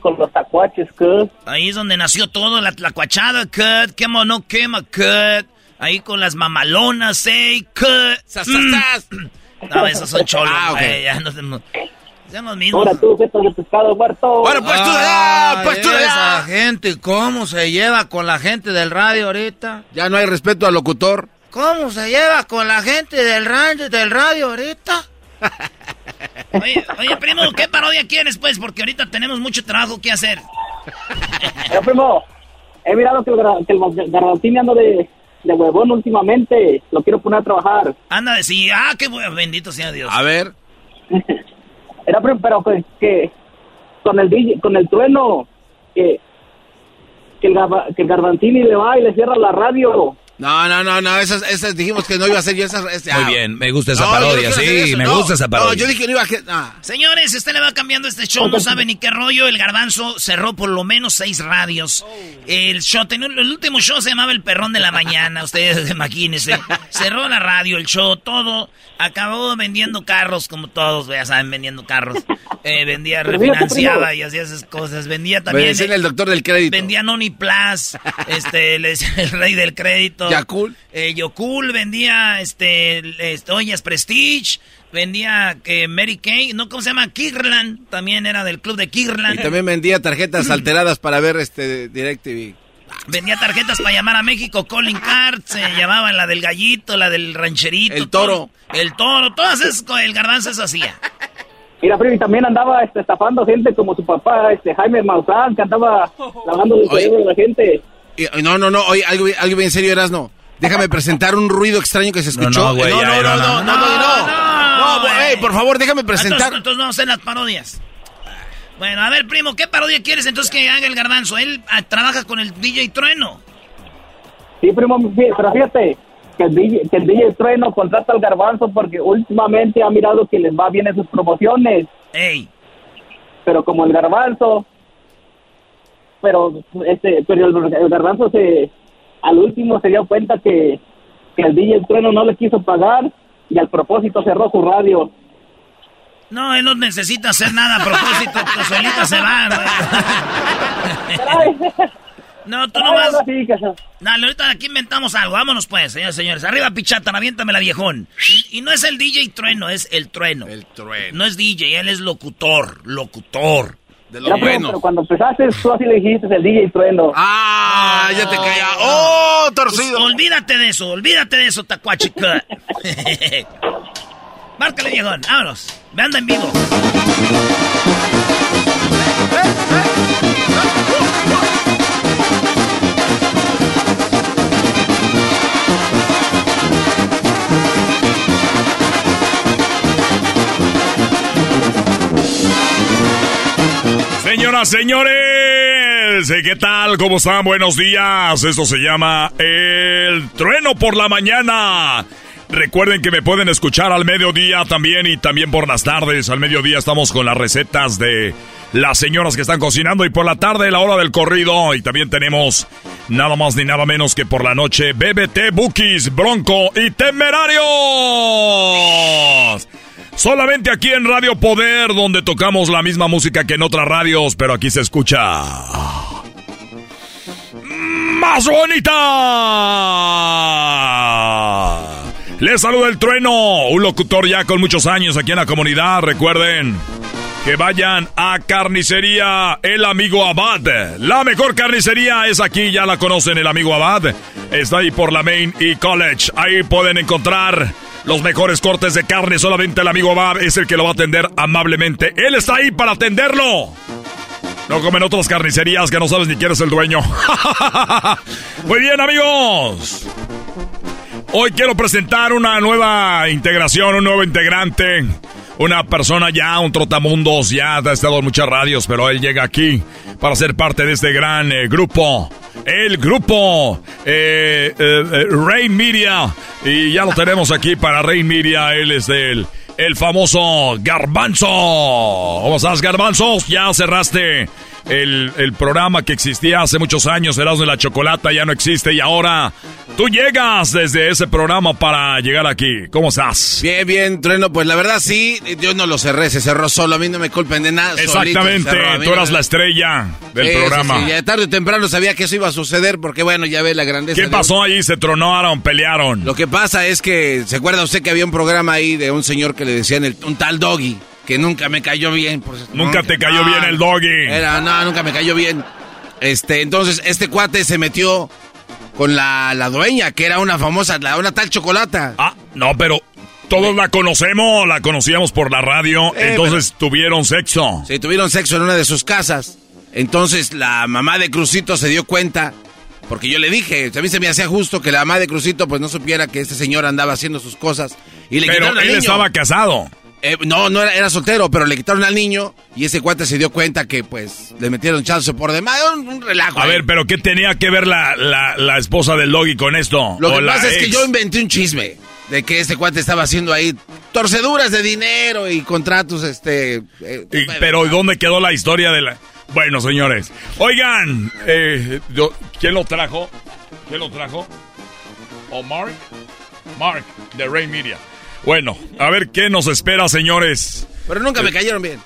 con los tacuaches, que... Ahí es donde nació todo, la tlacuachada, cut, quema o no quema, cut. Ahí con las mamalonas, eh, cut. Sas, Mm. sas, sas. No, esos son cholos, Ah, ok. güey, ya no mismos. Ahora tú, feto de pescado muerto. Bueno, pues tú de allá, pues tú esa gente, ¿cómo se lleva con la gente del radio ahorita? Ya no hay respeto al locutor. ¿Cómo se lleva con la gente del radio, del radio ahorita? Oye, oye, primo, ¿qué parodia quieres, pues? Porque ahorita tenemos mucho trabajo que hacer. Pero, primo, he mirado que el, que el de, de huevón últimamente. Lo quiero poner a trabajar. Anda sí, ah, qué bueno, bendito sea Dios. A ver. Era, pero que, que con el DJ con el trueno, que, que, el, que el Garbantini le va y le cierra la radio. No, no, no, no, esas, esas dijimos que no iba a ser yo esas. Muy ah. bien, me gusta esa parodia, sí, me gusta esa parodia. No, yo dije que no iba a. Señores, usted le va cambiando este show, no sabe ni qué rollo. El garbanzo cerró por lo menos seis radios. El show, el último show se llamaba El Perrón de la Mañana, ustedes imagínense. Cerró la radio, el show, todo. Acabó vendiendo carros, como todos, ya saben, vendiendo carros. Eh, vendía, refinanciaba y hacía esas cosas. Vendía también. Me el doctor del crédito. Vendía Noni Plus, este, le decía el rey del crédito. Yakul. Eh, Yokul vendía, este, este Oñas Prestige. Vendía que Mary Kay, ¿no? ¿Cómo se llama? Kirland. También era del club de Kirland. Y también vendía tarjetas alteradas para ver este DirecTV. Vendía tarjetas para llamar a México, Colin Card, se llamaba la del gallito, la del rancherito. El toro. el toro, todas esas, el garbanzo se hacía. Mira, Freddy también andaba este, estafando gente como su papá, este Jaime Maussan, que andaba lavando el cerebro de la gente. No, no, no, oye, algo, algo bien serio, Erasno. Déjame presentar un ruido extraño que se escuchó. No, no, no, no, no, no, no, no, por favor, déjame presentar. Entonces, no hacen las parodias. Bueno, a ver, primo, ¿qué parodia quieres entonces que haga el garbanzo? Él ah, trabaja con el DJ Trueno. Sí, primo, pero fíjate, que el, DJ, que el DJ Trueno contrata al garbanzo porque últimamente ha mirado que les va bien en sus promociones. Ey. Pero como el garbanzo, pero este, pero el, garbanzo se, al último se dio cuenta que, que el DJ Trueno no le quiso pagar y al propósito cerró su radio. No, él no necesita hacer nada a propósito, pues solita se va. No, tú no vas. Dale, ahorita aquí inventamos algo. Vámonos pues, señores señores. Arriba, pichata, aviéntame la viejón. Y, no es el DJ trueno, es el trueno. El trueno. No es DJ, él es locutor. Locutor. De los pero cuando empezaste, tú así le dijiste el DJ trueno. Ah, ya te caía. ¡Oh, torcido! olvídate de eso, olvídate de eso, tacuachica. Márcale, viejón. Vámonos. Me anda en vivo. Señoras, señores, ¿qué tal? ¿Cómo están? Buenos días. Esto se llama El Trueno por la Mañana. Recuerden que me pueden escuchar al mediodía también y también por las tardes. Al mediodía estamos con las recetas de las señoras que están cocinando y por la tarde la hora del corrido. Y también tenemos nada más ni nada menos que por la noche BBT, Bookies, Bronco y Temerarios. Solamente aquí en Radio Poder, donde tocamos la misma música que en otras radios, pero aquí se escucha. ¡Más bonita! Les saluda el trueno, un locutor ya con muchos años aquí en la comunidad. Recuerden que vayan a Carnicería El Amigo Abad. La mejor carnicería es aquí, ya la conocen, El Amigo Abad. Está ahí por la Main y College. Ahí pueden encontrar los mejores cortes de carne, solamente el amigo Bob es el que lo va a atender amablemente. Él está ahí para atenderlo. No comen otras carnicerías que no sabes ni quién es el dueño. Muy bien, amigos. Hoy quiero presentar una nueva integración, un nuevo integrante. Una persona ya, un trotamundos, ya ha estado en muchas radios, pero él llega aquí para ser parte de este gran eh, grupo el grupo eh, eh, eh, Rey Media. Y ya lo tenemos aquí para Rey Media. Él es del el famoso Garbanzo. ¿Cómo estás, Garbanzo? Ya cerraste el, el, programa que existía hace muchos años, Erasmo de la Chocolata, ya no existe y ahora tú llegas desde ese programa para llegar aquí. ¿Cómo estás? Bien, bien, Trueno, pues la verdad sí, yo no lo cerré, se cerró solo, a mí no me culpen de nada. Exactamente, tú eras la estrella del programa. Sí, ya tarde o temprano sabía que eso iba a suceder porque bueno, ya ve la grandeza. ¿Qué pasó ahí? ¿Se tronaron, pelearon? Lo que pasa es que, ¿se acuerda usted que había un programa ahí de un señor que le decían el, un tal Doggy? Que nunca me cayó bien. nunca te cayó bien el doggy. Era, no, nunca me cayó bien. Este, entonces, este cuate se metió con la, la dueña, que era una famosa, la, una tal chocolata. Ah, no, pero todos la conocemos, la conocíamos por la radio, eh, entonces tuvieron sexo. Sí, tuvieron sexo en una de sus casas. Entonces la mamá de Crucito se dio cuenta, porque yo le dije, a mí se me hacía justo que la mamá de Crucito pues no supiera que este señor andaba haciendo sus cosas. Y le Pero él estaba casado. Eh, no, no era, era, soltero, pero le quitaron al niño y ese cuate se dio cuenta que pues le metieron chance por demás. Un, un relajo. A ver, pero ¿qué tenía que ver la, la, la esposa del doggy con esto? Lo que pasa es que yo inventé un chisme de que ese cuate estaba haciendo ahí torceduras de dinero y contratos, este... Eh, pero ¿dónde quedó la historia de la...? Bueno, señores, oigan, eh, ¿quién lo trajo? ¿Quién lo trajo? ¿O Mark? Mark, de Ray Media. Bueno, a ver qué nos espera, señores. Pero nunca me eh, cayeron bien.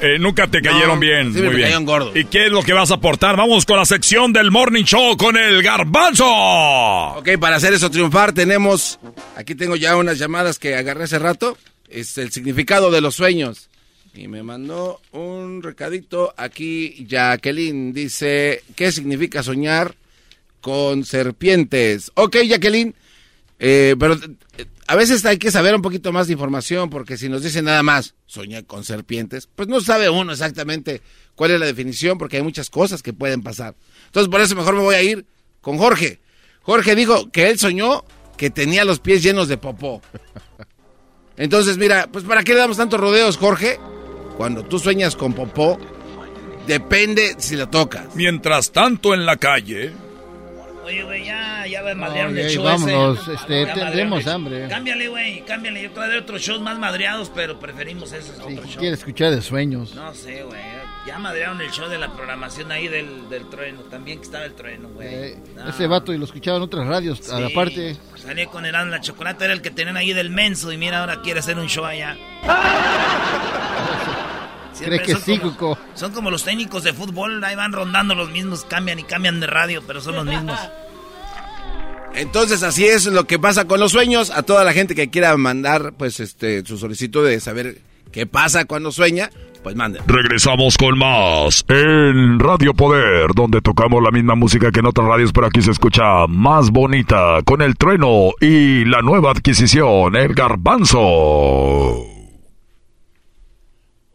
Eh, nunca te cayeron bien. Sí, Muy me bien. gordo. ¿Y qué es lo que vas a aportar? Vamos con la sección del Morning Show con el garbanzo. Ok, para hacer eso triunfar tenemos... Aquí tengo ya unas llamadas que agarré hace rato. Es el significado de los sueños. Y me mandó un recadito aquí Jacqueline. Dice, ¿qué significa soñar con serpientes? Ok, Jacqueline. Eh, pero eh, a veces hay que saber un poquito más de información porque si nos dicen nada más, soñar con serpientes, pues no sabe uno exactamente cuál es la definición porque hay muchas cosas que pueden pasar. Entonces por eso mejor me voy a ir con Jorge. Jorge dijo que él soñó que tenía los pies llenos de popó. Entonces mira, pues ¿para qué le damos tantos rodeos, Jorge? Cuando tú sueñas con popó, depende si lo tocas. Mientras tanto en la calle... Oye, güey, ya, ya va a el show vámonos, este, tendremos hambre. Cámbiale, güey, cámbiale. Yo traeré otros shows más madreados, pero preferimos esos sí, otros quiere escuchar de sueños. No sé, güey. Ya madrearon el show de la programación ahí del, del trueno. También que estaba el trueno, güey. Eh, ese vato y lo escuchaba en otras radios, a la parte. Salí con el la chocolate, era el que tenían ahí del menso. Y mira, ahora quiere hacer un show allá. ¿Crees que sí, como, Son como los técnicos de fútbol, ahí van rondando los mismos, cambian y cambian de radio, pero son los mismos. Entonces así es lo que pasa con los sueños. A toda la gente que quiera mandar pues este su solicitud de saber qué pasa cuando sueña, pues manden. Regresamos con más en Radio Poder, donde tocamos la misma música que en otras radios, pero aquí se escucha más bonita con el trueno y la nueva adquisición, el garbanzo.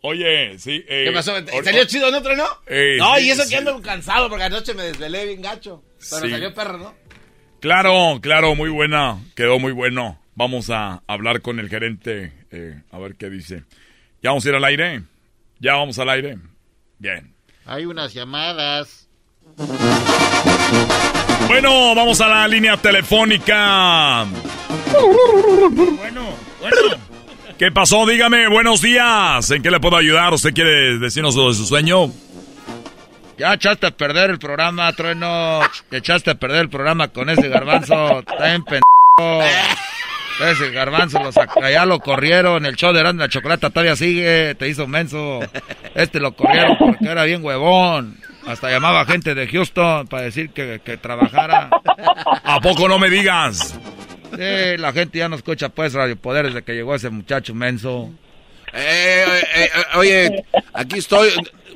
Oye, sí. Eh, ¿Qué pasó? ¿Salió chido en otro, no? Eh, no, y eso que ando cansado porque anoche me desvelé bien gacho. Pero salió perro, ¿no? Claro, claro, muy buena. Quedó muy bueno. Vamos a hablar con el gerente eh, a ver qué dice. ¿Ya vamos a ir al aire? ¿Ya vamos al aire? Bien. Hay unas llamadas. Bueno, vamos a la línea telefónica. Bueno, bueno. ¿Qué pasó? Dígame, buenos días. ¿En qué le puedo ayudar? ¿Usted quiere decirnos de su sueño? Ya echaste a perder el programa, Trueno. Echaste a perder el programa con ese garbanzo. Está pendejo. Ese garbanzo lo ya lo corrieron. El show de Grande la Chocolata todavía sigue. Te hizo menso. Este lo corrieron porque era bien huevón. Hasta llamaba gente de Houston para decir que, que trabajara. ¿A poco no me digas? Sí, la gente ya no escucha pues Radio Poder desde que llegó ese muchacho menso. Eh, eh, eh, oye, aquí estoy.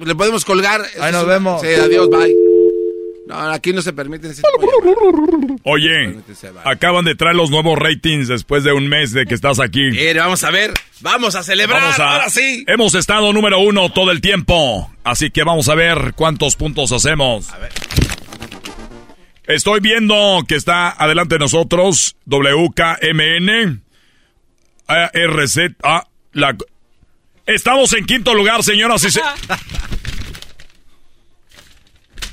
¿Le podemos colgar? Ahí nos vemos. Sí, adiós, bye. No, aquí no se permite ese Oye, acaban de traer los nuevos ratings después de un mes de que estás aquí. vamos a ver, vamos a celebrar, vamos ahora sí. Hemos estado número uno todo el tiempo, así que vamos a ver cuántos puntos hacemos. A ver. Estoy viendo que está adelante de nosotros WKMN, RZ, la... Estamos en quinto lugar, señoras y señores.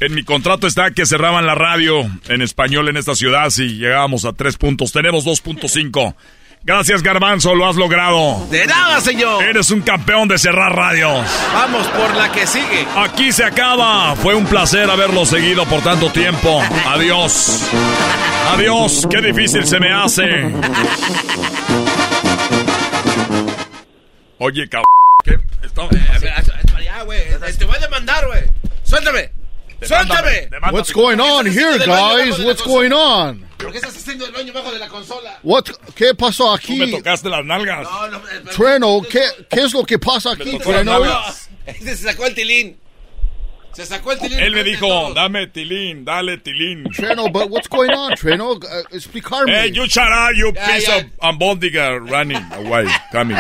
En mi contrato está que cerraban la radio en español en esta ciudad si llegábamos a tres puntos. Tenemos 2.5. Gracias, Garbanzo, lo has logrado. De nada, señor. Eres un campeón de cerrar radios. Vamos por la que sigue. Aquí se acaba. Fue un placer haberlo seguido por tanto tiempo. Adiós. Adiós. Qué difícil se me hace. Oye, cabrón. ¿Qué? Esto... Ya, güey. Te voy a demandar, güey. Suéltame. ¡Suéltame! What's going on here, guys? What's going on? ¿Por qué estás haciendo el baño bajo de la consola? What? ¿Qué pasó aquí? Tú me tocaste las nalgas. No, no, Treno, ¿qué, ¿qué es lo que pasa aquí, Treno? Este se sacó el tilín. Se sacó el tilín. Él me dijo, dame tilín, dale tilín. Treno, but what's going on, Treno? Uh, explicarme. Hey, you shut up, you piece of ambondiga running away, coming.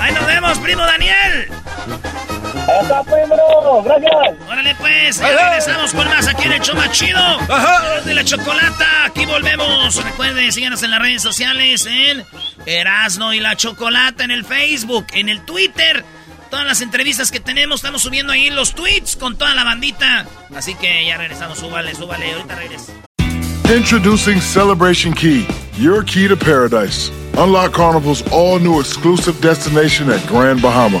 Ahí nos vemos, primo Daniel. ¡Hasta primo! ¡Gracias! Órale pues, ya regresamos con más aquí en el show más chido. Ajá. De la chocolata, aquí volvemos. Recuerden, síganos en las redes sociales en Erasno y la Chocolata en el Facebook, en el Twitter. Todas las entrevistas que tenemos, estamos subiendo ahí los tweets con toda la bandita. Así que ya regresamos, súbale, súbale, ahorita regreso. Introducing Celebration Key, your key to paradise. Unlock Carnival's all new exclusive destination at Grand Bahama,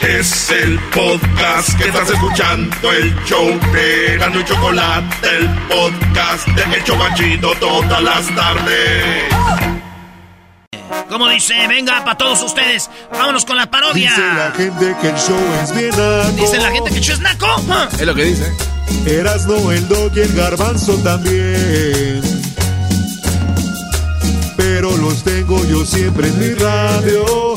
Es el podcast que estás escuchando, el show de Gano y Chocolate, el podcast de Hecho Machito todas las tardes. Como dice, venga para todos ustedes, vámonos con la parodia. Dice la gente que el show es bien naco. Dice la gente que el show es naco. Ah. Es lo que dice. Erasno, el dog y el garbanzo también. Pero los tengo yo siempre en mi radio.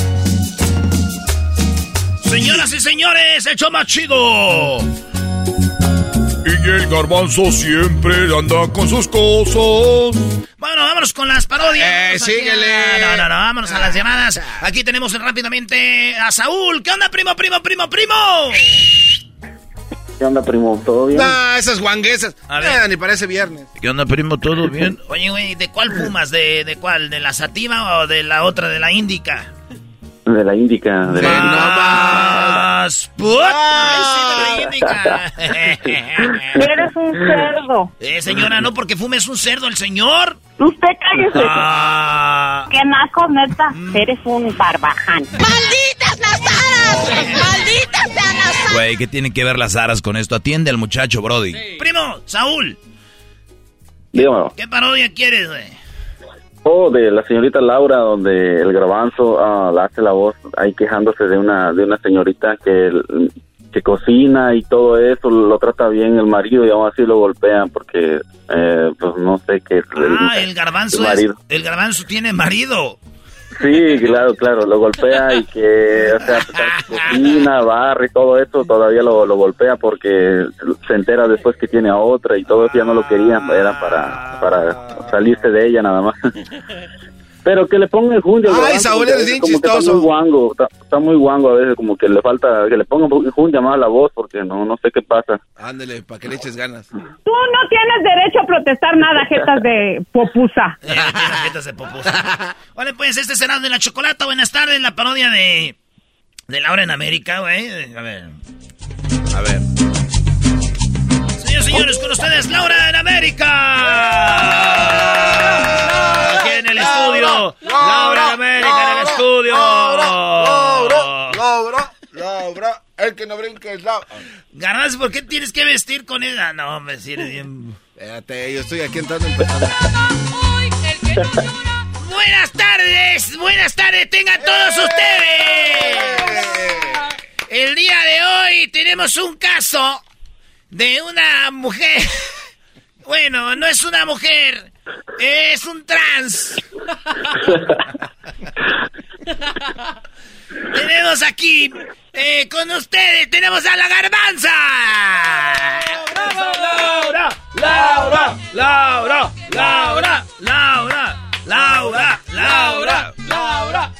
Señoras y señores, el show más chido. Y el garbanzo siempre anda con sus cosas. Bueno, vámonos con las parodias. Eh, síguele. a- No, no, no, vámonos a las llamadas. Aquí tenemos rápidamente a Saúl. ¿Qué onda, primo, primo, primo, primo? ¿Qué onda, primo? ¿Todo bien? Ah, esas guanguesas. A ver. Ah, ni parece viernes. ¿Qué onda, primo? ¿Todo bien? Oye, güey, ¿de cuál fumas? ¿De, ¿De cuál? ¿De la sativa o de la otra, de la índica? De la Índica. De la Más put. Ay, sí, de la índica. Eres un cerdo. Eh, señora, no porque fumes un cerdo el señor. Usted cállese. Ah. Qué naco, neta. Eres un barbaján. ¡Malditas las aras! ¡Malditas sean las aras! Güey, ¿qué tienen que ver las aras con esto? Atiende al muchacho, Brody. Primo, Saúl, Dígamelo. ¿qué parodia quieres, güey? Oh, de la señorita Laura, donde el grabanzo ah, la hace la voz ahí quejándose de una de una señorita que, que cocina y todo eso, lo trata bien el marido y aún así lo golpean porque, eh, pues no sé qué. Ah, el garbanzo el es, el garbanzo tiene marido. Sí, claro, claro, lo golpea y que, o sea, que cocina, barre y todo eso, todavía lo, lo golpea porque se entera después que tiene a otra y todo eso ya no lo querían, era para, para salirse de ella nada más. Pero que le ponga el jundio. Ay. Saúl, veces bien como que chistoso. Está muy guango, está, está muy guango a veces, como que le falta, que le ponga un jundio más a la voz porque no, no sé qué pasa. Ándele, para que le eches ganas. Tú no tienes derecho a protestar nada, jetas de popusa. Tiene jetas de popusa. Vale, pues este será de la chocolata. Buenas tardes, la parodia de. de Laura en América, güey. A ver. A ver. Señores, señores, con ustedes, Laura en América. Aquí en el estudio. Laura en América en el estudio. Laura, Laura, Laura, el que no brinca es Laura. Garbanzo, ¿por qué tienes que vestir con ella? No, hombre, si eres bien. Espérate, yo estoy aquí entrando empezando. Buenas tardes, buenas tardes, tengan todos ustedes. El día de hoy tenemos un caso de una mujer. Bueno, no es una mujer, es un trans. tenemos aquí eh, con ustedes, tenemos a la garbanza. Laura, Laura, Laura, Laura, Laura, Laura, Laura, Laura.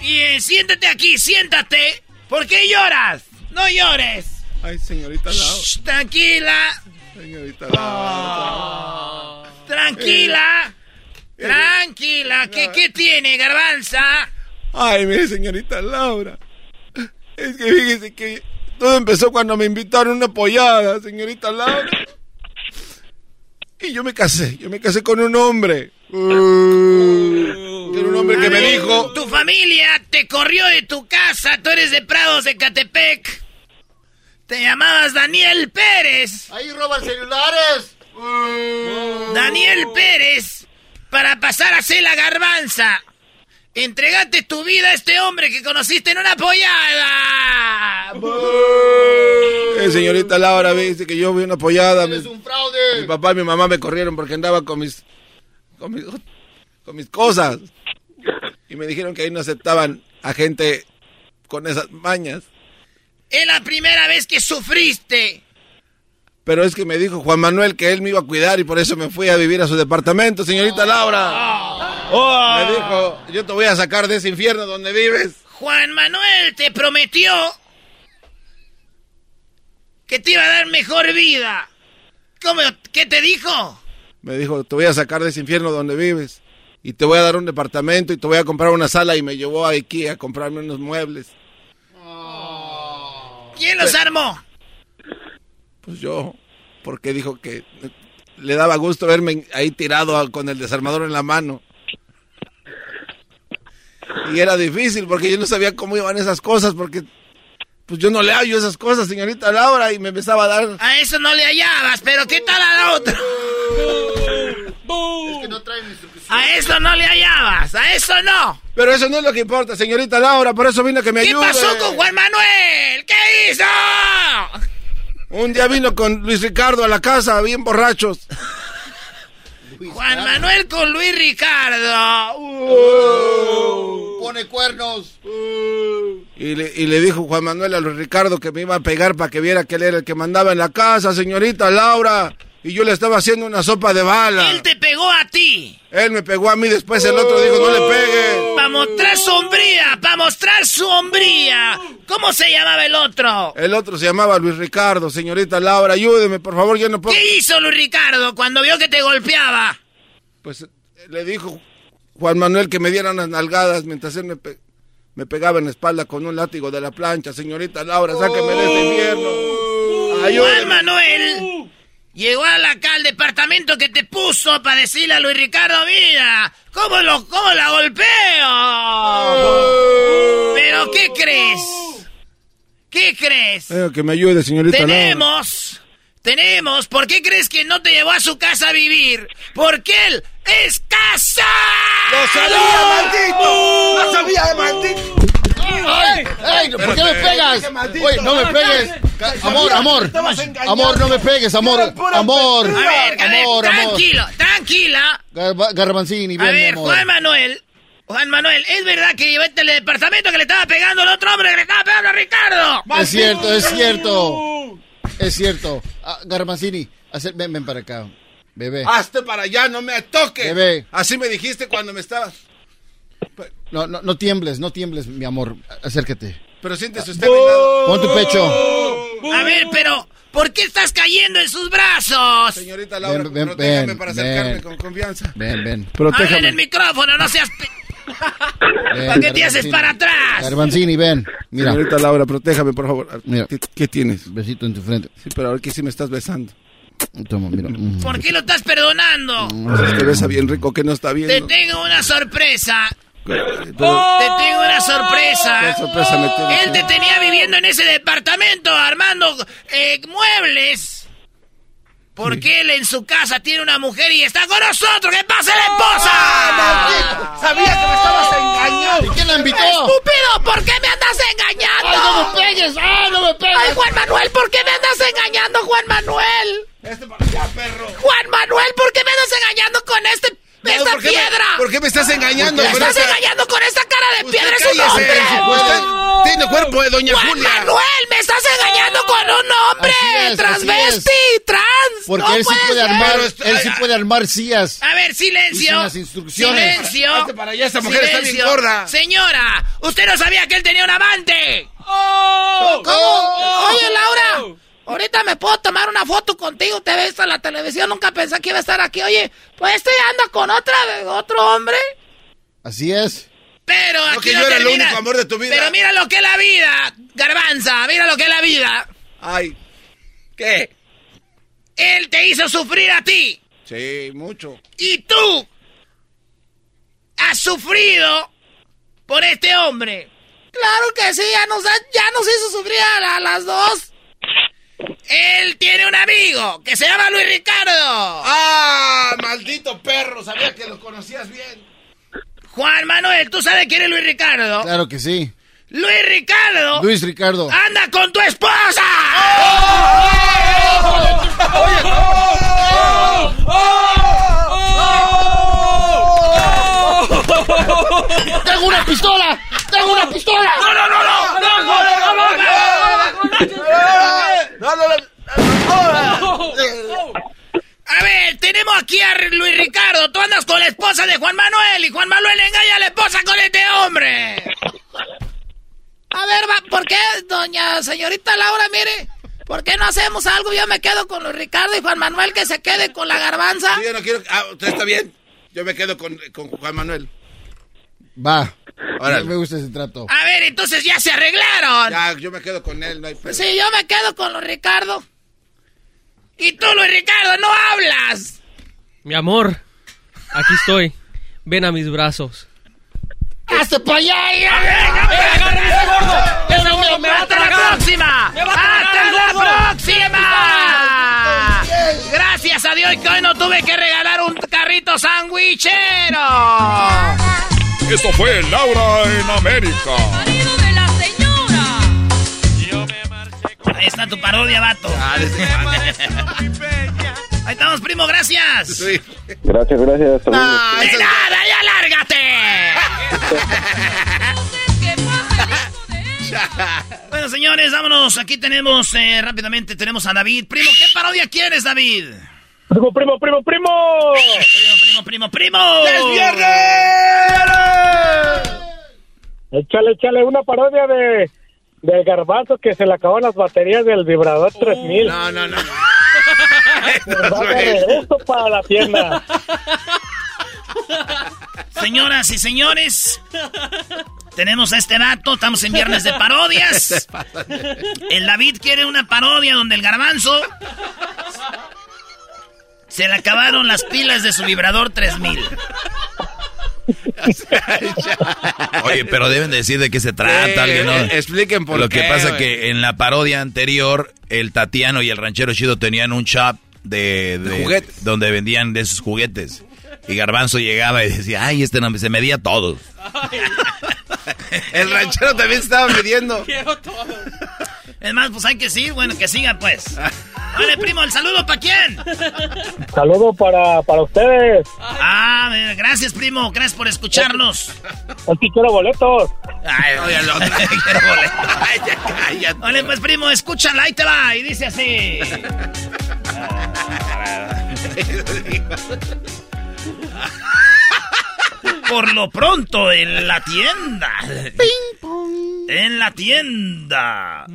Y eh, siéntate aquí, siéntate. ¿Por qué lloras? No llores. Ay, señorita Laura. Shh, tranquila. Señorita Laura. Tranquila. Tranquila. ¿Qué, qué tiene, garbanza? Ay, mire, señorita Laura. Es que fíjese que todo empezó cuando me invitaron una pollada, señorita Laura. Y yo me casé, yo me casé con un hombre. Uh, era un hombre que me dijo... Tu familia te corrió de tu casa. Tú eres de Prados de Catepec. Te llamabas Daniel Pérez. Ahí roban celulares. Daniel Pérez, para pasar a ser la garbanza. Entregate tu vida a este hombre que conociste en una pollada. Eh, señorita Laura, dice que yo vi una pollada. Es un fraude. Mi papá y mi mamá me corrieron porque andaba con mis, con mis, con mis cosas. Y me dijeron que ahí no aceptaban a gente con esas mañas. Es la primera vez que sufriste. Pero es que me dijo Juan Manuel que él me iba a cuidar y por eso me fui a vivir a su departamento, señorita Laura. Me dijo, yo te voy a sacar de ese infierno donde vives. Juan Manuel te prometió que te iba a dar mejor vida. ¿Cómo? ¿Qué te dijo? Me dijo, te voy a sacar de ese infierno donde vives. Y te voy a dar un departamento y te voy a comprar una sala y me llevó a Ikea a comprarme unos muebles. ¿Quién los armó? Pues yo, porque dijo que le daba gusto verme ahí tirado con el desarmador en la mano. Y era difícil porque yo no sabía cómo iban esas cosas porque pues yo no le hallo esas cosas, señorita Laura, y me empezaba a dar... A eso no le hallabas, pero ¿qué tal a la otra? A eso no le hallabas, a eso no. Pero eso no es lo que importa, señorita Laura, por eso vino que me ¿Qué ayude. pasó con Juan Manuel? ¿Qué hizo? Un día vino con Luis Ricardo a la casa, bien borrachos. Juan Manuel con Luis Ricardo. Pone cuernos. Y le, y le dijo Juan Manuel a Luis Ricardo que me iba a pegar para que viera que él era el que mandaba en la casa, señorita Laura. Y yo le estaba haciendo una sopa de bala. Él te pegó a ti. Él me pegó a mí, después el otro dijo, no le pegue. Para mostrar su hombría, para mostrar su hombría. ¿Cómo se llamaba el otro? El otro se llamaba Luis Ricardo, señorita Laura, ayúdeme, por favor, yo no puedo... ¿Qué hizo Luis Ricardo cuando vio que te golpeaba? Pues le dijo Juan Manuel que me diera unas nalgadas mientras él me, pe- me pegaba en la espalda con un látigo de la plancha. Señorita Laura, sáqueme de este infierno. Juan Ayúdeme. Manuel llegó a la- acá al departamento que te puso para decirle a Luis Ricardo, mira, ¿cómo, lo, cómo la golpeo? ¿Pero qué crees? ¿Qué crees? Eh, que me ayude, señorita. Tenemos, tenemos, ¿por qué crees que no te llevó a su casa a vivir? Porque él es casa. ¡Lo sabía, maldito! ¡Lo sabía, maldito! ¡Ay! ¡Ay! ¿Por qué me pegas? Oye, no me pegues. Amor, amor. Amor, no me pegues, amor. Amor. A ver, a Amor, amor. tranquilo, tranquila. Garba- Garbanzini, A ven, mi ver, amor. Juan Manuel. Juan Manuel, ¿es verdad que llevaste al departamento que le estaba pegando al otro hombre que le estaba pegando a Ricardo? Es cierto, es cierto. Es cierto. Ah, Garbanzini, ven para acá. Bebé. Hazte para allá, no me toques. Bebé. Así me dijiste cuando me estabas. No, no, no tiembles, no tiembles, mi amor. Acércate. Pero siéntese usted lado. Pon tu pecho. A ver, pero, ¿por qué estás cayendo en sus brazos? Señorita Laura, Ven, ven, protéjame ven, para ven. acercarme con confianza. Ven, ven. En el micrófono, no seas... pe- Ven, ¿Para qué te haces para atrás? Garbanzini, ven. Mira. Señorita Laura, protéjame, por favor. Mira. ¿Qué, qué tienes? Besito en tu frente. Sí, pero ahora que sí me estás besando. Toma, mira. Mm. ¿Por qué lo estás perdonando? Es que besa bien rico, que no está bien. Te tengo una sorpresa. Te tengo una sorpresa. ¿Qué sorpresa me tienes? Él te tenía viviendo en ese departamento armando eh, muebles. Porque él en su casa tiene una mujer y está con nosotros. ¡Que pase la esposa! Sabía que me estabas engañando. ¿Y quién la invitó? ¡Estúpido! ¿Por qué me andas engañando? ¡Ay, no me pegues! ¡Ay, no me pegues! ¡Ay, Juan Manuel! ¿Por qué me andas engañando, Juan Manuel? ¿Por qué me- piedra? ¿Por qué me estás engañando? Me estás esa- engañando con esta cara de Usted piedra, es un hombre. Usted tiene cuerpo de Doña Juan Julia. Manuel, me estás engañando con un hombre es, transvesti, trans. Porque no él sí puede ser. armar, él sí puede armar sillas. A ver, silencio. las instrucciones. Silencio. Para allá, esta mujer está bien gorda. Señora, usted no sabía que él tenía un amante. ¡Oh! ¿Cómo? Oye, Laura. Ahorita me puedo tomar una foto contigo, te ves en la televisión, nunca pensé que iba a estar aquí. Oye, pues este anda con otra, otro hombre. Así es. Pero No, aquí que no yo era el único amor de tu vida. Pero mira lo que es la vida, garbanza, mira lo que es la vida. Ay, ¿qué? Él te hizo sufrir a ti. Sí, mucho. Y tú has sufrido por este hombre. Claro que sí, ya nos, ha- ya nos hizo sufrir a las dos. Él tiene un amigo que se llama Luis Ricardo. ¡Ah! Maldito perro, sabía que lo conocías bien. Juan Manuel, ¿tú sabes quién es Luis Ricardo? Claro que sí. Luis Ricardo. Luis Ricardo. ¡Anda con tu esposa! ¡Tengo una pistola! ¡Tengo una pistola! ¡No, no, no, no! ¡No, no, no, no, no! A ver, tenemos aquí a Luis Ricardo. Tú andas con la esposa de Juan Manuel y Juan Manuel engaña a la esposa con este hombre. A ver, ¿por qué, doña señorita Laura, mire? ¿Por qué no hacemos algo? Yo me quedo con Luis Ricardo y Juan Manuel que se quede con la garbanza. Yo no quiero. Ah, usted está bien. Yo me quedo con, con Juan Manuel. Va. Órale. Me gusta ese trato. A ver, entonces ya se arreglaron. Ya, yo me quedo con él, no hay pedo. Sí, yo me quedo con Luis Ricardo. Y tú, Luis Ricardo, no hablas. Mi amor, aquí estoy. Ven a mis brazos. ¡Hazte para allá! ¡Eso me, me ¡Hasta la próxima! ¡Hasta la próxima! Gracias a Dios que hoy no tuve que regalar un carrito sandwichero. Esto fue Laura en América. Ahí está tu parodia, vato. Ahí estamos, primo, gracias. Gracias, gracias. luego. No, de nada, ya lárgate. bueno, señores, vámonos. Aquí tenemos eh, rápidamente, tenemos a David. Primo, ¿qué parodia quieres, David? Primo, primo, primo, primo. Primo, primo, primo, primo. ¡Es Échale, échale una parodia de del garbanzo que se le acaban las baterías del vibrador 3000. No, no, no. Regreso para la tienda. Señoras y señores, tenemos a este dato, estamos en viernes de parodias. El David quiere una parodia donde el garbanzo se le acabaron las pilas de su vibrador 3000. Oye, pero deben decir de qué se trata, Sí, alguien, ¿no? expliquen por Lo qué, que pasa güey. que en la parodia anterior, el Tatiano y el Ranchero Chido tenían un shop de, de- juguetes. donde vendían de esos juguetes. Y Garbanzo llegaba y decía, ay, este no, se medía todos. El ranchero también estaba midiendo. Es más, pues hay que seguir, bueno, que siga pues. Vale, primo, el saludo para quién. Saludo para, para ustedes. Ah, gracias, primo, gracias por escucharnos. Aquí quiero boletos. Ay, oye, el otro, quiero boleto. Ay, ya cállate. Vale, pues, primo, escúchala, ahí te va, y dice así. Por lo pronto, en la tienda. En la tienda.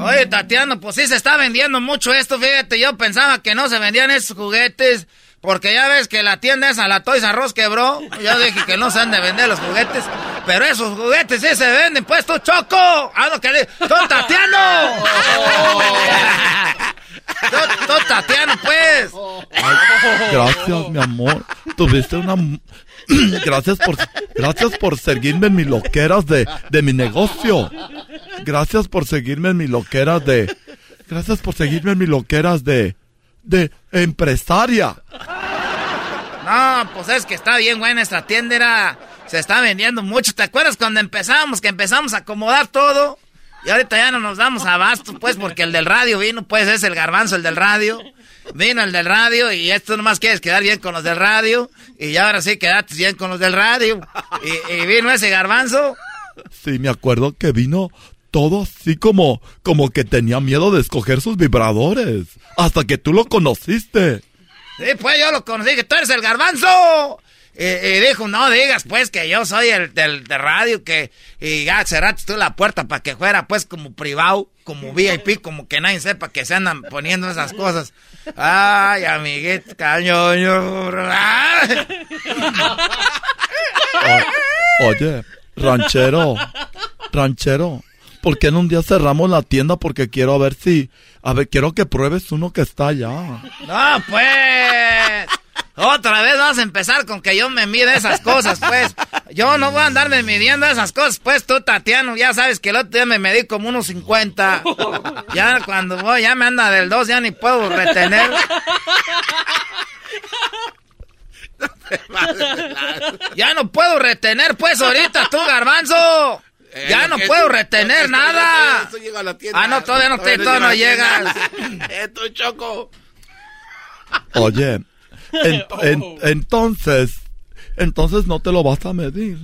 Oye, Tatiano, pues sí se está vendiendo mucho esto, fíjate, yo pensaba que no se vendían esos juguetes, porque ya ves que la tienda esa, la Toys Us quebró, yo dije que no se han de vender los juguetes, pero esos juguetes sí se venden, pues tú, Choco, haz lo que le... ¡Tú, Tatiano! ¡Tú, tú, Tatiano, pues! Gracias, mi amor. Tuviste una... Gracias por, gracias por seguirme en mis loqueras de, de mi negocio. Gracias por seguirme en mis loqueras de... Gracias por seguirme en mis loqueras de... De empresaria. No, pues es que está bien buena esta tienda, era- se está vendiendo mucho. ¿Te acuerdas cuando empezamos, que empezamos a acomodar todo? Y ahorita ya no nos damos abasto, pues, porque el del radio vino, pues es el garbanzo, el del radio. Vino el del radio y esto nomás quieres quedar bien con los del radio. Y ya ahora sí quedaste bien con los del radio. Y, y vino ese garbanzo. Sí, me acuerdo que vino todo así como... Como que tenía miedo de escoger sus vibradores. Hasta que tú lo conociste. Sí, pues yo lo conocí, que tú eres el garbanzo. Y, y dijo, no digas pues que yo soy el del de radio, que y ya cerraste tú la puerta para que fuera pues como privado, como VIP, como que nadie sepa que se andan poniendo esas cosas. Ay, amiguito, cañoño. O- oye, ranchero, ranchero, ¿por qué en un día cerramos la tienda? Porque quiero ver si, a ver, quiero que pruebes uno que está allá. No, pues. Otra vez vas a empezar con que yo me mide esas cosas, pues. Yo no voy a andarme midiendo esas cosas, pues tú, Tatiano, ya sabes que el otro día me medí como unos 50. Ya cuando voy, ya me anda del 2, ya ni puedo retener. Ya no puedo retener, pues, ahorita tú, garbanzo. Eh, ya no puedo retener nada. Ah, no, todavía no, te, todavía no llegas. Tú, Choco. Oye, en- en- entonces, entonces no te lo vas a medir.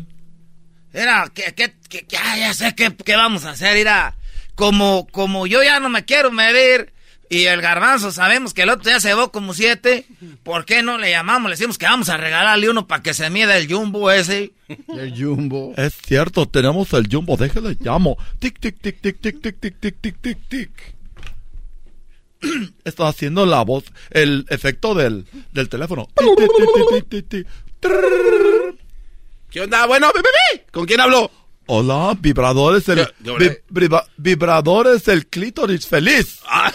Mira, que, que, que- ya, ya sé qué, qué vamos a hacer, mira. Como, como yo ya no me quiero medir y el garbanzo sabemos que el otro día se llevó como siete, ¿por qué no le llamamos? Le decimos que vamos a regalarle uno para que se mida el jumbo ese. El jumbo. Es cierto, tenemos el jumbo, déjale llamo. Tic, tic, tic, tic, tic, tic, tic, tic, tic, tic, tic. Está haciendo la voz, el efecto del, del teléfono. ¿Qué onda? Bueno. ¿con quién hablo? Hola, vibradores, el, ¿Qué- qué vi- vibradores, el clítoris feliz. Ah,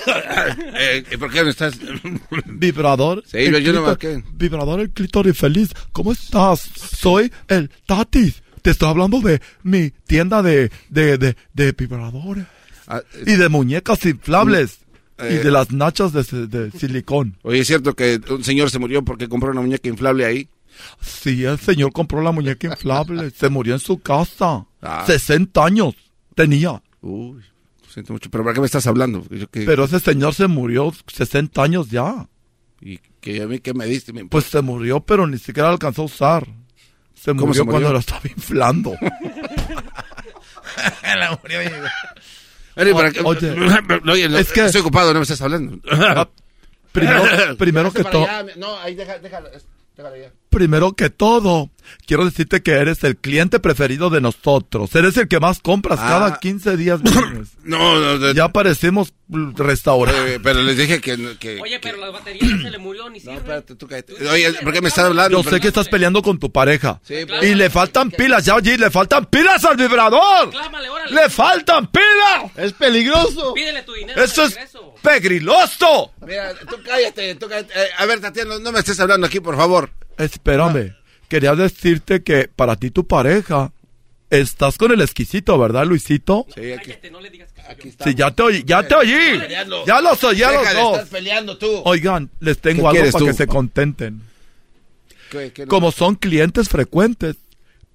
eh, ¿Por qué no estás? Vibrador. Sí, el yo- no marqué. Vibrador, el clítoris feliz. ¿Cómo estás? Soy el Tatis. Te estoy hablando de mi tienda de, de, de, de vibradores. y de muñecas inflables. Y Ah, eh. de las nachas de, de silicón. Oye, ¿es cierto que un señor se murió porque compró una muñeca inflable ahí? Sí, el señor compró la muñeca inflable. se murió en su casa. Ah. 60 años tenía. Uy, lo siento mucho. ¿Pero para qué me estás hablando? Yo Pero ese señor se murió 60 años ya. ¿Y que a mí qué me diste? Me- Pues se murió, pero ni siquiera alcanzó a usar. Se ¿Cómo murió, se murió? cuando lo estaba inflando. La murió, Oye, para Oye, Oye, no, es que- estoy ocupado, no me estás hablando. Ah, primero, primero que todo, No, ahí deja- déjalo, es- déjalo ya. Primero que todo, quiero decirte que eres el cliente preferido de nosotros. Eres el que más compras Ah. cada 15 días. No, no, no. ya parecemos restaurante. Eh, pero les dije que... que Oye, pero la batería no se le murió ni sirve. espérate, tú cállate. Oye, ¿por qué me estás hablando? Yo sé que estás peleando con tu pareja. Sí, y le faltan pilas, ya oye, le faltan pilas al vibrador. Clámale, órale. Le faltan pilas. Es peligroso. Pídele tu dinero. Eso es pegriloso. Mira, tú cállate, tú cállate. Eh, a ver, Tatiana, no, no me estés hablando aquí, por favor. Espérame, quería decirte que para ti tu pareja, estás con el exquisito, ¿verdad, Luisito? Sí, aquí, Cállate, no le digas que soy yo. Sí, ya te oí, ya te oí. Ya los oí, ya los estar peleando tú. Oigan, les tengo ¿Qué algo para tú? que se contenten. ¿Qué- qué no? Como son clientes frecuentes,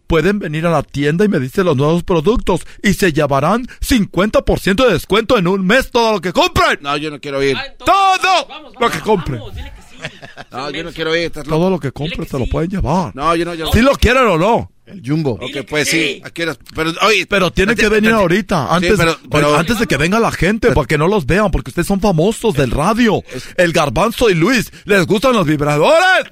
pueden venir a la tienda y me dicen los nuevos productos y se llevarán 50% de descuento en un mes todo lo que compren. No, yo no quiero ir. Ah, entonces, Todo vamos, lo que compren. vamos, dile que. No, yo no quiero ir. estás loco. Todo lo que compren se lo pueden llevar. No, yo no, yo. Si lo quieren o no. El jumbo. Ok, pues sí. Aquí Pero, oye, Pero tienen que venir ahorita, antes, pero- oye, antes de que venga la gente, para que no los vean, porque ustedes son famosos del radio. El Garbanzo y Luis, ¿les gustan los vibradores?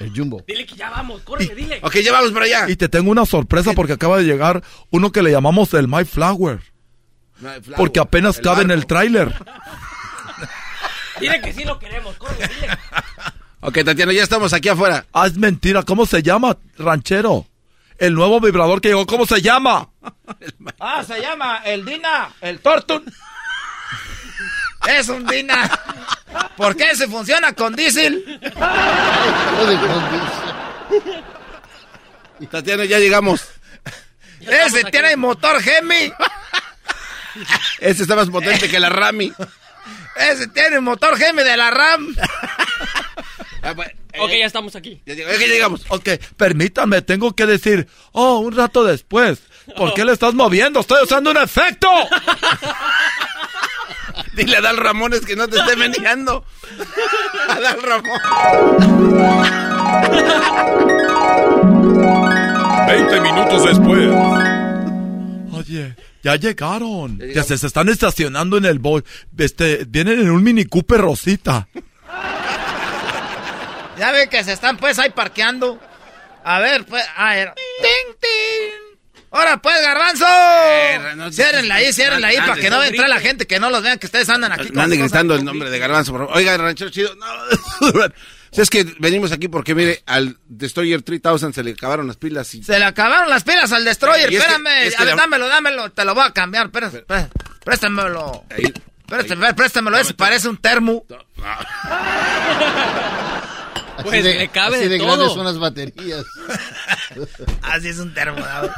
El jumbo. Dile que ya vamos, córrele, dile. Ok, ya vamos para allá. Y te tengo una sorpresa porque acaba de llegar uno que le llamamos el My Flower, porque apenas el cabe en el tráiler. Dile que sí lo queremos, córrele, dile. Ok, Tatiana, ya estamos aquí afuera. Ah, es mentira, ¿cómo se llama, ranchero? El nuevo vibrador que llegó, ¿cómo se llama? Ah, se llama el Dina, el Tortun. Es un Dina. ¿Por qué se funciona con diésel? Tatiana, ya llegamos. Ese tiene motor Gemi. Este está más potente que la Rami. Ese tiene motor Gemi de la RAM. Ah, eh, Ok, ya estamos aquí. ya llegamos. Ok, permítanme, tengo que decir, oh, un rato después. ¿Por qué le estás moviendo? Estoy usando un efecto. Dile a Dal Ramones que no te esté meneando. A Dal Ramón. 20 minutos después. Oye, ya llegaron. Ya, se, se están estacionando en el boy. Este, vienen en un Mini Cooper Rosita. Ya ven que se están pues ahí parqueando. A ver, pues, a ver. ¡Ting, ting! ¡Ahora pues, garbanzo! no- ciérrenla ahí, ciérrenla ahí, para que no entre la gente, que no los vean que ustedes andan aquí. No anden gritando el nombre de Garbanzo, por favor. Oiga, ranchero chido. No. Si es que venimos aquí porque, mire, al Destroyer 3000 se le acabaron las pilas y... Se le acabaron las pilas al Destroyer, Y es que- espérame. es que a ver, la- dámelo, dámelo, te lo voy a cambiar. Espérate, espérate, préstamelo. Ahí, Préstame, préstamelo, ese parece un termo. Pues de, le cabe así de de todo. grandes son las baterías. Así es un termodador.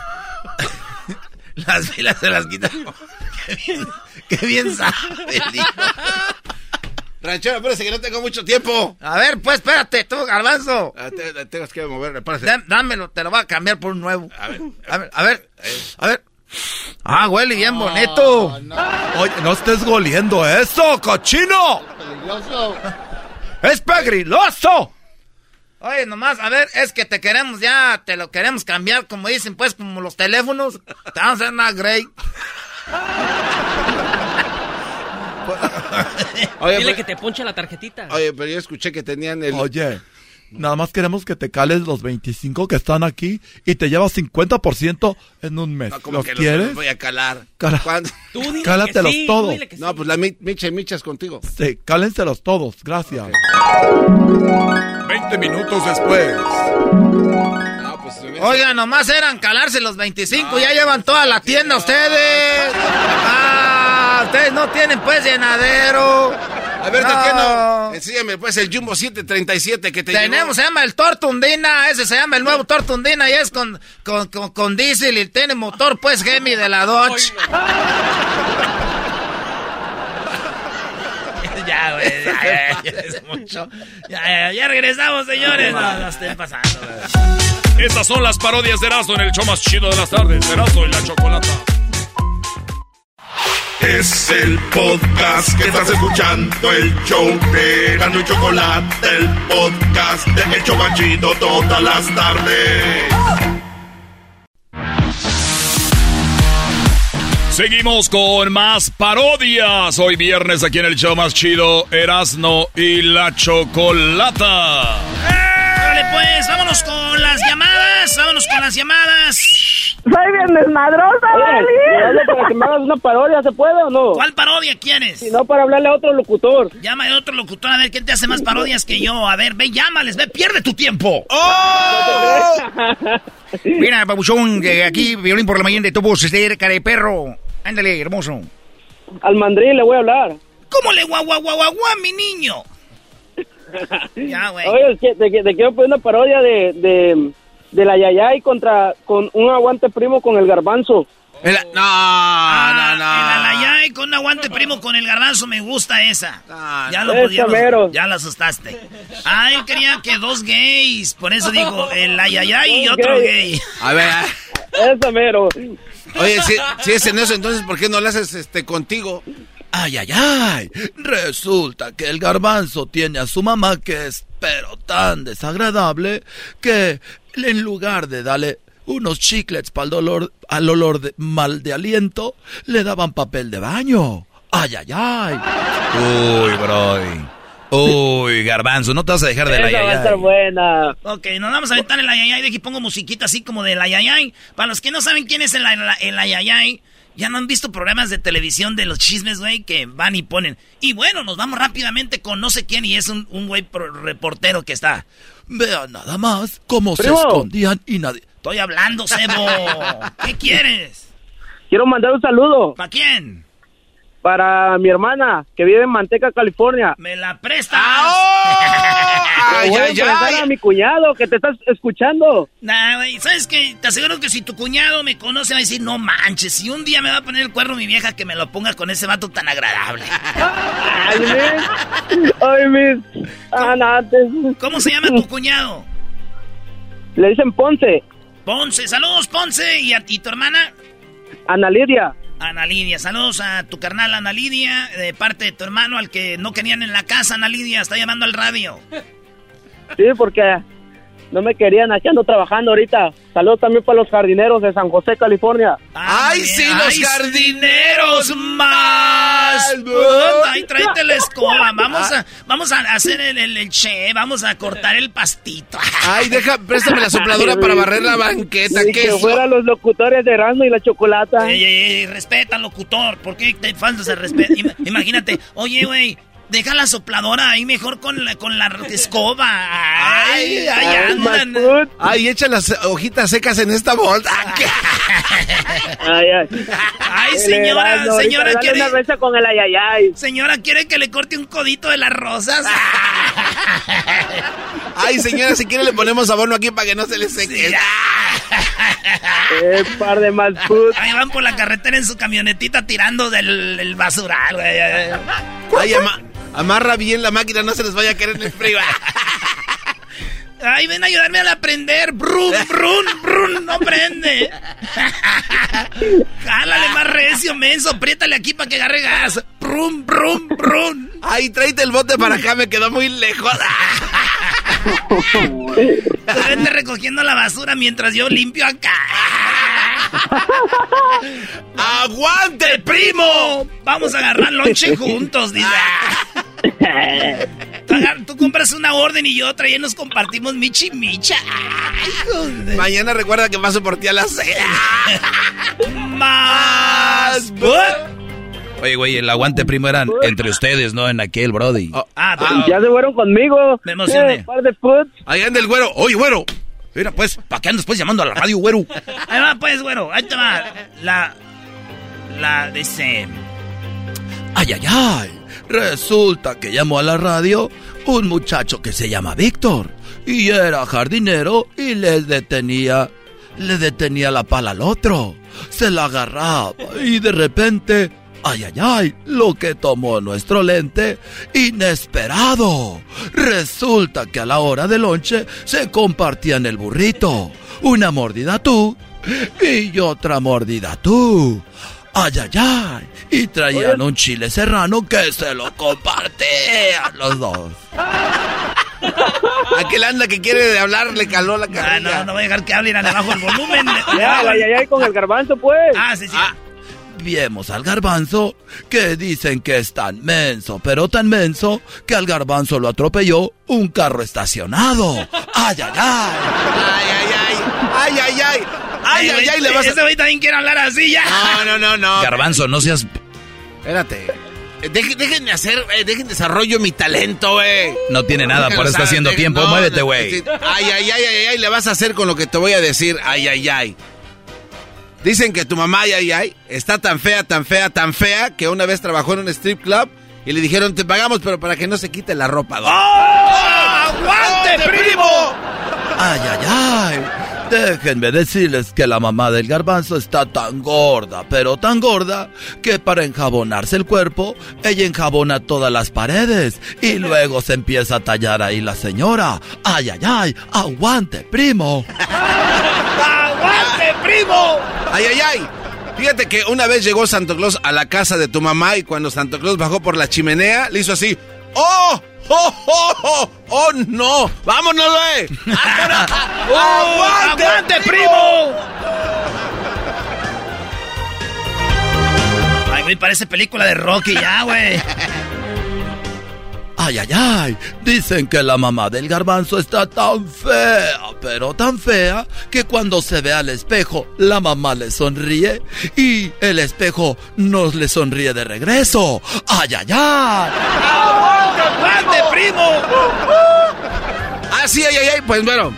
Las pilas se las quitan. Qué bien, qué bien sabe, el hijo. Ranchero, espérese que no tengo mucho tiempo. A ver, pues espérate, tú, garbanzo. Ah, te- te- Tengo que mover, espérese. Dá- Dámelo, te lo voy a cambiar por un nuevo. A ver, a ver, a ver. A ver. Ah, huele bien bonito. Oye, no estés goliendo eso, cochino. Peligroso. Es pegriloso. Oye, nomás, a ver, es que te queremos ya, te lo queremos cambiar, como dicen, pues, como los teléfonos. Te vamos a hacer una Grey. Oye, Dile pero- que te ponche la tarjetita. Oye, pero yo escuché que tenían el... Oye, nada más queremos que te cales los 25 que están aquí y te llevas 50% en un mes. No, como ¿Los que los- quieres? los voy a calar. Cala-. Tú dile que Cálatelos sí, todos. tú dile que sí. No, pues la mi- micha y micha es contigo. Sí, cálenselos todos. Gracias. 20 minutos después. No, pues Oiga, nomás eran calarse los 25, ya llevan toda la tienda ustedes. Ah, ustedes no tienen pues llenadero. A ver, No. Tatiano, enséñame pues el Jumbo 737 que te Tenemos, se llama el Tortundina, ese se llama el nuevo Tortundina y es con, con, con, con diésel y tiene motor pues Gemi de la Dodge. ya, güey, ya, ya, ya es mucho. Ya, ya, ya regresamos, señores. No, no estén pasando, güey. Estas son las parodias de Erasmo en el show más chido de las tardes. Erasmo y la chocolata. Es el podcast que estás escuchando, el show de Gano y Chocolate, el podcast de El Chobachito todas las tardes. Seguimos con más parodias. Hoy viernes aquí en el show más chido, Erasmo y la chocolata. Órale, pues, vámonos con las llamadas. Vámonos con las llamadas. Soy bien desmadrosa, Oye, para que me hagas una parodia, ¿se puede o no? ¿Cuál parodia quieres? Si no, para hablarle a otro locutor. Llama a otro locutor a ver quién te hace más parodias que yo. A ver, ve, llámales, ve, pierde tu tiempo. Mira, papuchón, que aquí violín por la mañana de tu voz, este cara de perro. Ándale, hermoso. Al mandril le voy a hablar. ¿Cómo le guau, guau, guau, guau, mi niño? Ya, güey. Oye, es que te, te quiero poner una parodia de, de, de la Yayay contra con un aguante primo con el garbanzo. El- no, Ah, no, no. El alayay con un aguante primo con el garbanzo, me gusta esa. ya lo ya, lo- mero. ya lo asustaste. Ah, él quería que dos gays, por eso digo, el ayayay y otro gay. A ver, ah, Esa mero. oye, si, si es en eso, entonces, ¿por qué no lo haces este, contigo? Ay, ay, ay. Resulta que el garbanzo tiene a su mamá que es pero tan desagradable que en lugar de darle unos chiclets para el dolor, al olor de, mal de aliento, le daban papel de baño. Ay, ay, ay. Uy, bro. Uy, garbanzo, no te vas a dejar de la Esa va a estar buena. Ok, nos vamos a aventar el ayayay. De aquí pongo musiquita así como del ayayay. Para los que no saben quién es el, el, el ayayay, ya no han visto programas de televisión de los chismes, güey, que van y ponen. Y bueno, nos vamos rápidamente con no sé quién y es un, un güey reportero que está. Vean nada más cómo Primo. se escondían y nadie. Estoy hablando, Sebo. ¿Qué quieres? Quiero mandar un saludo ¿Para quién? Para mi hermana que vive en Manteca, California. ¿Me la prestas? Te voy a presentar a mi cuñado que te estás escuchando. Nah, güey, ¿sabes qué? Te aseguro que si tu cuñado me conoce va a decir, no manches, si un día me va a poner el cuerno mi vieja que me lo ponga con ese vato tan agradable. Ay, mis. Ay, mis. Anates. ¿Cómo se llama tu cuñado? Le dicen Ponce. Ponce, saludos Ponce y a ti, tu hermana. Ana Lidia. Ana Lidia, saludos a tu carnal Ana Lidia, de parte de tu hermano al que no querían en la casa, Ana Lidia, está llamando al radio. Sí, porque no me querían, aquí ando trabajando ahorita. Saludos también para los jardineros de San José, California. ¡Ay, sí, los jardineros más! ¡Ay, tráete la escoba! Vamos a, vamos a hacer el, el, el che, vamos a cortar el pastito. Ay, deja, préstame la sopladora para barrer la banqueta. ¿Qué que fueran los locutores de Erasmo y la Chocolata. Ey, ey, ey, respeta al locutor, ¿por qué te faltas el respeto? Ima- Imagínate, oye, güey, Deja la sopladora ahí mejor con la, con la escoba. Ay, ay, andan. Ay, echa las hojitas secas en esta bolsa. Ay, ay. Ay, señora, señora, quiere... una besa con el ayayay. Señora, ¿quiere que le corte un codito de las rosas? Ay, señora, si quiere le ponemos abono aquí para que no se le seque. Eh, par de mal. Ahí van por la carretera en su camionetita tirando del el basural, güey. Ay, ama- amarra bien la máquina, no se les vaya a caer en el frío. Ay, ven a ayudarme a aprender. Brum, brum, brum, no prende. Jálale más recio, menso. Apriétale aquí para que agarre gas. Brum, brum, brum. Ay, tráete el bote para acá, me quedó muy lejos. Vete recogiendo la basura mientras yo limpio acá. ¡Aguante, primo! Vamos a agarrar lonche juntos, dice. Tú, compras una orden y yo otra y nos compartimos michi micha. Ay. Mañana recuerda que paso por ti a las seis. Más. Oye, güey, el aguante primo eran entre ustedes, no en aquel, Brody. Ah, Ya se fueron conmigo. Me emocioné. Eh, par de food. Ahí anda el güero. Oye, güero. Mira, pues, ¿para qué andas pues llamando a la radio, güero? Ahí va, pues, güero. Ahí te va. La. La. Dice. Ay, ay, ay. Resulta que llamó a la radio un muchacho que se llama Víctor. Y era jardinero y le detenía. Le detenía la pala al otro. Se la agarraba y de repente. Ay, ay, ay, lo que tomó nuestro lente, inesperado. Resulta que a la hora de lonche se compartían el burrito. Una mordida tú y otra mordida tú. Ay, ay, ay. Y traían un chile serrano que se lo compartían los dos. Aquel anda que quiere hablar le caló la Ah, carrilla. no, no voy a dejar que hablen le bajo el volumen. Ya, el ayayay con el garbanzo, pues. Ah, sí, sí. Viemos al garbanzo que dicen que es tan menso, pero tan menso que al garbanzo lo atropelló un carro estacionado. Ay, ay, ay. Ay, ay, ay. Ay, ay, ay. Ay, ay, ay, le vas Ese a... güey también quiere hablar así ya. No, no, no, no. Garbanzo, no seas... Espérate. Eh, Dejen, déjenme hacer, eh, dejen desarrollo mi talento, güey. No tiene nada, por eso está haciendo Dejen- tiempo. no, Muévete, güey. Ay, ay, ay, ay, ay, le vas a hacer con lo que te voy a decir. Ay, ay, ay. Dicen que tu mamá, ay, ay, ay, está tan fea, tan fea, tan fea, que una vez trabajó en un strip club y le dijeron, te pagamos, pero para que no se quite la ropa. güey. ¡Aguante, primo! Ay, ay, ay. Déjenme decirles que la mamá del garbanzo está tan gorda, pero tan gorda, que para enjabonarse el cuerpo, ella enjabona todas las paredes y luego se empieza a tallar ahí la señora. Ay, ay, ay, aguante, primo. ¡Aguante, primo! Ay, ay, ay. Fíjate que una vez llegó Santo Claus a la casa de tu mamá y cuando Santo Claus bajó por la chimenea, le hizo así. ¡Oh! ¡Oh, oh, oh! ¡Oh, no! ¡Vámonos, güey! ¡Aguante, ¡Aguante, primo! Ay, güey, parece película de Rocky ya, güey. Ay, ay, ay. Dicen que la mamá del garbanzo está tan fea, pero tan fea, que cuando se ve al espejo, la mamá le sonríe y el espejo no le sonríe de regreso. Ay, ay, ay. ¡Aguante, primo! Ah, sí, ay, ay, ay. Pues bueno.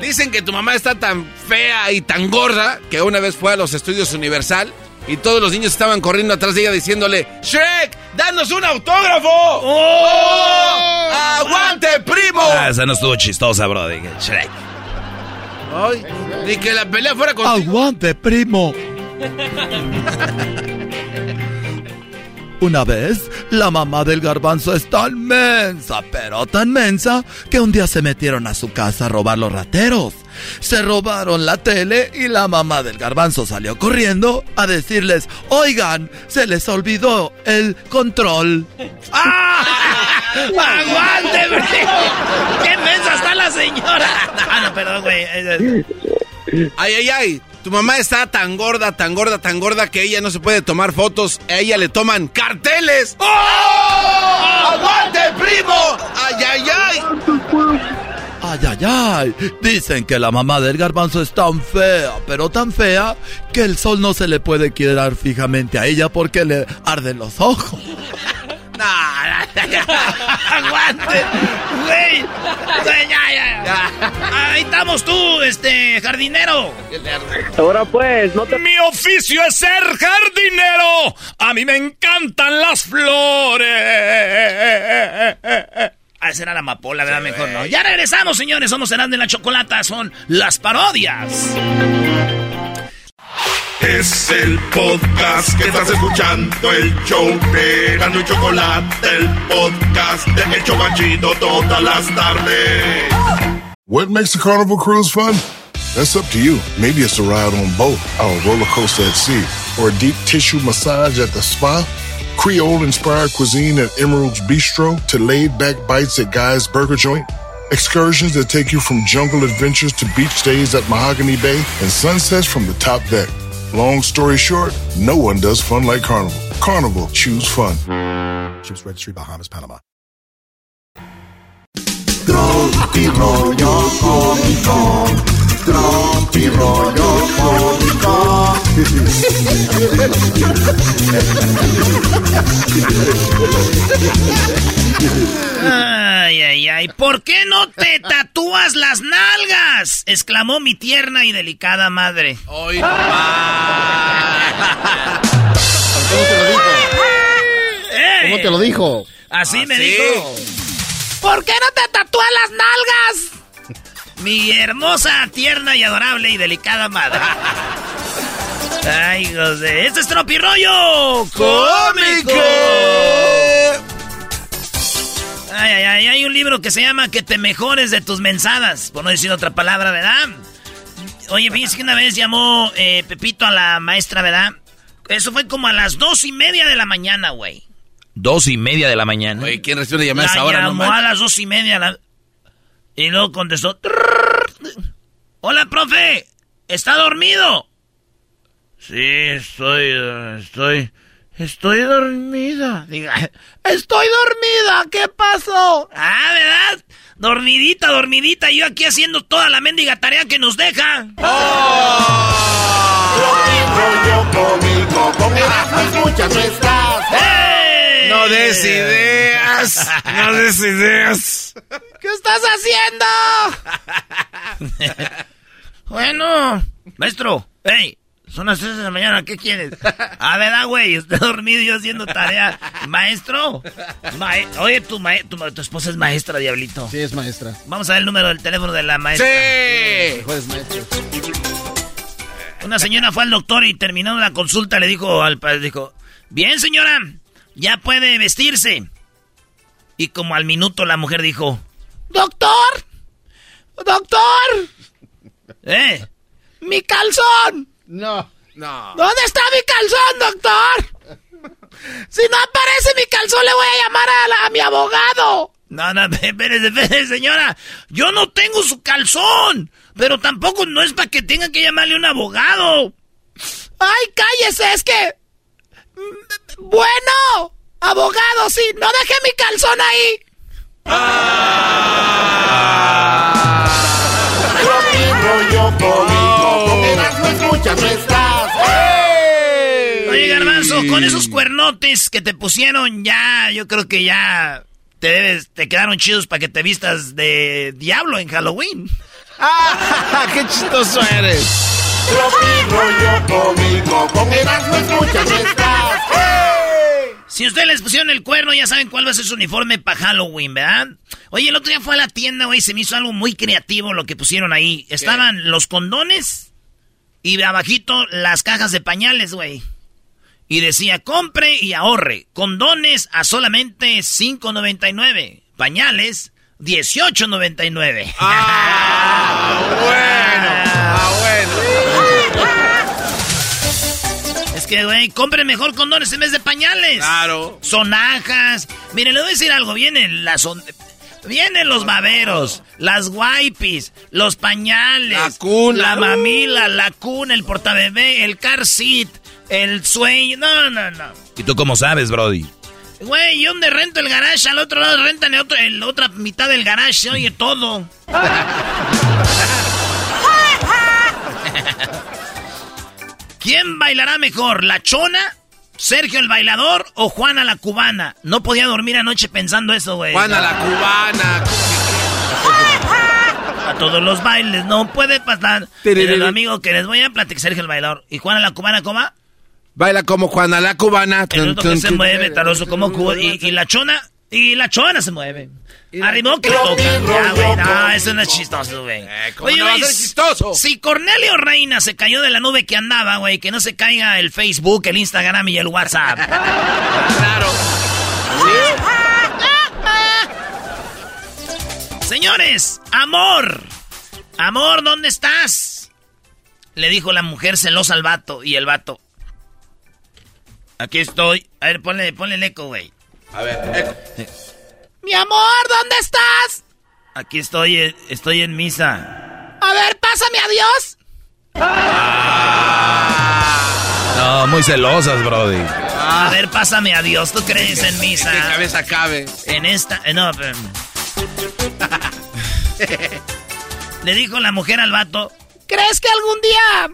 Dicen que tu mamá está tan fea y tan gorda que una vez fue a los estudios Universal y todos los niños estaban corriendo atrás de ella diciéndole: ¡Shrek! ¡Danos un autógrafo! ¡Oh! ¡Aguante, primo! Ah, esa no estuvo chistosa, bro. Dije, Shrek. Ay, ni que la pelea fuera con. Aguante, primo. Una vez, la mamá del garbanzo es tan mensa, pero tan mensa, que un día se metieron a su casa a robar los rateros. Se robaron la tele y la mamá del garbanzo salió corriendo a decirles, oigan, se les olvidó el control. ¡Aguante, primo! ¡Qué mensa está la señora! Ah, no, perdón, güey. Ay, ay, ay. Tu mamá está tan gorda, tan gorda, tan gorda que ella no se puede tomar fotos. A ella le toman carteles. ¡Oh! ¡Aguante, primo! ¡Ay, ay, ay! Ay, ay, ay. Dicen que la mamá del garbanzo es tan fea, pero tan fea, que el sol no se le puede quedar fijamente a ella porque le arden los ojos. No, aguante, güey. Ya, ya, ya. Ahí estamos tú, este, jardinero. Ahora pues, no te... Mi oficio es ser jardinero. A mí me encantan las flores. Ah, esa era la amapola, ¿verdad? Mejor no. Ya regresamos, señores. Somos Herando en la Chocolata. Son las parodias. Es el podcast que estás escuchando, el show de Erasmo y Chocolate, el podcast de todas las tardes. What makes a carnival cruise fun? That's up to you. Maybe it's a ride on boat, a roller coaster at sea, or a deep tissue massage at the spa. Creole inspired cuisine at Emerald's Bistro to laid back bites at Guy's Burger Joint. Excursions that take you from jungle adventures to beach stays at Mahogany Bay and sunsets from the top deck. Long story short, no one does fun like Carnival. Carnival, choose fun. Ships Registry, Bahamas, Panama. Tropi rollo cómico, tropi rollo cómico. Ay, ay, ay. ¿Por qué no te tatúas las nalgas? exclamó mi tierna y delicada madre. Hoy ¿Cómo te lo dijo? ¿Cómo te lo dijo? Así me Así. dijo. ¿Por qué no te tatúas las nalgas? Mi hermosa, tierna y adorable y delicada madre. Ay, José. Este es Tropirollo Cómico. Ay, ay, ay. Hay un libro que se llama Que te mejores de tus mensadas. Por no decir otra palabra, ¿verdad? Oye, fíjense que una vez llamó eh, Pepito a la maestra, ¿verdad? Eso fue como a las dos y media de la mañana, güey. Dos y media de la mañana. Oye, ¿quién recibe una llamada a La esa hora? No llamó a las dos y media. la- Y luego contestó. Hola, profe. ¿Está dormido? Sí, estoy, eh, estoy, estoy dormida. Diga, estoy dormida. ¿Qué pasó? Ah, ¿verdad? Dormidita, dormidita. Yo aquí haciendo toda la mendiga tarea que nos deja. No des ideas. No des ideas. ¿Qué estás haciendo? bueno, maestro, hey, son las 3 de la mañana, ¿qué quieres? Ah, ¿verdad, güey? Estoy dormido y yo haciendo tarea. Maestro, mae- oye, tu, mae- tu, tu esposa es maestra, diablito. Sí, es maestra. Vamos a ver el número del teléfono de la maestra. Sí. Maestra. Una señora fue al doctor y terminando la consulta le dijo al padre, dijo, bien señora, ya puede vestirse. Y como al minuto la mujer dijo, doctor, doctor, eh, mi calzón. No. No. ¿Dónde está mi calzón, doctor? Si no aparece mi calzón, le voy a llamar a, la- a mi abogado. No, no, espérese, espérese, señora. Yo no tengo su calzón. Pero tampoco no es para que tenga que llamarle a un abogado. Ay, cállese, es que... mm, Bueno, abogado, sí, no deje mi calzón ahí. Tropi rollo cómico, con Erasmo escuchas no estás. Oye, Garbanzo, con esos cuernotes que te pusieron ya, yo creo que ya te debes, te quedaron chidos para que te vistas de diablo en Halloween. ¡Ah! ¡Qué chistoso eres! Tropi rollo cómico, con Erasmo escuchas no estás. Si ustedes les pusieron el cuerno, ya saben cuál va a ser su uniforme para Halloween, ¿verdad? Oye, el otro día fue a la tienda, güey, se me hizo algo muy creativo lo que pusieron ahí. Estaban los condones y abajito las cajas de pañales, güey. Y decía, compre y ahorre. Condones a solamente $5.99. Pañales, $18.99. ¡Ah! Bueno. Es que, güey, compren mejor condones en vez de pañales. Claro. Sonajas. Mire, le voy a decir algo. Vienen las... Vienen los baberos, las guaypis, los pañales, La cuna. la mamila, la cuna, el portabebé, el car seat, el sueño. No, no, no. ¿Y tú cómo sabes, Brody? Güey, yo donde rento el garage, al otro lado rentan el otro, el otra mitad del garage, se oye todo. ¿Quién bailará mejor, la chona ¿Sergio el bailador o Juana la cubana? No podía dormir anoche pensando eso, güey. Juana la cubana. A todos los bailes, no puede pasar. Pero el amigo que les voy a platicar, Sergio el bailador. ¿Y Juana la cubana cómo? Baila como Juana la cubana. El que se mueve, taroso como cuba. Y, y la chona, y la chona se mueve. Arriba que le toca. Ya, güey, no, eso no es chistoso, güey. Eh, ¿Cómo no va a ser chistoso? Si Cornelio Reina se cayó de la nube que andaba, güey, que no se caiga el Facebook, el Instagram y el WhatsApp. claro. Señores, amor. Amor, ¿dónde estás? Le dijo la mujer celosa al vato. Y el vato. Aquí estoy. A ver, ponle, ponle el eco, güey. A ver, eco. Mi amor, ¿dónde estás? Aquí estoy, eh, estoy en misa. A ver, pásame a Dios. No, muy celosas, Brody. A ver, pásame a Dios. ¿Tú crees en misa? Que cabeza cabe. En esta. eh, no, pero- Le dijo la mujer al vato. ¿Crees que algún día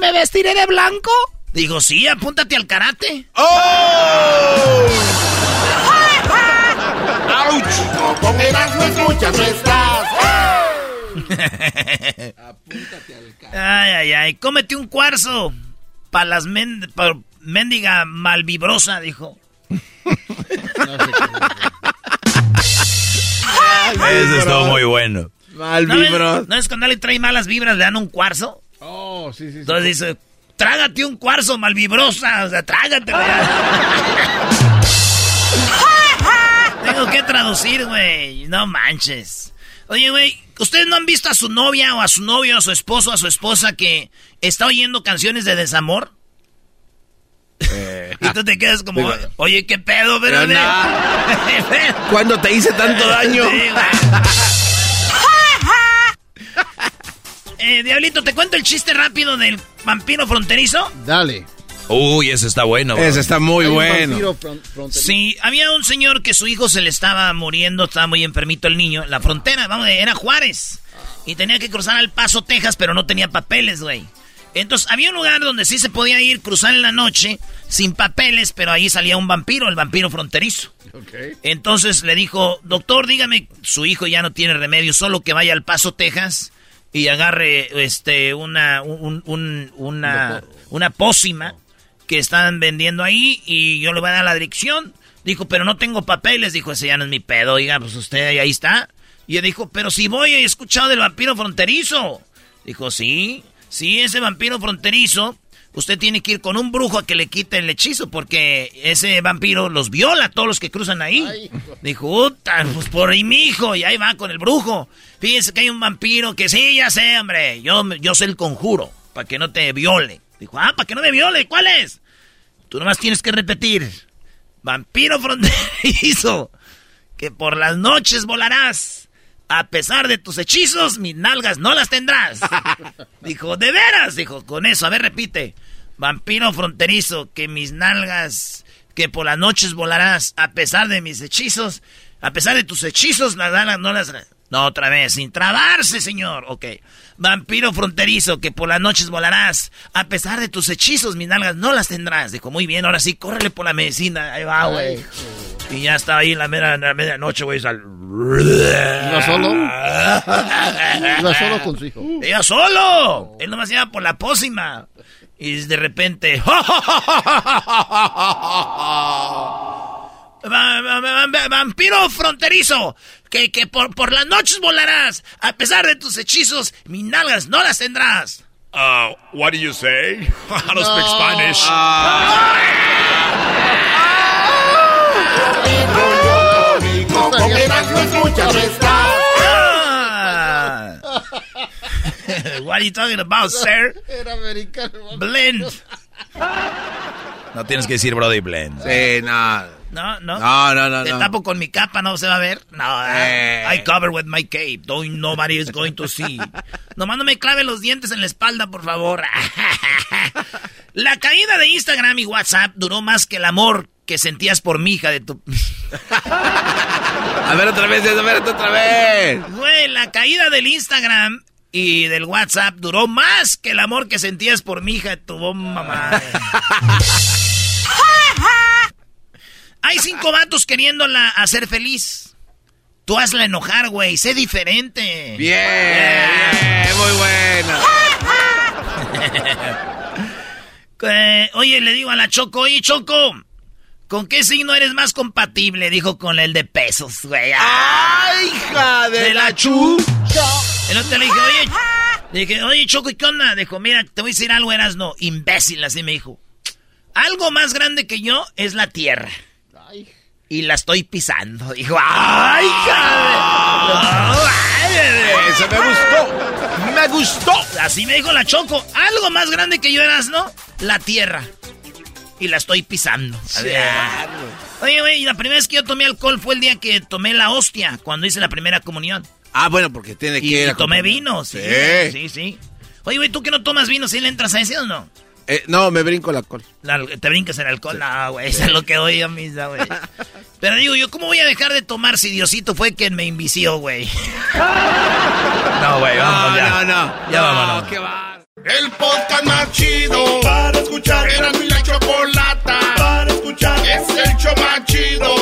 me vestiré de blanco? Dijo, sí, apúntate al karate. ¡Oh! ¡Auch! Con Erasmo escuchas no estás. Ay, ay, ay. Cómete un cuarzo. Pa' las men pa mendiga malvibrosa, dijo. Ese estuvo muy bueno. Mal ¿No vibro. ¿No es cuando le trae malas vibras, le dan un cuarzo? Oh, sí, sí, sí. Entonces dice, trágate un cuarzo malvibrosa. O sea, trágatelo ya. Tengo que traducir, güey. No manches. Oye, güey, ¿ustedes no han visto a su novia o a su novio, a su esposo, a su esposa que está oyendo canciones de desamor? y tú te quedas como, digo, oye, ¿qué pedo, Pero nada. ¿Cuándo te hice tanto daño? Sí, Eh, Diablito, ¿te cuento el chiste rápido del vampiro fronterizo? Dale. Uy, ese está bueno. bro. Ese está muy bueno. vampiro fron- fronterizo. Sí, había un señor que su hijo se le estaba muriendo, estaba muy enfermito el niño. La frontera, vamos, era Juárez. Y tenía que cruzar al Paso, Texas, pero no tenía papeles, güey. Entonces, había un lugar donde sí se podía ir, cruzar en la noche, sin papeles, pero ahí salía un vampiro, el vampiro fronterizo. Ok. Entonces le dijo, doctor, dígame, su hijo ya no tiene remedio, solo que vaya al Paso, Texas, y agarre este una un- un- una, una pócima que están vendiendo ahí y yo le voy a dar la dirección. Dijo, pero no tengo papeles. Dijo, ese ya no es mi pedo. Oiga, pues usted ahí está. Y él dijo, pero si voy, he escuchado del vampiro fronterizo. Dijo, sí, sí, ese vampiro fronterizo. Usted tiene que ir con un brujo a que le quite el hechizo porque ese vampiro los viola a todos los que cruzan ahí. Dijo, "Uta, pues por ahí mi hijo. Y ahí va con el brujo. Fíjense que hay un vampiro que sí, ya sé, hombre. Yo, yo sé el conjuro para que no te viole. Dijo, ah, para que no me viole. ¿Cuál es? Tú nomás tienes que repetir. Vampiro fronterizo. Que por las noches volarás. A pesar de tus hechizos, mis nalgas no las tendrás. Dijo, ¿de veras? Dijo, con eso, a ver, repite. Vampiro fronterizo, que mis nalgas, que por las noches volarás, a pesar de mis hechizos, a pesar de tus hechizos, las nalgas no las... No, otra vez, sin trabarse, señor. Ok. Vampiro fronterizo, que por las noches volarás, a pesar de tus hechizos, mis nalgas no las tendrás. Dijo, muy bien, ahora sí, córrele por la medicina. Ahí va, güey. Y ya estaba ahí en la, mera- en la medianoche, güey. sal- ¿Iba solo? Iba solo con su hijo. ¡Iba solo! Él nomás iba por la pócima. Y de repente... Va- va- va- va- Vampiro fronterizo, que, que por, por las noches volarás. A pesar de tus hechizos, mis nalgas no las tendrás. Uh, what do you say? I don't speak Spanish. Estás. Ah. What are you talking about, sir? Era americano. Blend. No tienes que decir Brody Blend. Sí, no. No, no. No, no, no, Te no. tapo con mi capa, no se va a ver. No, Eh. I cover with my cape. Don't, nobody is going to see. Nomás no me clave los dientes en la espalda, por favor. La caída de Instagram y WhatsApp duró más que el amor que sentías por mi hija de tu... A ver otra vez, a ver otra vez. Güey, la caída del Instagram y del WhatsApp duró más que el amor que sentías por mi hija de tu mamá. Hay cinco vatos queriéndola hacer feliz. Tú hazla enojar, güey. Sé diferente. Bien, muy bueno. Eh, oye, le digo a la Choco, oye, Choco, ¿con qué signo eres más compatible? Dijo con el de pesos, güey. ¡Ay, hija de, la chucha! El otro le dije, oye, le dije, oye, Choco, ¿y qué onda? Dijo, mira, te voy a decir algo, eras no, imbécil, así me dijo. Algo más grande que yo es la tierra. Y la estoy pisando. Dijo, ¡ay, de... Eso me gustó. Me gustó. Así me dijo la Choco. Algo más grande que yo eras, ¿no? La tierra. Y la estoy pisando. Oye, güey, la primera vez que yo tomé alcohol fue el día que tomé la hostia, cuando hice la primera comunión. Ah, bueno, porque tiene que Y, ir y a tomé comprar- vino, sí. Sí. Sí, sí. Oye, güey, ¿tú que no tomas vino, sí le entras a ese o no? Eh, no, me brinco el alcohol. La- te brincas el alcohol. No, güey, eso es lo que doy a misa, güey. Pero digo, yo, ¿cómo voy a dejar de tomar si Diosito fue quien me invició, güey? No, güey, vamos ya. No, no, Ya no, vámonos. qué va. El podcast más chido para escuchar. Era mi la chocolata para escuchar. Es el show más chido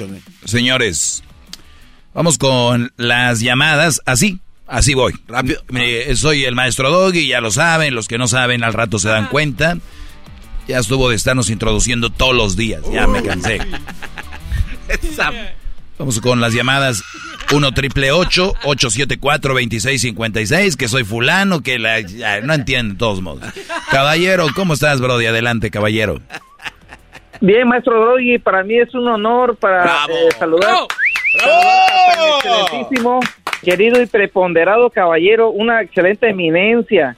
Emocioné. Señores, vamos con las llamadas. Así, así voy. Rápido. Soy el maestro Doggy, ya lo saben. Los que no saben al rato se dan cuenta. Ya estuvo de estarnos introduciendo todos los días. Ya me cansé. Vamos con las llamadas 1 triple 874 2656 que soy fulano, que la, ya, no entienden de todos modos. Caballero, ¿cómo estás, Brody? Adelante, caballero. Bien, maestro Doggy, para mí es un honor para Bravo. eh, saludar, saludar a tan excelentísimo, querido y preponderado caballero, una excelente eminencia.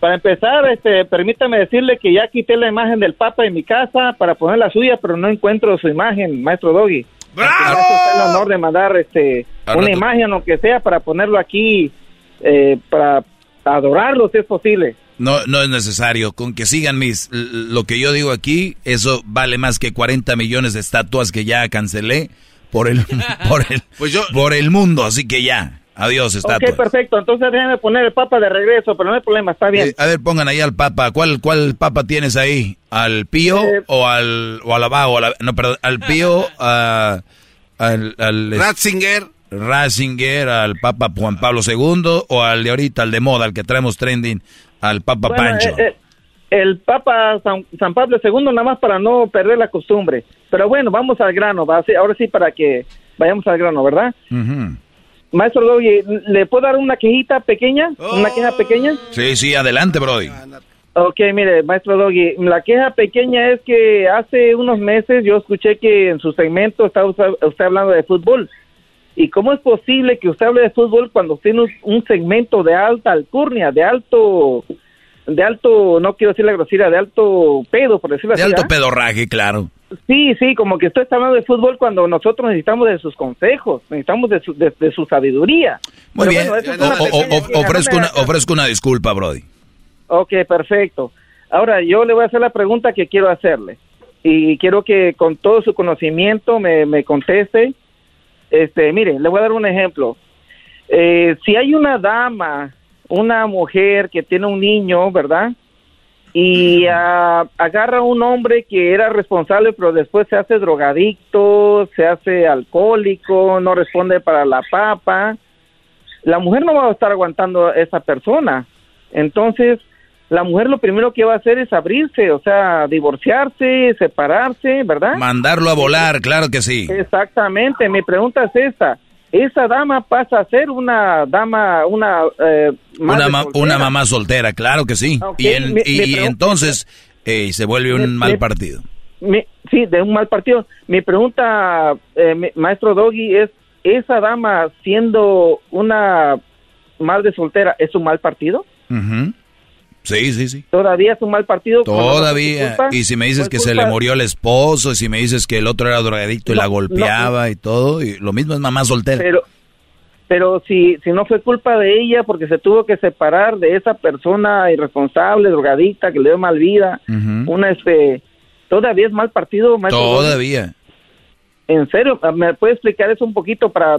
Para empezar, este, permítame decirle que ya quité la imagen del Papa en mi casa para poner la suya, pero no encuentro su imagen, maestro Doggy. ¡Bravo! Está el honor de mandar este, una rato. imagen, aunque sea, para ponerlo aquí, eh, para adorarlo si es posible. No, no es necesario. Con que sigan mis, lo que yo digo aquí, eso vale más que 40 millones de estatuas que ya cancelé por el, por el, Pues yo- por el mundo. Así que ya. Adiós, estatuas. Ok, perfecto. Entonces déjame poner el Papa de regreso, pero no hay problema, está bien. Eh, a ver, pongan ahí al Papa. ¿Cuál, cuál Papa tienes ahí? ¿Al Pío Eh, o al o al Abajo? no, perdón, al Pío, a- al, al Ratzinger. Ratzinger, al Papa Juan Pablo II o al de ahorita, al de moda, al que traemos trending, al Papa Bueno, Pancho. eh, eh, el Papa San, San Pablo II, nada más para no perder la costumbre. Pero bueno, vamos al grano, va, sí, ahora sí para que vayamos al grano, ¿verdad? Ujú. Maestro Doggy, ¿le puedo dar una quejita pequeña? ¿Una queja pequeña? Sí, sí, adelante, Brody. Ok, mire, maestro Doggy, la queja pequeña es que hace unos meses yo escuché que en su segmento estaba usted, usted hablando de fútbol. ¿Y cómo es posible que usted hable de fútbol cuando tiene un, un segmento de alta alcurnia, de alto, de alto, no quiero decir la grosería, de alto pedo, por decirlo De así? alto ¿ah? pedorraje, claro. Sí, sí, como que usted está hablando de fútbol cuando nosotros necesitamos de sus consejos, necesitamos de su, de, de su sabiduría. Muy Pero bien. bueno, O- o- ofrezco, una, ofrezco una disculpa, Brody. Ok, perfecto. Ahora, yo le voy a hacer la pregunta que quiero hacerle. Y quiero que con todo su conocimiento me, me conteste. Este, mire, le voy a dar un ejemplo. Eh, si hay una dama, una mujer que tiene un niño, ¿verdad? Y ah, agarra a un hombre que era responsable, pero después se hace drogadicto, se hace alcohólico, no responde para la papa. La mujer no va a estar aguantando a esa persona. Entonces, la mujer lo primero que va a hacer es abrirse, o sea, divorciarse, separarse, ¿verdad? Mandarlo a volar, claro que sí. Exactamente, mi pregunta es esta. Esa dama pasa a ser una dama, una... eh, madre Una, ma- soltera. una mamá soltera, claro que sí. Y en- mi- y mi entonces eh, se vuelve un Mi- mal partido. Mi- sí, de un mal partido. Mi pregunta, eh, maestro Doggy, es esa dama siendo una madre soltera es un mal partido. Sí, sí, sí. Todavía es un mal partido. Todavía. Y si me dices que se le murió el esposo, y si me dices que el otro era drogadicto y No, la golpeaba y todo, y lo mismo es mamá soltera. Pero, pero si, si no fue culpa de ella porque se tuvo que separar de esa persona irresponsable, drogadicta, que le dio mal vida, una este, todavía es mal partido, maestro. Todavía. En serio, ¿me puede explicar eso un poquito para,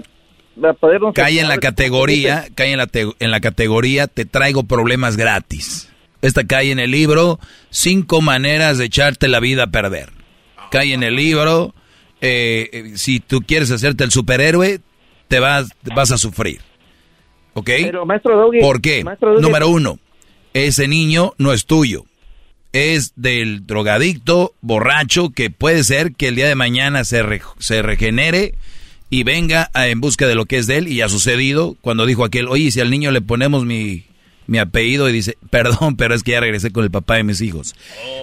para poder Cae en la categoría, cae en la, te- en la categoría, te traigo problemas gratis. Esta cae en el libro, cinco maneras de echarte la vida a perder. Cae en el libro, eh, eh, si tú quieres hacerte el superhéroe, te vas, vas a sufrir. ¿Ok? Pero maestro Doggy, ¿Por qué? maestro Doggy, Número uno, ese niño no es tuyo. Es del drogadicto, borracho, que puede ser que el día de mañana se, re- se regenere y venga a- en busca de lo que es de él. Y ha sucedido cuando dijo aquel, oye, si al niño le ponemos mi, mi apellido y dice, perdón, pero es que ya regresé con el papá de mis hijos.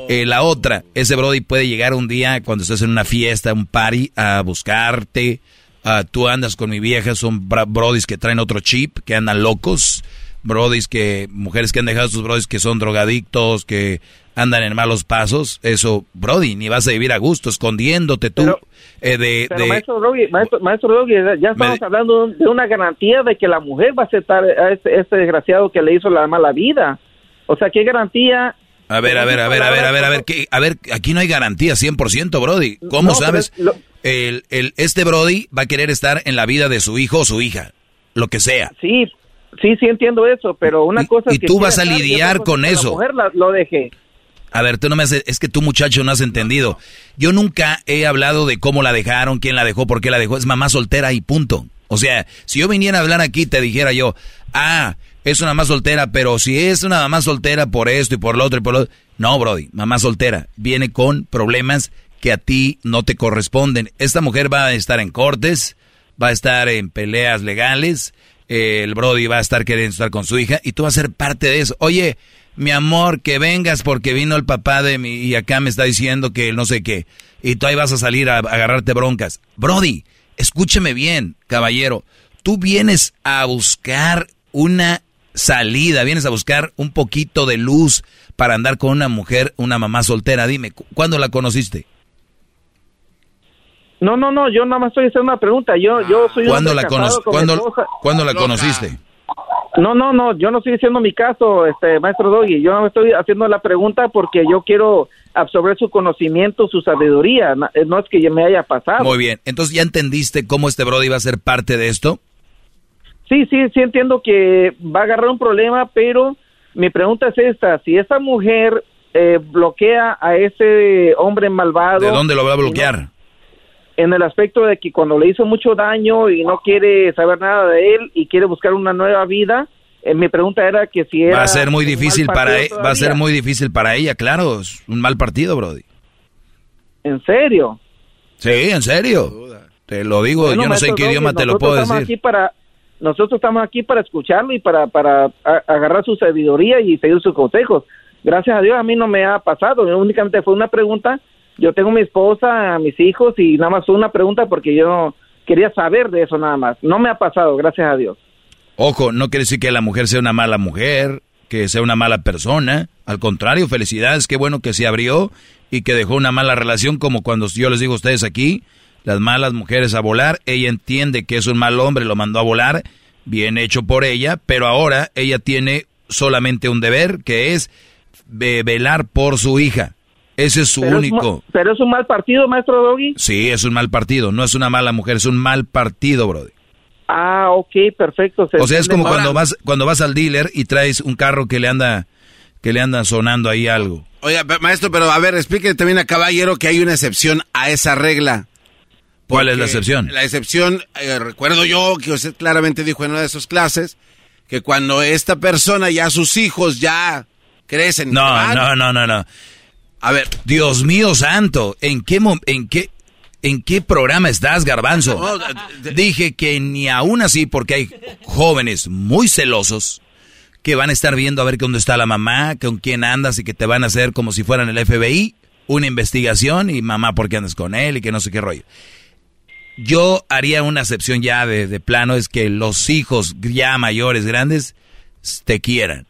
Eh, la otra, ese Brody puede llegar un día cuando estés en una fiesta, un party, a buscarte. Ah, tú andas con mi vieja, son Brodis que traen otro chip, que andan locos. Brodis que, mujeres que han dejado a sus Brodis que son drogadictos, que andan en malos pasos. Eso, Brody, ni vas a vivir a gusto, escondiéndote tú eh, de... Pero de- maestro Doggy, maestro, maestro ya estamos hablando de una garantía de que la mujer va a aceptar a este, este desgraciado que le hizo la mala vida. O sea, ¿qué garantía? A ver, a ver, a ver, a ver, a ver, a ver, ¿qué? a ver, aquí no hay garantía 100%, Brody. ¿Cómo No, sabes? lo- El, el, este Brody va a querer estar en la vida de su hijo o su hija, lo que sea. Sí, sí, sí entiendo eso, pero una cosa y es que tú quiera vas a y lidiar con es que eso. La mujer la- lo deje. A ver, tú no me haces, es que tú muchacho no has entendido. Yo nunca he hablado de cómo la dejaron, quién la dejó, por qué la dejó. Es mamá soltera y punto. O sea, si yo viniera a hablar aquí te dijera yo, ah, es una mamá soltera, pero si es una mamá soltera por esto y por lo otro y por lo otro. No, Brody, mamá soltera viene con problemas que a ti no te corresponden. Esta mujer va a estar en cortes, va a estar en peleas legales, el Brody va a estar queriendo estar con su hija y tú vas a ser parte de eso. Oye, mi amor, que vengas porque vino el papá de mi y acá me está diciendo que no sé qué. Y tú ahí vas a salir a, a agarrarte broncas. Brody, escúcheme bien, caballero. Tú vienes a buscar una salida, vienes a buscar un poquito de luz para andar con una mujer, una mamá soltera. Dime, ¿cu- ¿cuándo la conociste? No, no, no, yo nada más estoy haciendo una pregunta. Yo, yo soy un ¿Cuándo la, cono- ¿cuándo. ¿cuándo la conociste? No, no, no, yo no estoy diciendo mi caso, este maestro Doggy. Yo no estoy haciendo la pregunta porque yo quiero absorber su conocimiento, su sabiduría. Eh, No es que me haya pasado. Muy bien, entonces ya entendiste cómo este Brody va a ser parte de esto. Sí, sí, sí entiendo que va a agarrar un problema, pero mi pregunta es esta: si esa mujer eh, bloquea a ese hombre malvado, ¿De dónde lo va a bloquear? En el aspecto de que cuando le hizo mucho daño y no quiere saber nada de él y quiere buscar una nueva vida, eh, mi pregunta era que si era Va a ser muy difícil para e- va a ser muy difícil para ella, claro, es un mal partido, Brody. ¿En serio? Sí, en serio. Te lo digo, Bueno, yo no sé en qué idioma te lo puedo estamos decir. Aquí para, nosotros estamos aquí para escucharlo y para, para agarrar su sabiduría y seguir sus consejos. Gracias a Dios a mí no me ha pasado, únicamente fue una pregunta. Yo tengo mi esposa, mis hijos y nada más una pregunta porque yo quería saber de eso nada más. No me ha pasado, gracias a Dios. Ojo, no quiere decir que la mujer sea una mala mujer, que sea una mala persona. Al contrario, felicidades, qué bueno que se abrió y que dejó una mala relación como cuando yo les digo a ustedes aquí, las malas mujeres a volar. Ella entiende que es un mal hombre, lo mandó a volar, bien hecho por ella, pero ahora ella tiene solamente un deber, que es ve- velar por su hija. Ese es su Pero único. pero es un mal partido, maestro Doggy. Sí, es un mal partido, no es una mala mujer, es un mal partido, Brody. Ah, ok, perfecto. se O sea, es como cuando vas cuando vas al dealer y traes un carro que le anda que le anda sonando ahí algo. Oiga, maestro, pero a ver, explíquele también a Caballero que hay una excepción a esa regla. ¿Cuál es la excepción? La excepción, eh, recuerdo yo que usted claramente dijo en una de sus clases que cuando esta persona ya sus hijos ya crecen. No, van, no, no, no, no. A ver, Dios mío santo, ¿en qué en qué en qué programa estás, Garbanzo? Dije que ni aún así porque hay jóvenes muy celosos que van a estar viendo a ver dónde está la mamá, con quién andas y que te van a hacer como si fueran el FBI, una investigación y mamá por qué andas con él y que no sé qué rollo. yo haría una excepción ya de, de plano, es que los hijos ya mayores, grandes, te quieran.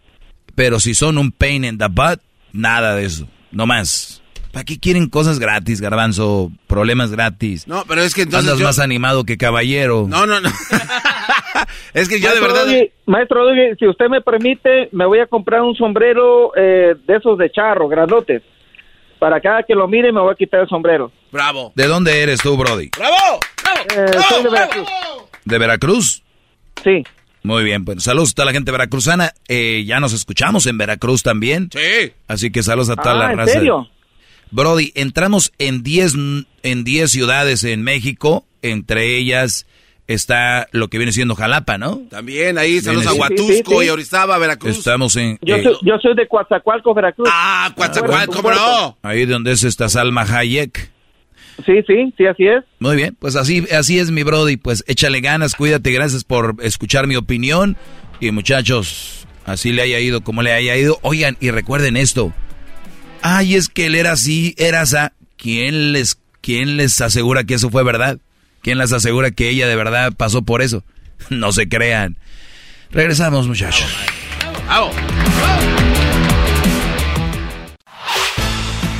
Pero si son un pain in the butt, nada de eso. No más. ¿Para qué quieren cosas gratis, garbanzo? Problemas gratis. No, pero es que entonces Andas yo- más animado que caballero. No, no, no. es que yo de verdad... Maestro si usted me permite, me voy a comprar un sombrero eh, de esos de charro, grandotes. Para cada que lo mire me voy a quitar el sombrero. Bravo. ¿De dónde eres tú, Brody? ¡Bravo! Eh, soy de Veracruz. ¿De Veracruz? Sí. Muy bien, pues saludos a toda la gente veracruzana. Eh, ya nos escuchamos en Veracruz también. Sí. Así que saludos a toda Ah, la ¿en raza. serio? Brody, entramos en 10 en 10 ciudades en México, entre ellas está lo que viene siendo Jalapa, ¿no? También ahí, saludos a Huatusco Sí, sí, sí. y Orizaba, Veracruz. Estamos en Yo, eh, soy, yo soy de Coatzacoalcos, Veracruz. Ah, Coatzacoalcos, Un ¿cómo no? ahí donde es esta Salma Hayek. Sí, sí, sí, así es. Muy bien, pues así así es mi Brody, pues échale ganas, cuídate, gracias por escuchar mi opinión y muchachos, así le haya ido como le haya ido. Oigan, y recuerden esto. Ay, es que él era así, era asa. ¿Quién les quién les asegura que eso fue verdad? ¿Quién les asegura que ella de verdad pasó por eso? No se crean. Regresamos, muchachos. Bravo.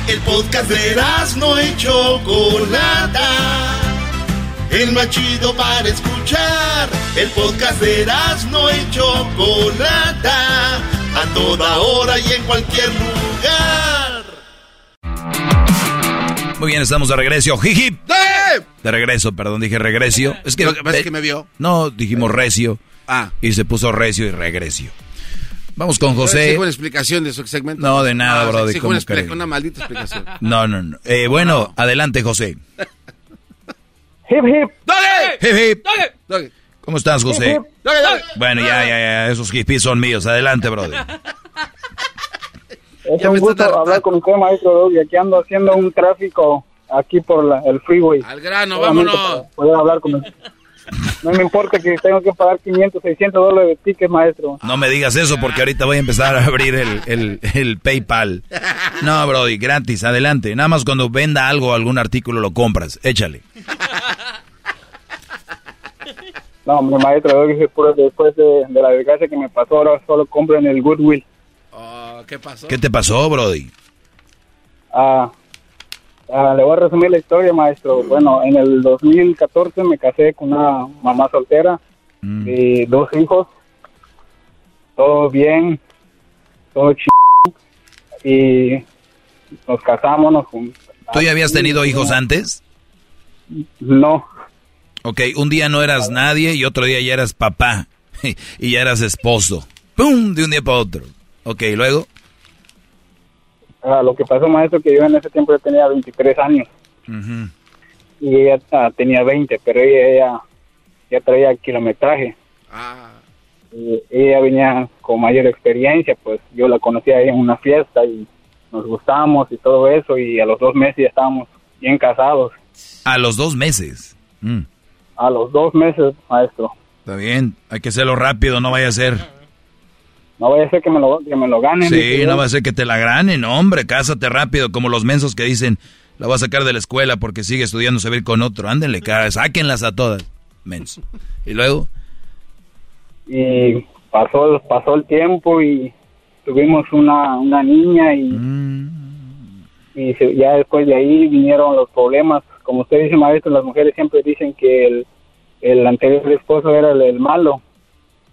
El podcast de no y Chocolata. El más chido para escuchar. El podcast de no y Chocolata. A toda hora y en cualquier lugar. Muy bien, estamos de regreso. Jiji. De regreso, perdón, dije regresio. Es que, Lo que pasa es que me vio. No, dijimos recio. Ah. Y se puso recio y regresio. Vamos con José. Exijo una explicación de su segmento. No, de nada, brother, exijo ¿cómo una, una maldita explicación. No, no, no. Eh, bueno, adelante, José. Hip, hip. Hip, hip. Doggy. ¿Cómo estás, José? Hip, Doggy, doggy. Bueno, ya, ya, ya. Esos hippies son míos. Adelante, brother. Es Ya un me gusto dar- hablar con usted, maestro Doggy. Aquí ando haciendo un tráfico aquí por la- el freeway. Al grano, Solamente vámonos. Poder hablar con usted. No me importa que tengo que pagar 500, 600 dólares de ticket, maestro. No me digas eso porque ahorita voy a empezar a abrir el, el, el PayPal. No, Brody, gratis, adelante. Nada más cuando venda algo, algún artículo, lo compras. Échale. No, hombre, maestro puro después de, de la desgracia que me pasó, ahora solo compro en el Goodwill. Oh, ¿Qué pasó? ¿Qué te pasó, Brody? Ah, ah, le voy a resumir la historia, maestro. Bueno, en el 2014 me casé con una mamá soltera y dos hijos. Todo bien, todo chido. Y nos casamos, nos ¿Tú ya habías tenido hijos antes? No, Ok, un día no eras nadie y otro día ya eras papá y ya eras esposo. ¡Pum! De un día para otro. Ok, luego. Ah, lo que pasó, maestro, que yo en ese tiempo ya tenía 23 años y ella ah, tenía 20, pero ella, ella ya traía kilometraje. Ah, Y ella venía con mayor experiencia, pues yo la conocí ahí en una fiesta y nos gustamos y todo eso y a los dos meses ya estábamos bien casados. A los dos meses. Mm, A los dos meses, maestro. está bien, hay que hacerlo rápido, no vaya a ser. No vaya a ser que me lo, que me lo ganen. Sí, no va a ser que te la granen, hombre, cásate rápido, como los mensos que dicen, la voy a sacar de la escuela porque sigue estudiando, se va a ir con otro. Ándenle, cara, sáquenlas a todas, menso. Y luego, Y pasó, pasó el tiempo y tuvimos una, una niña y, y se- ya después de ahí vinieron los problemas. Como usted dice, maestro, las mujeres siempre dicen que el, el anterior esposo era el, el malo.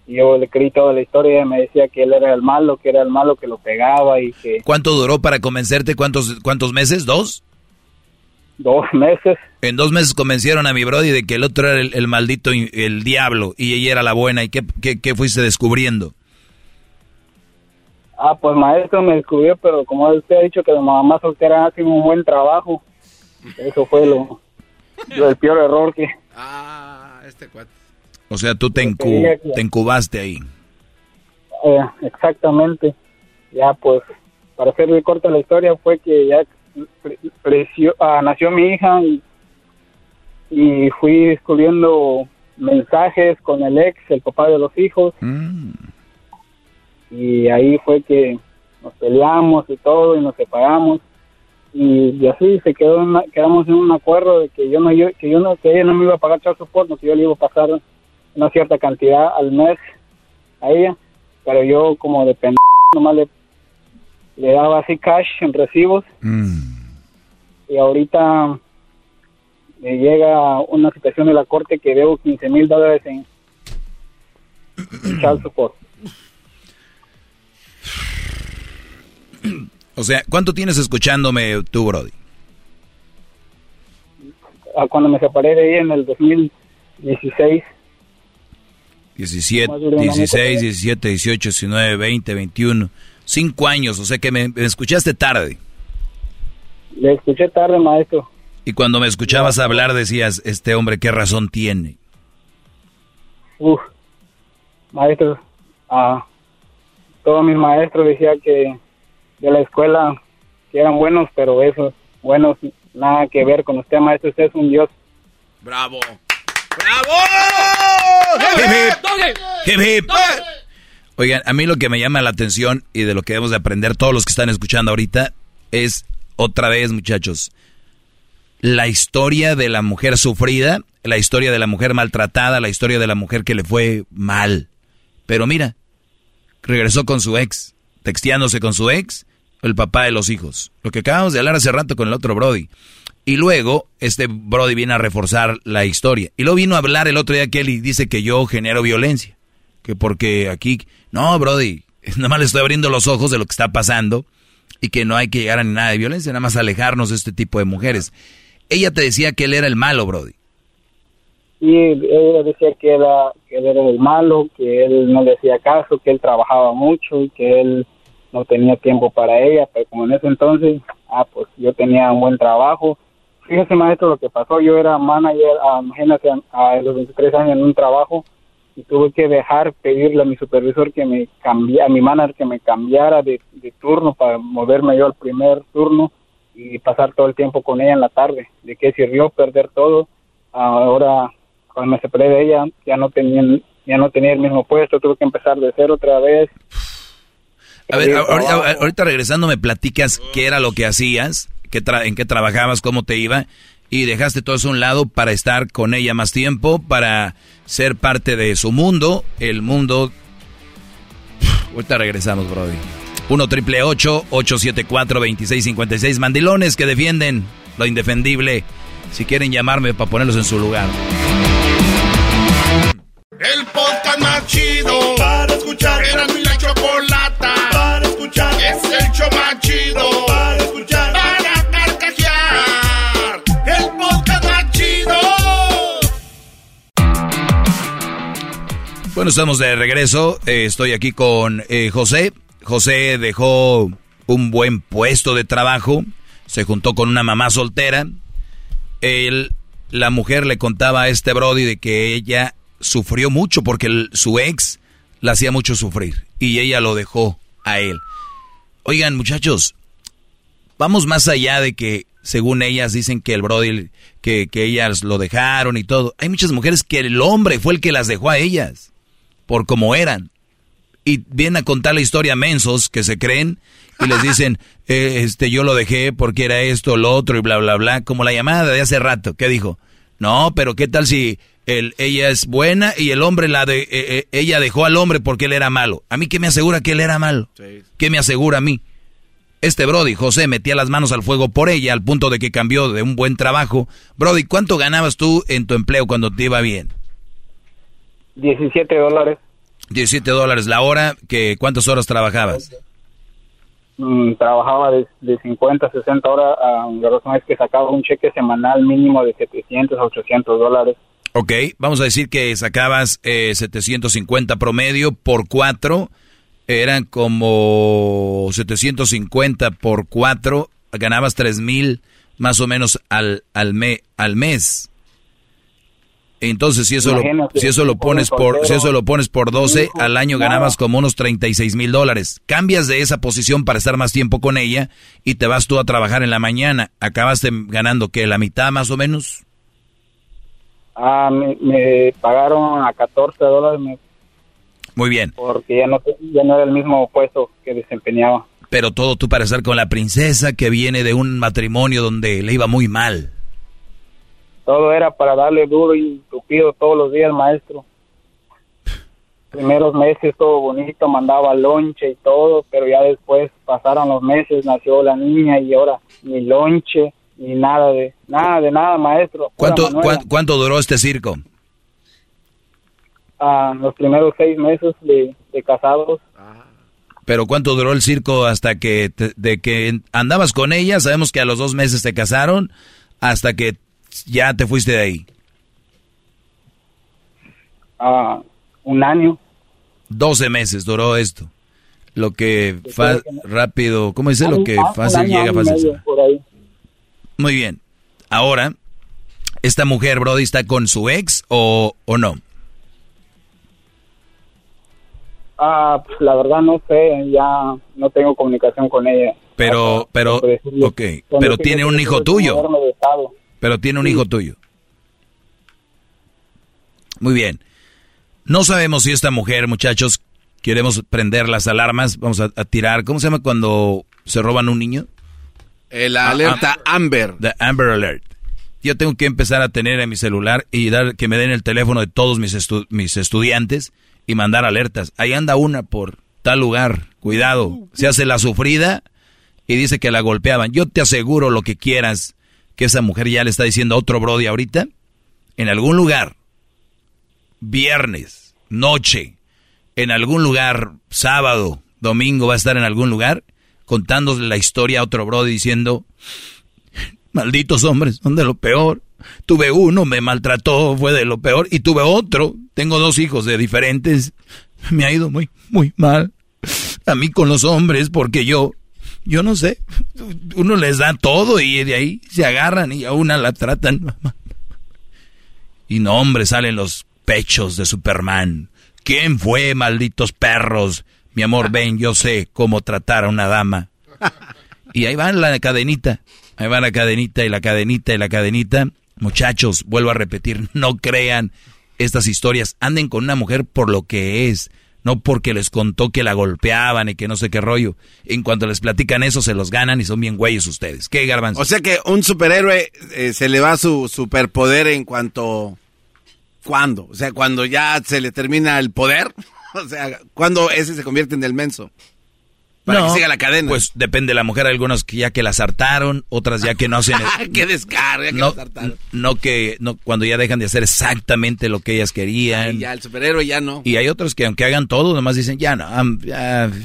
Y yo le creí toda la historia y me decía que él era el malo, que era el malo que lo pegaba y que ¿cuánto duró para convencerte? ¿Cuántos, cuántos meses? ¿Dos? dos meses. En dos meses convencieron a mi brody de que el otro era el, el maldito, el diablo, y ella era la buena. ¿Y qué, qué, qué fuiste descubriendo? Ah, pues maestro me descubrió, pero como usted ha dicho que la mamá soltera hace un buen trabajo, eso fue lo, lo- el peor error que... ah, este cuate. O sea, tú te, encu- te encubaste ahí. Eh, exactamente. Ya pues, para hacerle corta la historia, fue que ya pre- preció- ah, nació mi hija y, y fui descubriendo mensajes con el ex, el papá de los hijos. Y ahí fue que nos peleamos y todo y nos separamos. y, así se quedó en quedamos en un acuerdo de que yo no yo, que yo no que ella no me iba a pagar child support, que yo le iba a pasar una cierta cantidad al mes a ella, pero yo como de pendejo nomás le, le daba así cash en recibos y ahorita me llega una situación de la corte que debo 15 mil dólares en, en child support. O sea, ¿cuánto tienes escuchándome tú, Brody? Ah, cuando me separé de ella en el 2016. 17, 16, 17, 18, 19, 20, 21. Cinco años, o sea que me, escuchaste tarde. Le escuché tarde, maestro. Y cuando me escuchabas hablar decías, este hombre, ¿qué razón tiene? Uf, maestro, ah, todos mis maestros decían que de la escuela que eran buenos, pero esos buenos nada que ver con usted, maestro. Usted es un dios. ¡Bravo! ¡Bravo! ¡Hip, hip! Oigan, a mí lo que me llama la atención y de lo que debemos de aprender todos los que están escuchando ahorita es, otra vez, muchachos, la historia de la mujer sufrida, la historia de la mujer maltratada, la historia de la mujer que le fue mal. Pero mira, regresó con su ex, texteándose con su ex, el papá de los hijos. Lo que acabamos de hablar hace rato con el otro Brody. Y luego, este Brody viene a reforzar la historia. Y luego vino a hablar el otro día que él dice que yo genero violencia. Que porque aquí, no, Brody, nada más le estoy abriendo los ojos de lo que está pasando y que no hay que llegar a nada de violencia, nada más alejarnos de este tipo de mujeres. Ella te decía que él era el malo, Brody. Y ella decía que, era, que él era el malo, que él no le hacía caso, que él trabajaba mucho y que él no tenía tiempo para ella, pero como en ese entonces, ah, pues yo tenía un buen trabajo. Fíjese, maestro, lo que pasó, yo era manager, ah, imagínate, a, los 23 años en un trabajo y tuve que dejar, pedirle a mi supervisor que me cambiara, a mi manager que me cambiara de, turno para moverme yo al primer turno y pasar todo el tiempo con ella en la tarde. ¿De qué sirvió perder todo? Ahora, cuando me separé de ella, ya no tenía, ya no tenía el mismo puesto, tuve que empezar de cero otra vez a ver, ahorita, regresando me platicas qué era lo que hacías, qué en qué trabajabas, cómo te iba, y dejaste todo eso a un lado para estar con ella más tiempo, para ser parte de su mundo, el mundo... ahorita regresamos, Brody. 1 triple 874 2656 Mandilones que defienden lo indefendible. Si quieren llamarme para ponerlos en su lugar. El podcast más chido para escuchar. Era mi la chocolata es el show Estamos de regreso. Eh, estoy aquí con eh, José. José dejó un buen puesto de trabajo. Se juntó con una mamá soltera. Él, la mujer le contaba a este Brody de que ella sufrió mucho porque su ex la hacía mucho sufrir y ella lo dejó a él. Oigan, muchachos, vamos más allá de que, según ellas, dicen que el Brody, que, que ellas lo dejaron y todo. Hay muchas mujeres que el hombre fue el que las dejó a ellas, por como eran. Y vienen a contar la historia a mensos que se creen y les dicen, eh, este, yo lo dejé porque era esto, lo otro y bla, bla, bla, como la llamada de hace rato. ¿Qué dijo? No, pero ¿qué tal si el, ella es buena y el hombre la de, eh, eh, ella dejó al hombre porque él era malo. ¿A mí qué me asegura que él era malo? ¿Qué me asegura a mí? Este Brody, José, metía las manos al fuego por ella al punto de que cambió de un buen trabajo. Brody, ¿cuánto ganabas tú en tu empleo cuando te iba bien? 17 dólares. 17 dólares la hora, que ¿cuántas horas trabajabas? Mm, trabajaba de, de, 50 a 60 horas, la razón es que sacaba un cheque semanal mínimo de 700 a 800 dólares. Ok, vamos a decir que sacabas eh, 750 promedio por 4, eran como 750 por 4, ganabas 3 mil más o menos al, al, al mes. Entonces, si eso, lo, si eso lo pones por, si eso lo pones por 12, al año ganabas como unos 36 mil dólares. Cambias de esa posición para estar más tiempo con ella y te vas tú a trabajar en la mañana. Acabaste ganando que la mitad más o menos. Ah, me, pagaron a 14 dólares. Muy bien. Porque ya no, ya no era el mismo puesto que desempeñaba. Pero todo tú para estar con la princesa que viene de un matrimonio donde le iba muy mal. Todo era para darle duro y tupido todos los días, maestro. Primeros meses todo bonito, mandaba lonche y todo, pero ya después pasaron los meses, nació la niña y ahora ni lonche ni nada de nada de nada, maestro. ¿Cuánto, ¿cuánto, duró este circo? Ah, los primeros seis meses de, casados. Pero ¿cuánto duró el circo hasta que de que andabas con ella? Sabemos que a los dos meses te casaron hasta que ya te fuiste de ahí. Ah, un año. Doce meses duró esto. Lo que rápido, ¿cómo dice? Lo que fácil llega, fácil. Muy bien. Ahora, ¿esta mujer, Brody, está con su ex o, o no? Ah, pues, la verdad no sé, ya no tengo comunicación con ella. Pero, pero, ok, pero tiene un hijo tuyo. Pero tiene un hijo tuyo. Muy bien. No sabemos si esta mujer, muchachos, queremos prender las alarmas, vamos a, a tirar, ¿cómo se llama cuando se roban un niño? La alerta Amber. The Amber Alert. Yo tengo que empezar a tener en mi celular y dar que me den el teléfono de todos mis, mis estudiantes y mandar alertas. Ahí anda una por tal lugar. Cuidado. Se hace la sufrida y dice que la golpeaban. Yo te aseguro lo que quieras que esa mujer ya le está diciendo a otro Brody ahorita. En algún lugar. Viernes. Noche. En algún lugar. Sábado. Domingo va a estar en algún lugar contándole la historia a otro bro diciendo, malditos hombres, son de lo peor. Tuve uno, me maltrató, fue de lo peor, y tuve otro, tengo dos hijos de diferentes, me ha ido muy, muy mal. A mí con los hombres, porque yo, yo no sé, uno les da todo y de ahí se agarran y a una la tratan. Y no, hombre, salen los pechos de Superman. ¿Quién fue, malditos perros? Mi amor, ven, yo sé cómo tratar a una dama. Y ahí va la cadenita. Ahí va la cadenita y la cadenita y la cadenita. Muchachos, vuelvo a repetir, no crean estas historias. Anden con una mujer por lo que es, no porque les contó que la golpeaban y que no sé qué rollo. En cuanto les platican eso, se los ganan y son bien güeyes ustedes. ¿Qué, Garbanzo? O sea que un superhéroe eh, se le va su superpoder en cuanto... ¿Cuándo? O sea, cuando ya se le termina el poder. O sea, ¿cuándo ese se convierte en el menso? Para que siga la cadena. Pues depende de la mujer, algunos que ya que la hartaron, otras ya que no hacen. ¡Qué descarga! Que no, no que no cuando ya dejan de hacer exactamente lo que ellas querían. ya el superhéroe ya no. Y hay otros que aunque hagan todo, nomás dicen ya no,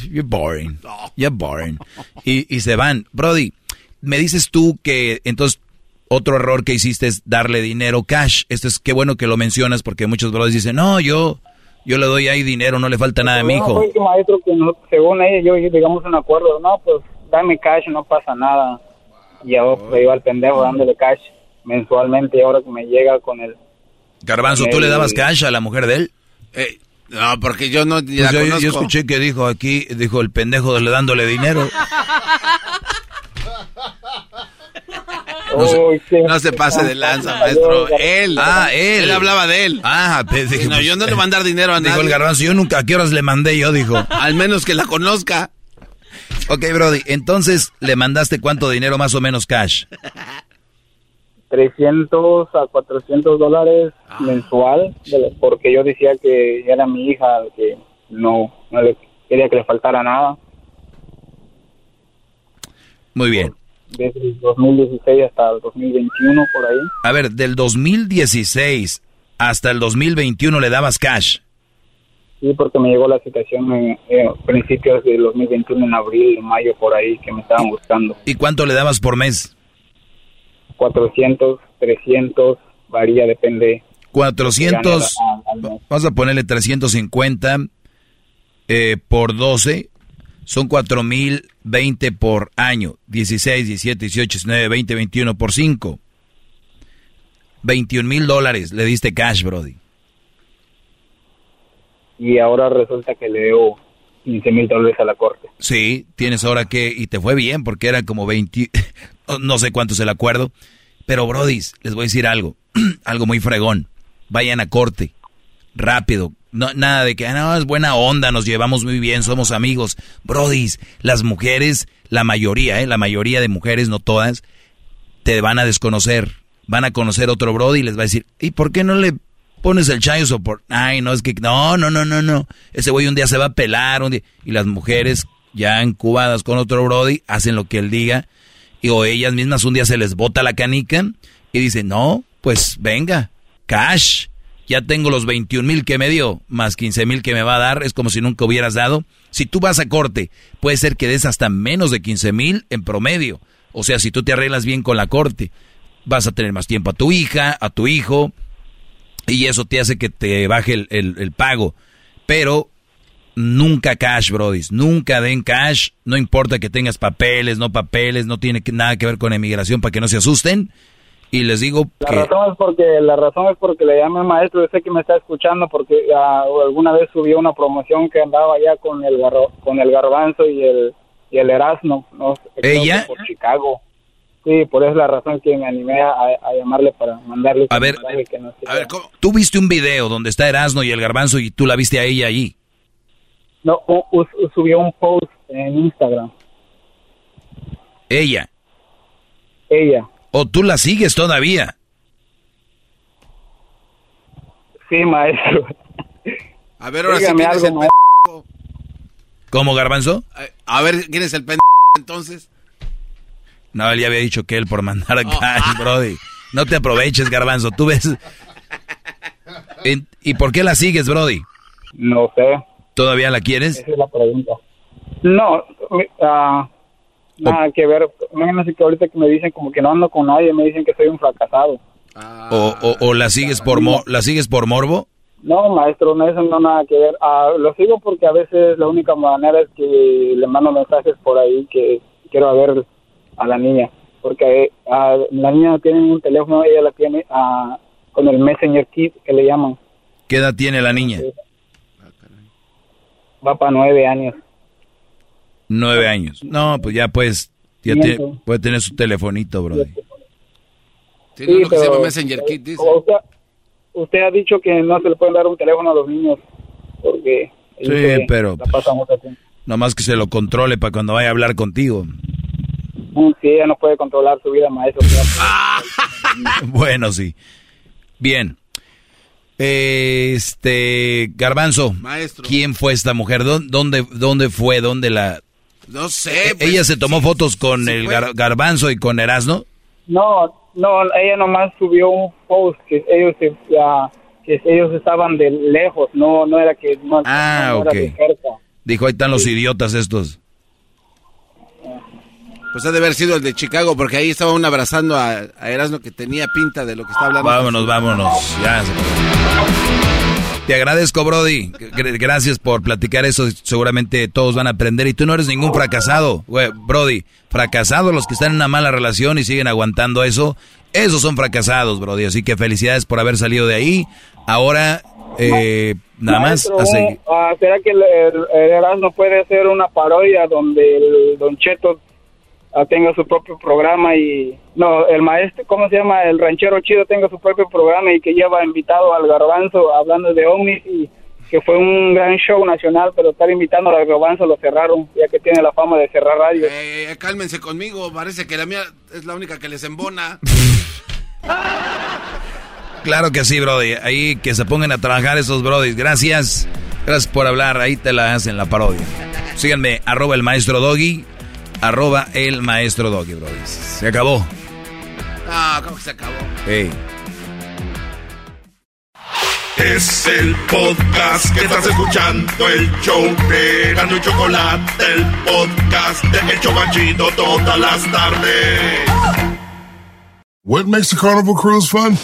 you're boring, you're boring, y, y se van. Brody, me dices tú que entonces otro error que hiciste es darle dinero cash. Esto es qué bueno que lo mencionas porque muchos brothers dicen no yo yo le doy ahí dinero, no le falta nada a mi hijo. No, que maestro, que según ella, yo digamos un acuerdo, no, pues dame cash, no pasa nada. Y le iba al pendejo dándole cash mensualmente y ahora que me llega con el... Garbanzo, ¿tú le dabas cash a la mujer de él? Eh, no, porque yo no... Pues yo, yo, escuché que dijo aquí, dijo el pendejo de le dándole dinero. No se, pase de lanza, maestro. Él. Ah, él. Él hablaba de él. Ah, pues, dije, no, yo no le voy a mandar dinero a nadie. Dijo el garbanzo, yo nunca, ¿a qué horas le mandé yo? Dijo. Al menos que la conozca. Ok, Brody, entonces, ¿le mandaste cuánto dinero más o menos cash? 300 a 400 dólares ah. mensual, porque yo decía que era mi hija, que no, no le quería que le faltara nada. Muy bien desde el 2016 hasta el 2021 por ahí. A ver, del 2016 hasta el 2021 le dabas cash. Sí, porque me llegó la situación en, principios del 2021, en abril, en mayo, por ahí, que me estaban buscando. ¿Y cuánto le dabas por mes? 400, 300, varía, depende. 400, vamos a ponerle 350 eh, por 12, son 4020 por año. 16, 17, 18, 19, 20, 21 por 5. 21 mil dólares le diste cash, Brody. Y ahora resulta que le debo 15 mil dólares a la corte. Sí, tienes ahora que, y te fue bien porque era como 20, no sé cuánto es el acuerdo. Pero, Brody, les voy a decir algo, algo muy fregón. Vayan a corte, rápido, No, nada de que, ah, no, es buena onda, nos llevamos muy bien, somos amigos. Brodis, las mujeres, la mayoría, ¿eh? La mayoría de mujeres, no todas, te van a desconocer. Van a conocer otro Brody y les va a decir, ¿y por qué no le pones el chayo support? Ay, no, es que, no, no, no, no, no. Ese güey un día se va a pelar, un día. Y las mujeres, ya encubadas con otro Brody, hacen lo que él diga. Y o ellas mismas un día se les bota la canica y dicen, no, pues venga, cash ya tengo los 21 mil que me dio, más 15 mil que me va a dar, es como si nunca hubieras dado. Si tú vas a corte, puede ser que des hasta menos de 15 mil en promedio. O sea, si tú te arreglas bien con la corte, vas a tener más tiempo a tu hija, a tu hijo, y eso te hace que te baje el, el pago. Pero nunca cash, brodis, nunca den cash, no importa que tengas papeles, no papeles, no tiene nada que ver con emigración para que no se asusten y les digo la razón es porque la razón es porque le llamé maestro yo sé que me está escuchando porque ah, alguna vez subió una promoción que andaba ya con el con el garbanzo y el y el Erasmo no ella. por Chicago. Sí por eso es la razón que me animé a, llamarle para mandarle a ver a ver tú viste un video donde está Erasmo y el garbanzo y tú la viste a ella ahí. No subió un post en Instagram. Ella. Ella ¿O tú la sigues todavía? Sí, maestro. A ver, ahora sí, ¿quién es el ¿Cómo, Garbanzo? A ver, ¿quién es el pendejo entonces? No, él ya había dicho que él por mandar a oh. Brody. No te aproveches, Garbanzo. Tú ves... ¿Y por qué la sigues, Brody? No sé. ¿Todavía la quieres? Esa es la pregunta. No, uh, nada que ver. Imagínense que ahorita que me dicen como que no ando con nadie, me dicen que soy un fracasado. o, o, la sigues por la sigues por morbo? No, maestro, no eso no nada que ver. Ah, lo sigo porque a veces la única manera es que le mando mensajes por ahí que quiero ver a la niña, porque ah, la niña tiene un teléfono, ella la tiene ah, con el Messenger Kit que le llaman. ¿Qué edad tiene la niña? Va para nueve años. Nueve años. No, pues ya pues, ya puede tener su telefonito, bro. Sí, lo que se llama Messenger Kit, dice. Usted, ha dicho que no se le pueden dar un teléfono a los niños porque... Sí, pero... Nomás que se lo controle para cuando vaya a hablar contigo. Mm, sí, ella no puede controlar su vida, maestro. bueno, sí. Bien. Este, Garbanzo, Maestro. ¿quién fue esta mujer? ¿Dónde, dónde fue? ¿Dónde la, no sé. Pues, ¿Ella se tomó fotos con el garbanzo y con Erasno? No, no, ella nomás subió un post que ellos que ellos estaban de lejos, no no era que no, ah, ok. Dijo, ahí están los idiotas estos. Pues ha de haber sido el de Chicago, porque ahí estaba uno abrazando a, a Erasmo que tenía pinta de lo que está hablando. Vámonos, vámonos. Ya. Te agradezco, Brody. Gracias por platicar eso. Seguramente todos van a aprender. Y tú no eres ningún fracasado, Brody. Fracasados los que están en una mala relación y siguen aguantando eso. Esos son fracasados, Brody. Así que felicidades por haber salido de ahí. Ahora, eh, nada más. Ah, ¿Será que el, el, puede hacer una parodia donde el Don Cheto tenga su propio programa y no el maestro cómo se llama el ranchero chido tenga su propio programa y que lleva invitado al garbanzo hablando de ovnis y que fue un gran show nacional pero estar invitando al garbanzo lo cerraron ya que tiene la fama de cerrar radio. Eh, cálmense conmigo parece que la mía es la única que les embona. Claro que sí brody. Ahí que se pongan a trabajar esos brody gracias. Gracias por hablar. Ahí te la hacen la parodia. Síganme arroba el maestro doggy arroba el maestro Doggy, bro. Se acabó. Ah, ¿cómo que se acabó? Hey. Es el podcast que estás escuchando, el show de Gano y Chocolate, el podcast de El Chobachito todas las tardes. What makes a carnival cruise fun?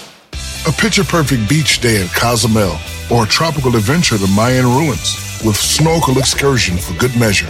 A picture perfect beach day in Cozumel or a tropical adventure to Mayan ruins with snorkel excursion for good measure